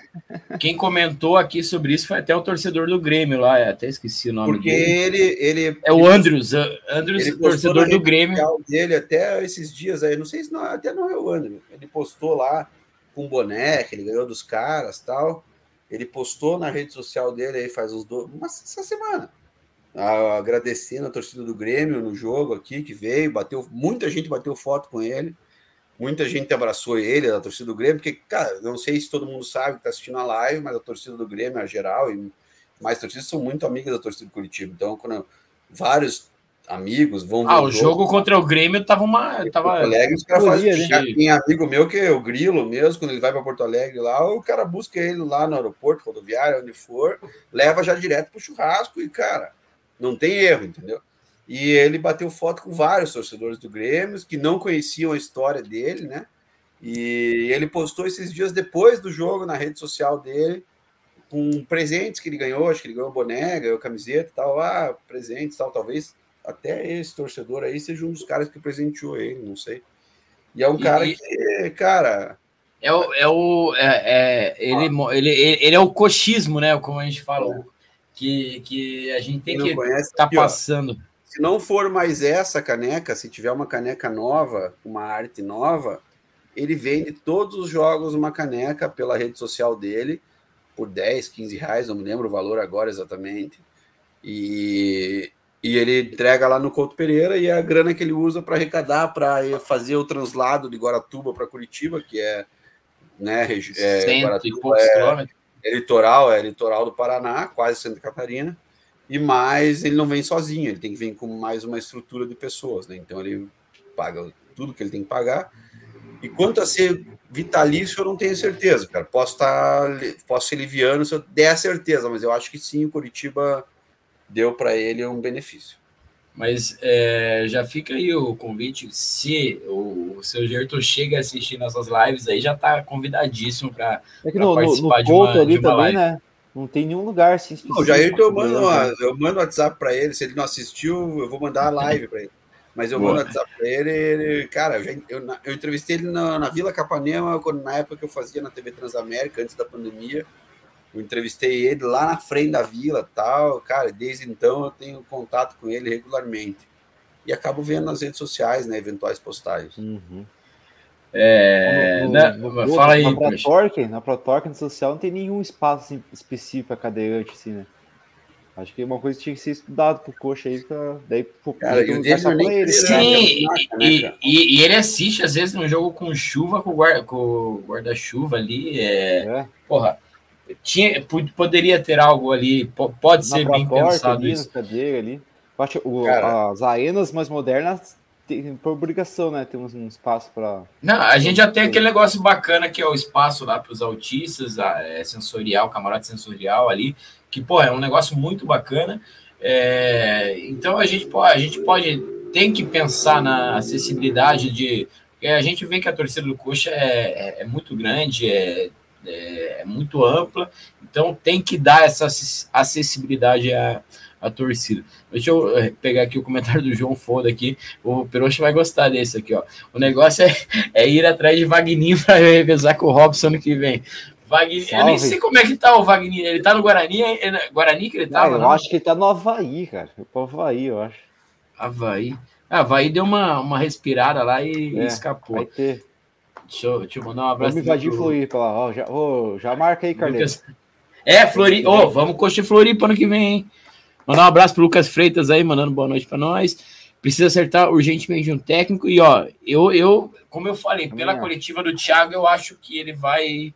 quem comentou aqui sobre isso foi até o torcedor do Grêmio lá, até esqueci o nome Porque dele. ele, ele. É o Andrews, Andrews, torcedor do Grêmio. dele até esses dias aí, não sei se não, até não é o Andrews. Ele postou lá com boné que ele ganhou dos caras tal. Ele postou na rede social dele aí faz uns dois. Uma, essa semana. Agradecendo a torcida do Grêmio no jogo aqui que veio, bateu. Muita gente bateu foto com ele. Muita gente abraçou ele, a torcida do Grêmio, porque, cara, não sei se todo mundo sabe que está assistindo a live, mas a torcida do Grêmio, a geral, e mais torcidas são muito amigas da torcida do Curitiba. Então, quando vários amigos vão Ah, o jogo, jogo contra o Grêmio tava uma. Tava... Porto Alegre, os caras fazem. Né? Tem amigo meu que é o Grilo mesmo, quando ele vai para Porto Alegre lá, o cara busca ele lá no aeroporto, rodoviário, onde for, leva já direto pro churrasco e, cara, não tem erro, entendeu? E ele bateu foto com vários torcedores do Grêmio que não conheciam a história dele, né? E ele postou esses dias depois do jogo na rede social dele, com presentes que ele ganhou, acho que ele ganhou boné, ganhou camiseta e tal, ah, presentes tal, talvez até esse torcedor aí seja um dos caras que presenteou ele, não sei. E é um cara e, que, cara... É o, é o é, é ele, ah. ele, ele é o coxismo, né, como a gente fala, é. que, que a gente tem que estar tá passando. Se não for mais essa caneca, se tiver uma caneca nova, uma arte nova, ele vende todos os jogos uma caneca pela rede social dele por 10, 15 reais, não me lembro o valor agora exatamente. E, e ele entrega lá no Couto Pereira e é a grana que ele usa para arrecadar, para fazer o translado de Guaratuba para Curitiba, que é, né, é, Guaratuba é, é litoral, é litoral do Paraná, quase Santa Catarina. E mais, ele não vem sozinho, ele tem que vir com mais uma estrutura de pessoas, né? Então ele paga tudo que ele tem que pagar e quanto a ser vitalício, eu não tenho certeza, cara. Posso estar, tá, posso ser liviano se eu der a certeza, mas eu acho que sim, o Curitiba deu para ele um benefício. Mas é, já fica aí o convite. Se o, o seu Gerto chega a assistir nossas lives, aí já está convidadíssimo para é participar no, no de uma, ali de uma também, live. né? Não tem nenhum lugar assim. Não, já eu mando, eu mando WhatsApp para ele. Se ele não assistiu, eu vou mandar a live para ele. Mas eu Boa. mando WhatsApp pra ele, ele cara, eu, já, eu, eu, entrevistei ele na, na, Vila Capanema, quando, na época que eu fazia na TV Transamérica, antes da pandemia. Eu entrevistei ele lá na frente da vila tal, cara, desde então eu tenho contato com ele regularmente. E acabo vendo nas redes sociais, né, eventuais postagens. Uhum. É, no, no, no, no, fala aí. Na ProTorque, na ProTorque, no social, não tem nenhum espaço assim, específico para cadeirante, assim, né? Acho que uma coisa tinha que ser estudado pro coxa aí, pra, daí pro cara, e o dele ele, né? Sim, e, e, e, ele assiste às vezes num jogo com chuva, com o guarda-chuva ali. É, é. Porra, tinha, poderia ter algo ali, pode Na ser bem pensado ali, isso. Cadeira, ali. Acho, o, as arenas mais modernas tem por obrigação, né? Tem um, um espaço para. Não, a gente já tem aquele negócio bacana que é o espaço lá para os autistas, a, é, sensorial, camarote sensorial ali, que, pô, é um negócio muito bacana. É, então a gente, pô, a gente pode, tem que pensar na acessibilidade de. A gente vê que a torcida do Coxa é, é, é muito grande, é, é, é, muito ampla, então tem que dar essa acessibilidade à, à torcida. Deixa eu eh, pegar aqui o comentário do João Foda aqui. O Peroxa vai gostar desse aqui, ó. O negócio é, é ir atrás de Vagninho para revezar com o Robson ano que vem. Wagner, eu nem sei como é que tá o Wagner. Ele tá no Guarani? É Guarani que ele tá? Não, eu não? acho que ele tá no Havaí, cara. Pro Havaí, eu acho. Havaí. Ah, Havaí deu uma, uma respirada lá e, é, escapou. Vai ter. Deixa eu, deixa eu mandar um abraço. Vamos invadir pro... Floripa lá. Ó, já, ó, já marca aí, Carlinhos. É, Floripa. Ó, oh, vamos curtir Floripa ano que vem, hein? Mandar um abraço pro Lucas Freitas aí, mandando boa noite para nós. Precisa acertar urgentemente um técnico. E, ó, eu, eu como eu falei, pela coletiva do Thiago, eu acho que ele vai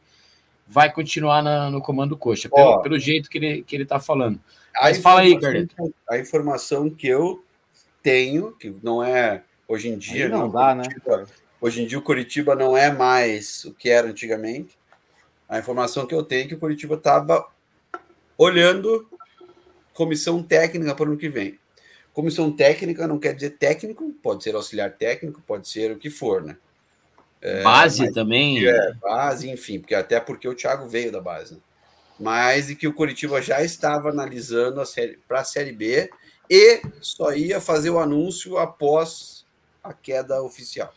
vai continuar na, no comando coxa, pelo, Ó, pelo jeito que ele, que ele tá falando. Mas fala aí, Carleto. A informação que eu tenho, que não é hoje em dia. Aí não, não dá, né? Hoje em dia o Curitiba não é mais o que era antigamente. A informação que eu tenho é que o Curitiba estava olhando comissão técnica para o ano que vem. Comissão técnica não quer dizer técnico, pode ser auxiliar técnico, pode ser o que for, né? É, base mas, também. É, base, enfim, porque até porque o Thiago veio da base. Né? Mas e que o Curitiba já estava analisando a série para a Série B e só ia fazer o anúncio após a queda oficial.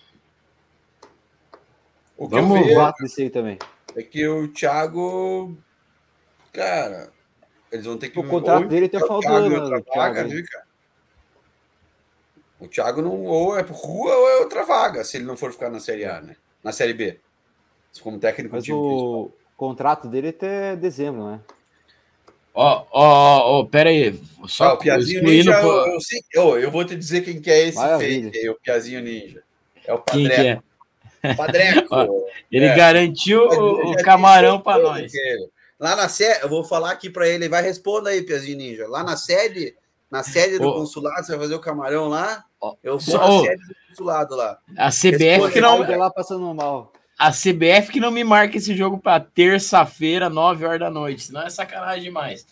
O que Vamos ver isso aí também. É que o Thiago, cara, eles vão ter que. O contrato dele tá faltando. Né, vaga, né, cara? O Thiago não ou é rua ou é outra vaga, se ele não for ficar na Série A, né? Na Série B. Como técnico Mas o principal. contrato dele é até dezembro, né? Ó, ó, ó, pera aí. Só ah, o Piazinho Ninja, eu, eu, sei, eu, eu, vou te dizer quem que é esse fake aí, o Piazinho Ninja. É o Padreco. Quem que é? Padreco. ele é. garantiu o, o camarão para nós. Lá na sede, eu vou falar aqui para ele, vai responder aí, Piazinho Ninja. Lá na sede, na sede do consulado, você vai fazer o camarão lá? Eu vou na sede do consulado lá. A CBF que não. lá passando mal. A CBF que não me marca esse jogo para terça-feira, 9 horas da noite. Senão é sacanagem demais.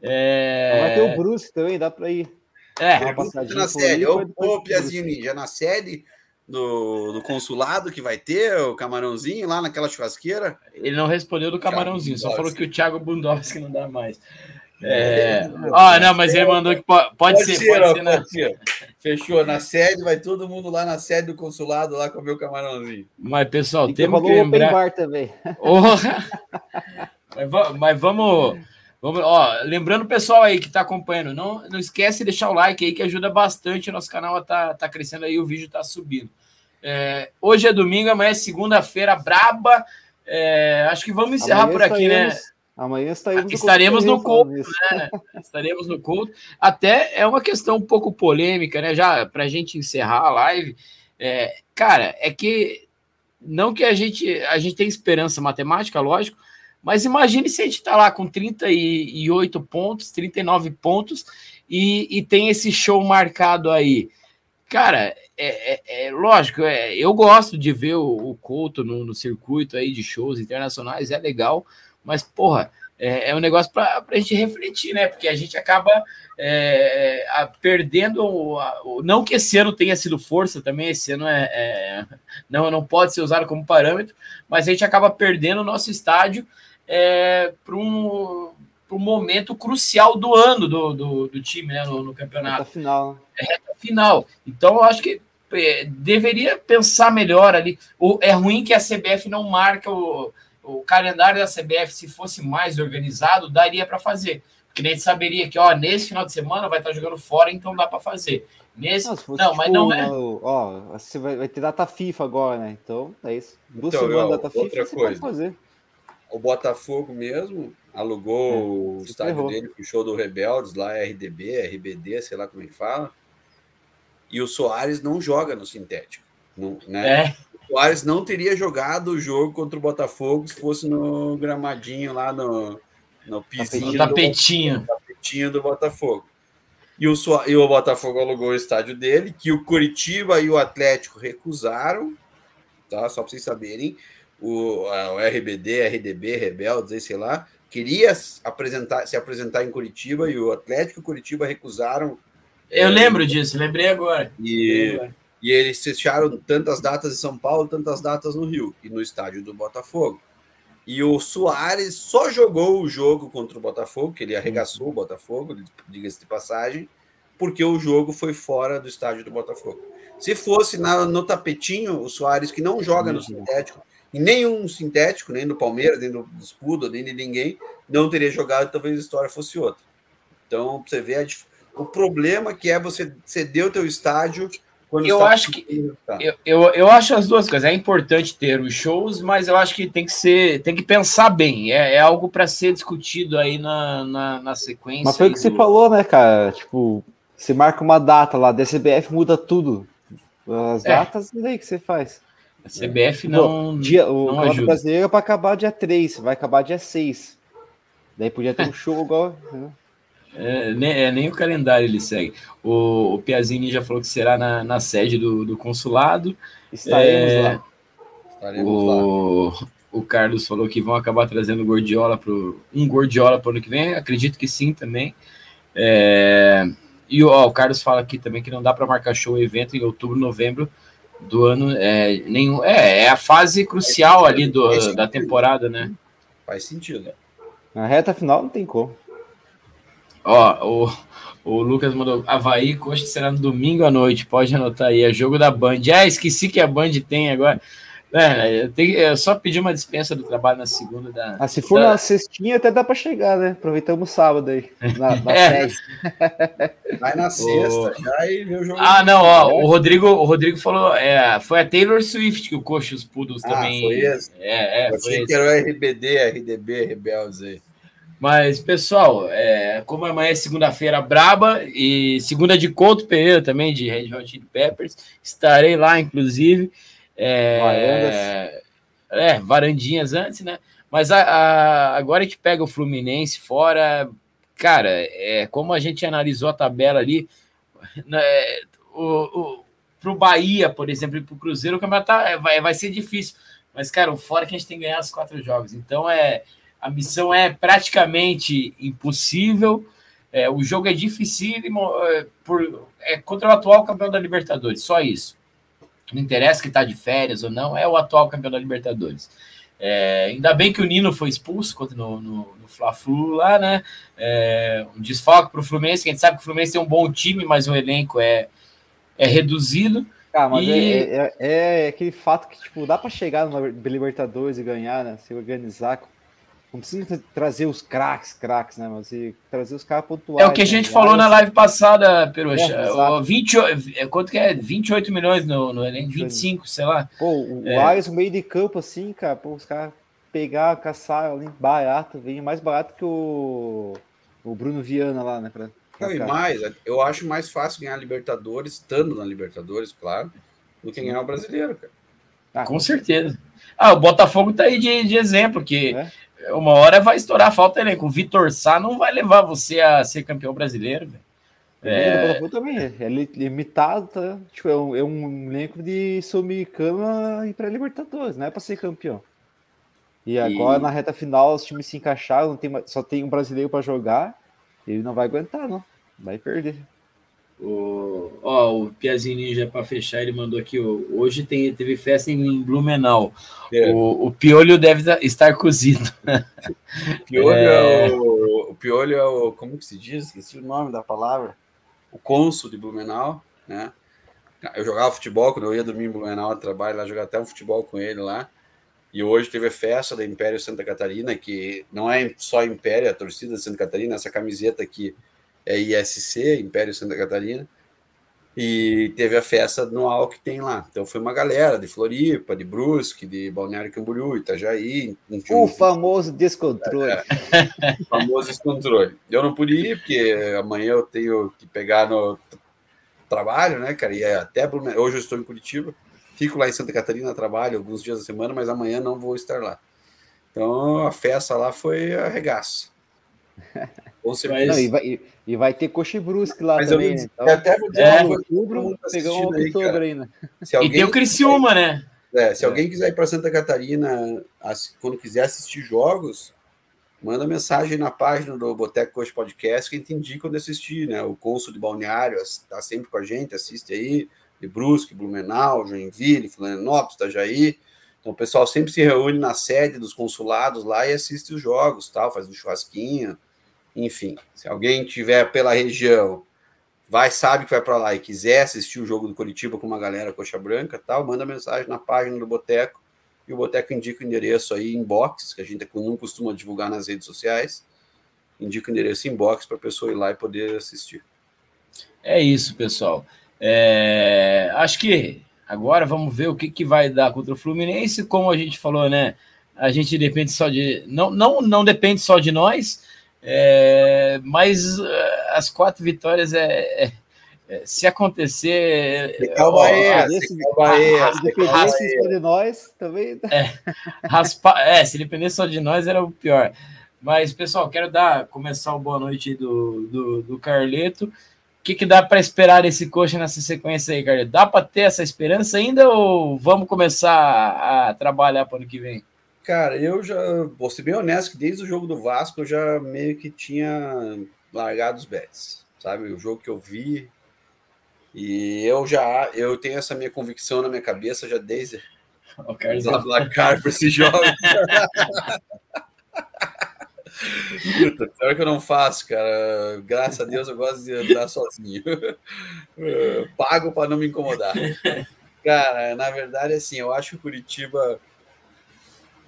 É... Vai ter o Bruce também, dá para ir. É, na sede. Ô, ô Piazinho Ninja, na sede do, do, consulado que vai ter, o camarãozinho lá naquela churrasqueira? Ele não respondeu do camarãozinho, só falou que o Thiago Bundowski não dá mais. É... Oh, não, mas ele mandou que pode, pode ser, ser, pode, ser, pode ser. Fechou. Na sede, vai todo mundo lá na sede do consulado lá comer o camarãozinho. Mas, pessoal, temos que lembrar... bar também. Oh. mas, mas vamos... Vamos, ó, lembrando o pessoal aí que está acompanhando, não, não esquece de deixar o like aí que ajuda bastante. O nosso canal tá, tá crescendo aí, o vídeo tá subindo. É, hoje é domingo, amanhã é segunda-feira braba. É, acho que vamos encerrar amanhã por aqui, né? Amanhã estaremos, estaremos no culto, né? Estaremos no culto. Até é uma questão um pouco polêmica, né? Já para a gente encerrar a live, é, cara, é que não que a gente a gente tem esperança matemática, lógico, mas imagine se a gente está lá com 38 pontos, 39 pontos e, e tem esse show marcado aí. Cara, é, é, é lógico, é, eu gosto de ver o, o Couto no, no, circuito aí de shows internacionais, é legal, mas, porra, é, é um negócio para a gente refletir, né? Porque a gente acaba é, a, perdendo. A, o, não que esse ano tenha sido força também, esse ano é, é, não, não pode ser usado como parâmetro, mas a gente acaba perdendo o nosso estádio é, para um, momento crucial do ano do, do, do time né, no, no campeonato. Reta final. É reta final. Então, eu acho que é, deveria pensar melhor ali. O, é ruim que a CBF não marca o, o calendário da CBF, se fosse mais organizado, daria para fazer. Porque nem saberia que, ó, nesse final de semana vai estar jogando fora, então dá para fazer. Nesse... Não, fosse, não tipo, mas não é. Ó, você vai, vai ter data FIFA agora, né? Então, é isso. Duas então, semanas data FIFA, outra você coisa. pode fazer o Botafogo mesmo alugou é, o estádio ferrou. dele pro show do Rebeldes, lá RDB, RBD, sei lá como é que fala. E o Soares não joga no sintético. Não, né? É. O Soares não teria jogado o jogo contra o Botafogo se fosse no gramadinho lá no, no pisinho. No tapetinho. Do, tapetinho do Botafogo. E o, e o Botafogo alugou o estádio dele, que o Curitiba e o Atlético recusaram, tá? Só para vocês saberem o, o RBD, RDB, Rebeldes, sei lá, queria apresentar, se apresentar em Curitiba e o Atlético e Curitiba recusaram. Eu é, lembro disso, lembrei agora. E, e eles fecharam tantas datas em São Paulo, tantas datas no Rio e no estádio do Botafogo. E o Soares só jogou o jogo contra o Botafogo, que ele arregaçou o Botafogo, diga-se de passagem, porque o jogo foi fora do estádio do Botafogo. Se fosse na, no tapetinho, o Soares, que não joga no sintético, e nenhum sintético, nem do Palmeiras, nem do Escudo, nem de ninguém, não teria jogado, talvez a história fosse outra. Então, você vê o problema que é você ceder o teu estádio eu acho que eu, eu, eu acho as duas coisas. É importante ter os shows, mas eu acho que tem que ser, tem que pensar bem. É, é algo para ser discutido aí na, na, na, sequência. Mas foi o que do... você falou, né, cara? Tipo, você marca uma data lá, DCBF muda tudo. As é. datas, e daí que você faz? A CBF não. Pô, dia, o Campeonato Brasileiro é para acabar dia 3, vai acabar dia 6. Daí podia ter um show igual. Né? É, nem, é, nem o calendário ele segue. O, o Piazini já falou que será na, na sede do, do consulado. Estaremos é, lá. Estaremos o, lá. O Carlos falou que vão acabar trazendo Gordiola pro, um Gordiola para o ano que vem. Acredito que sim também. É, e ó, o Carlos fala aqui também que não dá para marcar show evento em outubro, novembro do ano. É, nenhum, é, é a fase crucial ali do, da temporada, né? Faz sentido. Na reta final não tem como. Ó, o, o Lucas mandou Havaí, Coxa será no domingo à noite. Pode anotar aí, é jogo da Band. Ah, esqueci que a Band tem agora. É, eu, tenho, eu só pedi uma dispensa do trabalho na segunda. Da, ah, se for da... na sextinha, até dá para chegar, né? Aproveitamos sábado aí. Na, na é. Vai na sexta, o... já e vê o jogo. Ah, não, ó, o Rodrigo, o Rodrigo falou, é, foi a Taylor Swift que o Coxa os Poodles ah, também. Foi esse? É, é. Eu achei que era o RBD, RDB, Rebeldes aí. Mas, pessoal, é, como amanhã é segunda-feira braba e segunda de Couto Pereira também, de Red Hot Chili Peppers, estarei lá, inclusive. É, é, varandinhas antes, né? Mas a, a, agora que pega o Fluminense fora, cara, é, como a gente analisou a tabela ali, né, o, o, pro Bahia, por exemplo, e pro Cruzeiro, o campeonato tá, é, vai, vai ser difícil. Mas, cara, o fora que a gente tem que ganhar os quatro jogos. Então, é, a missão é praticamente impossível. É, o jogo é dificílimo é, por, é contra o atual campeão da Libertadores, só isso. Não interessa que está de férias ou não, é o atual campeão da Libertadores. É, ainda bem que o Nino foi expulso no, no, no Fla-Flu lá, né? É, um desfalque para o Fluminense, que a gente sabe que o Fluminense tem um bom time, mas o elenco é, é reduzido. Ah, mas e... é, é, é, aquele fato que, tipo, dá para chegar no Libertadores e ganhar, né? Se organizar não precisa trazer os craques, craques, né? Mas trazer os caras pontuais. É o que a né? gente né? falou na live passada, Peruxa. É, 28, é, quanto que é? 28 milhões no, no elenco, 25, sei lá. Pô, o é. Arias no meio de campo, assim, cara, pô, os caras pegar, caçar ali barato, vem mais barato que o, o Bruno Viana lá, né? Pra, pra Não, e mais, eu acho mais fácil ganhar Libertadores, estando na Libertadores, claro, do que ganhar o brasileiro, cara. Ah, com certeza. Ah, o Botafogo tá aí de, de exemplo, que é? Uma hora vai estourar a falta elenco. O Vitor Sá não vai levar você a ser campeão brasileiro, velho. É... O também é limitado, tá? Tipo, é um, é um elenco de sul-americano e para Libertadores, não é para ser campeão. E agora e... na reta final os times se encaixaram, tem, só tem um brasileiro para jogar, ele não vai aguentar, não. Vai perder. O, ó, o Piazinho Ninja para fechar, ele mandou aqui. Ó, hoje tem, teve festa em Blumenau. É. O, o piolho deve estar cozido. piolho é... é... o, o piolho é o. Como que se diz? Esqueci o nome da palavra. O cônsul de Blumenau, né? Eu jogava futebol quando eu ia dormir em Blumenau, trabalho lá, jogava até um futebol com ele lá. E hoje teve a festa da Império Santa Catarina, que não é só Império, é a torcida de Santa Catarina, essa camiseta aqui é ISC, Império Santa Catarina, e teve a festa anual que tem lá. Então foi uma galera de Floripa, de Brusque, de Balneário Camboriú, Itajaí. O um... famoso descontrole. É, o famoso descontrole. Eu não pude ir, porque amanhã eu tenho que pegar no trabalho, né, cara? E é até hoje eu estou em Curitiba, fico lá em Santa Catarina, trabalho alguns dias da semana, mas amanhã não vou estar lá. Então a festa lá foi arregaço. Com certeza. Não, e, vai, e, vai, ter coxa brusque lá Mas também. Eu, né? então, até vou dizer é, outubro, pegou um outubro aí, né? Alguém, e tem o Criciúma, né? É, se alguém quiser ir para Santa Catarina, quando quiser assistir jogos, manda mensagem na página do Boteco Coxa Podcast que a gente indica quando assistir, né? O Consul de Balneário está sempre com a gente, assiste aí, de Brusque, Blumenau, Joinville, Florianópolis, Itajaí. Então o pessoal sempre se reúne na sede dos consulados lá e assiste os jogos, tal, faz um churrasquinho, enfim, se alguém tiver pela região, vai, sabe que vai para lá e quiser assistir o jogo do Curitiba com uma galera coxa branca, tal, manda mensagem na página do Boteco e o Boteco indica o endereço aí inbox, que a gente não costuma divulgar nas redes sociais. Indica o endereço inbox para a pessoa ir lá e poder assistir. É isso, pessoal. É, acho que agora vamos ver o que, que vai dar contra o Fluminense. Como a gente falou, né? A gente depende só de. Não, não, não depende só de nós. É, mas é, as quatro vitórias é, é, é se acontecer. Calma aí, calma aí. Se dependesse só de nós, também. É, raspa, é, se dependesse só de nós, era o pior. Mas, pessoal, quero dar começar o boa noite do, do, do Carleto. O que, que dá para esperar esse coxa nessa sequência aí, Carleto? Dá para ter essa esperança ainda ou vamos começar a trabalhar para o ano que vem? Cara, eu já vou ser bem honesto que desde o jogo do Vasco eu já meio que tinha largado os bets, sabe? O jogo que eu vi e eu já eu tenho essa minha convicção na minha cabeça já desde o Carlos placar para esse jogo. Puta, pior que eu não faço, cara. Graças a Deus eu gosto de andar sozinho. Pago para não me incomodar. Cara, na verdade, assim, eu acho que o Curitiba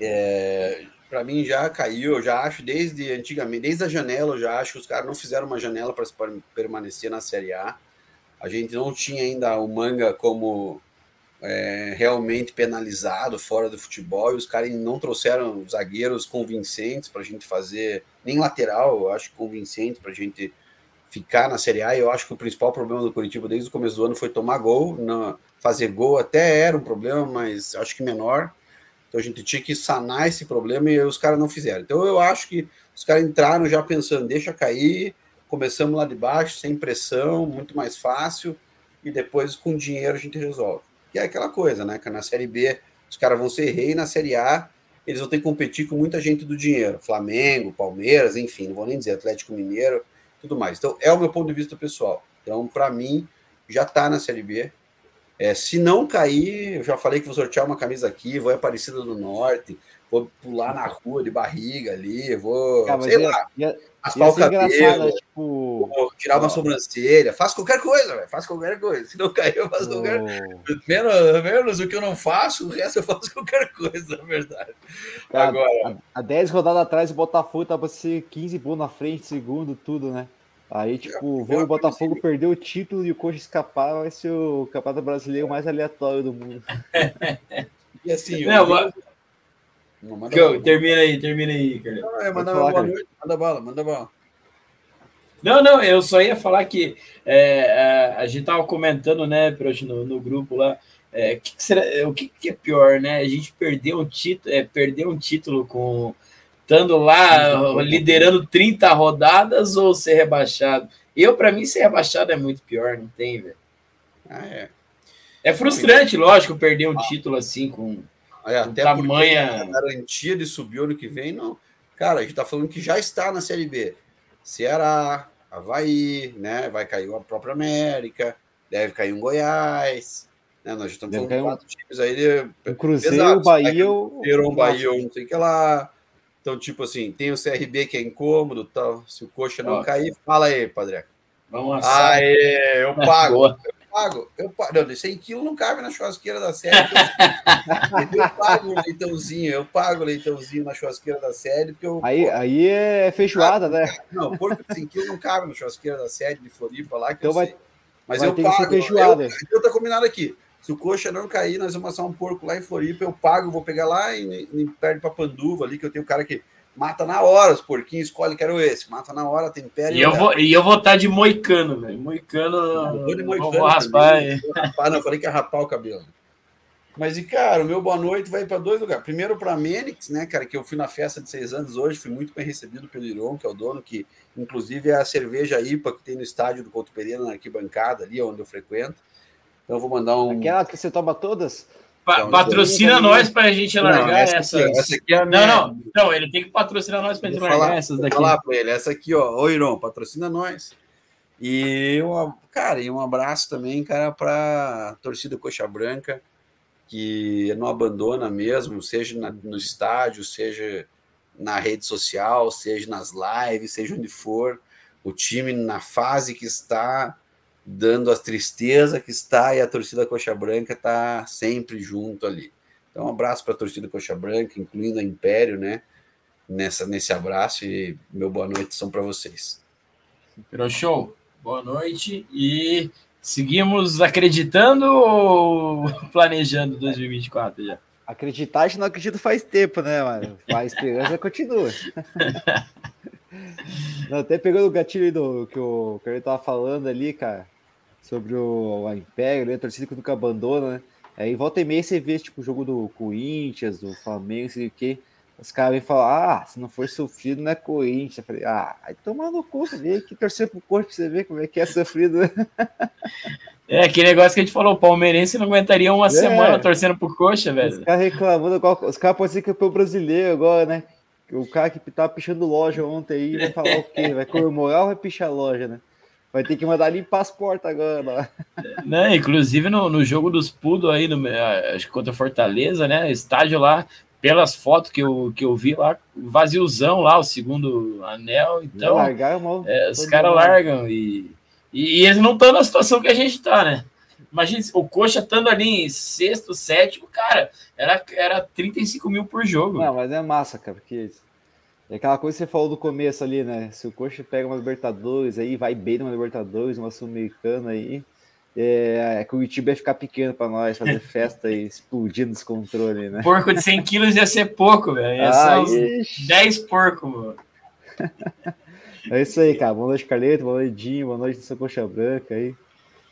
é, para mim já caiu, já acho desde antigamente, desde a janela, eu já acho que os caras não fizeram uma janela para permanecer na Série A. A gente não tinha ainda o manga como é, realmente penalizado fora do futebol e os caras não trouxeram zagueiros convincentes para a gente fazer, nem lateral, eu acho convincente para a gente ficar na Série A. Eu acho que o principal problema do Curitiba desde o começo do ano foi tomar gol. Não, fazer gol até era um problema, mas acho que menor. Então a gente tinha que sanar esse problema e os caras não fizeram. Então eu acho que os caras entraram já pensando, deixa cair, começamos lá de baixo, sem pressão, muito mais fácil, e depois com dinheiro a gente resolve. E é aquela coisa, né? Que na Série B os caras vão ser rei, na Série A eles vão ter que competir com muita gente do dinheiro. Flamengo, Palmeiras, enfim, não vou nem dizer Atlético Mineiro. tudo mais. Então, é o meu ponto de vista pessoal. Então, para mim, já está na Série B. É, se não cair, eu já falei que vou sortear uma camisa aqui, vou em Aparecida do Norte, vou pular na rua de barriga ali, vou, Cara, sei lá, ia, raspar o cabelo, né, tipo... tirar uma sobrancelha, faço qualquer coisa, véio, faço qualquer coisa. Se não cair, eu faço oh. qualquer menos, menos o que eu não faço, o resto eu faço qualquer coisa, na verdade. Cara, Agora... Há 10 rodadas atrás, o Botafogo tava ser 15 pontos na frente, segundo, tudo, né? Aí, tipo, ver o Botafogo perder o título e o Coxa escapar vai ser o campeonato brasileiro mais aleatório do mundo. e assim, não, eu... Não, manda eu, termina aí, termina aí, cara. Não, é, manda, falar, boa noite, manda bala, manda bala. Não, não, eu só ia falar que é, a, gente tava comentando, né, no, no grupo lá, é, que que será, o que, que, é pior, né? A gente perdeu um título, é, perder um título com estando lá liderando 30 rodadas ou ser rebaixado. Eu, para mim, ser rebaixado é muito pior, não tem, velho. Ah, é. É frustrante, lógico, perder um ah. título assim com, é, até tamanha. garantia de subir ano que vem, não. Cara, a gente tá falando que já está na Série B. Ceará, Havaí, né? Vai cair a própria América, deve cair um Goiás. Né? Nós estamos deve falando de quatro um... times aí. O Cruzeiro, o Bahia. O Cruzeiro, Bahia, não sei o que lá. Então, tipo assim, tem o CRB que é incômodo, tal. Se o coxa não Ó. cair, fala aí, Padre. Vamos assar. Aê, eu pago. eu pago. Eu pago. Não, 100 quilos não cabe na churrasqueira da série. Então, eu pago o leitãozinho, eu pago o leitãozinho na churrasqueira da série. Porque eu, aí, pô, aí é feijoada, né? Não, porco de 100 quilos não cabe na churrasqueira da série de Floripa lá. então vai, Mas vai eu pago. feijoada. Eu, eu tô combinado aqui. Se o coxa não cair, nós vamos assar um porco lá em Floripa, eu pago, vou pegar lá em, em perto de Papanduva ali, que eu tenho um cara que mata na hora, os porquinhos escolhe quero esse, mata na hora, tempera. E, eu vou, e eu vou estar tá de moicano, velho. Moicano, eu moicano, vou raspar. Vou rapar, não, eu falei que ia rapar o cabelo. Mas, e cara, o meu boa noite vai para dois lugares. Primeiro para Menix, né, cara, que eu fui na festa de seis anos hoje, fui muito bem recebido pelo Iron, que é o dono, que inclusive é a cerveja IPA que tem no estádio do Couto Pereira, na arquibancada ali, onde eu frequento. Então eu vou mandar um. Aquela que você toma todas? Pa então, patrocina então, nós para a gente largar não, essa essas. Aqui, essa aqui é a minha... Não, não, não, ele tem que patrocinar nós para a gente largar falar, essas daqui. Vou falar para ele, essa aqui, ó, ô Iron, patrocina nós. E, um, cara, e um abraço também, cara, para torcida Coxa Branca, que não abandona mesmo, seja na, no estádio, seja na rede social, seja nas lives, seja onde for. O time, na fase que está, dando a tristeza que está e a torcida Coxa Branca está sempre junto ali. Então, um abraço para a torcida Coxa Branca, incluindo a Império, né? Nessa, nesse abraço e meu boa noite são para vocês. Show. Boa noite e seguimos acreditando ou planejando 2024 já? Acreditar, a gente não acredita faz tempo, né, mano? A esperança continua. Não, até pegando o gatilho do que o ele tava falando ali, cara, sobre o, o Império, né, a torcida que nunca abandona, né? Aí volta e meia você vê, tipo, o jogo do Corinthians, do Flamengo, sei o quê. Os caras vêm falar, ah, se não for sofrido, não é Corinthians. Eu falei, ah, aí toma no cu, vê que torcer pro corpo você ver como é que é sofrido. É, aquele negócio que a gente falou, o palmeirense não aguentaria uma é. semana torcendo pro coxa, velho. Os caras reclamando, os caras podem ser campeão brasileiro agora, né? O cara que tá pichando loja ontem aí vai falar o quê? Vai comemorar ou vai pichar loja, né? Vai ter que mandar limpar as portas agora. Né, inclusive no, no jogo dos Pudo aí, no, acho que contra Fortaleza, né? Estádio lá, pelas fotos que eu, que eu vi lá, vaziozão lá, o segundo anel. Então, é, os caras largam e, e, e, eles não estão na situação que a gente tá, né? Imagina, o Coxa estando ali em sexto, sétimo, cara, era, era 35 mil por jogo. Não, mas é massa, cara, porque é aquela coisa que você falou do começo ali, né? Se o Coxa pega uma Libertadores aí, vai bem numa Libertadores, uma Sul-Americana aí, é, é que o YouTube ia ficar pequeno para nós, fazer festa e explodir nos controles, né? Porco de 100 quilos ia ser pouco, velho. Ia ah, ser uns 10 porcos, mano. É isso aí, cara. Boa noite, Carleto. Boa noite, Dinho. Boa noite, São Coxa Branca aí.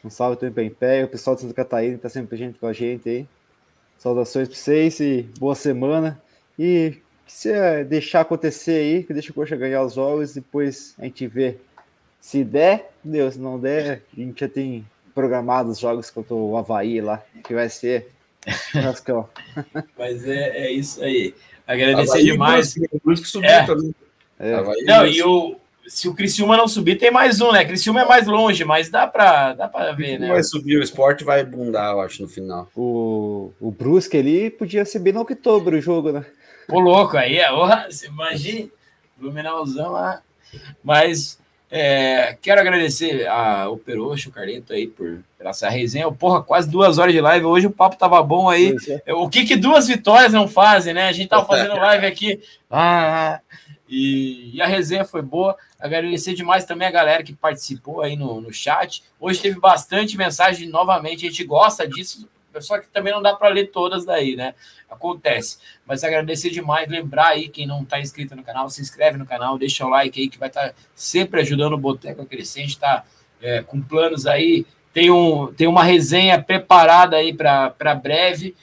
Um salve também para Império. O pessoal de Santa Catarina tá sempre presente com a gente aí. Saudações para vocês e boa semana. E se é deixar acontecer aí, que deixa o Coxa ganhar os jogos, depois a gente vê. Se der, Deus, se não der, a gente já tem programado os jogos contra o Havaí lá, que vai ser Rascão. Mas é, é isso aí. Agradecer Havaí, demais. Por isso que subiu é. também. É. Não, e o, se o Criciúma não subir, tem mais um, né? Criciúma é mais longe, mas dá para dá pra ver, né? Vai subir o esporte vai bundar, eu acho, no final. O, o Brusque ali podia ser bem no outubro o jogo, né? Pô, louco, aí é, imagina, Luminalzão lá. Mas é, quero agradecer ao Peroxo, o Carleto aí, por, pela essa resenha. Porra, quase duas horas de live. Hoje o papo tava bom aí. É. O que que duas vitórias não fazem, né? A gente tava fazendo live aqui. Ah, e, e, a resenha foi boa. Agradecer demais também a galera que participou aí no, no chat. Hoje teve bastante mensagem novamente. A gente gosta disso, só que também não dá para ler todas daí, né? Acontece. Mas agradecer demais, lembrar aí quem não está inscrito no canal, se inscreve no canal, deixa o like aí que vai estar tá sempre ajudando o Boteco a crescer. A gente está é, com planos aí. Tem, um, tem uma resenha preparada aí para breve,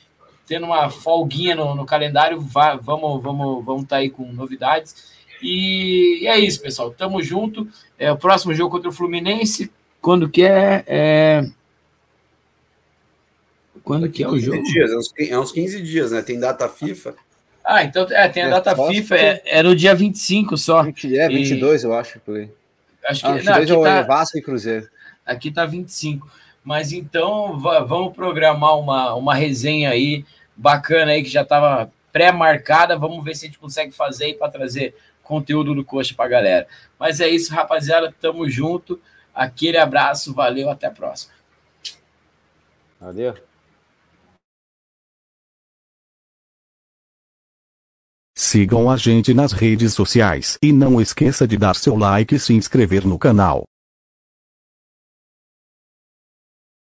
tendo uma folguinha no, no calendário. Vamos vamos vamos estar tá aí com novidades. E, e, é isso, pessoal. Tamo junto. É, o próximo jogo contra o Fluminense, quando que é? é... Quando que é o jogo? Dias, é, uns, é uns 15 dias, né? Tem data FIFA. Ah, então é, tem a é, data FIFA, é, é no dia 25 só. 20, é, 22, e... eu acho. Acho que ah, 22 não, é o tá, Vasco e Cruzeiro. Aqui tá 25. Mas então vamos programar uma, uma resenha aí bacana aí que já estava pré-marcada. Vamos ver se a gente consegue fazer aí para trazer conteúdo do Coxa para galera. Mas é isso, rapaziada. Tamo junto. Aquele abraço, valeu, até a próxima. Valeu. Sigam a gente nas redes sociais e não esqueça de dar seu like e se inscrever no canal.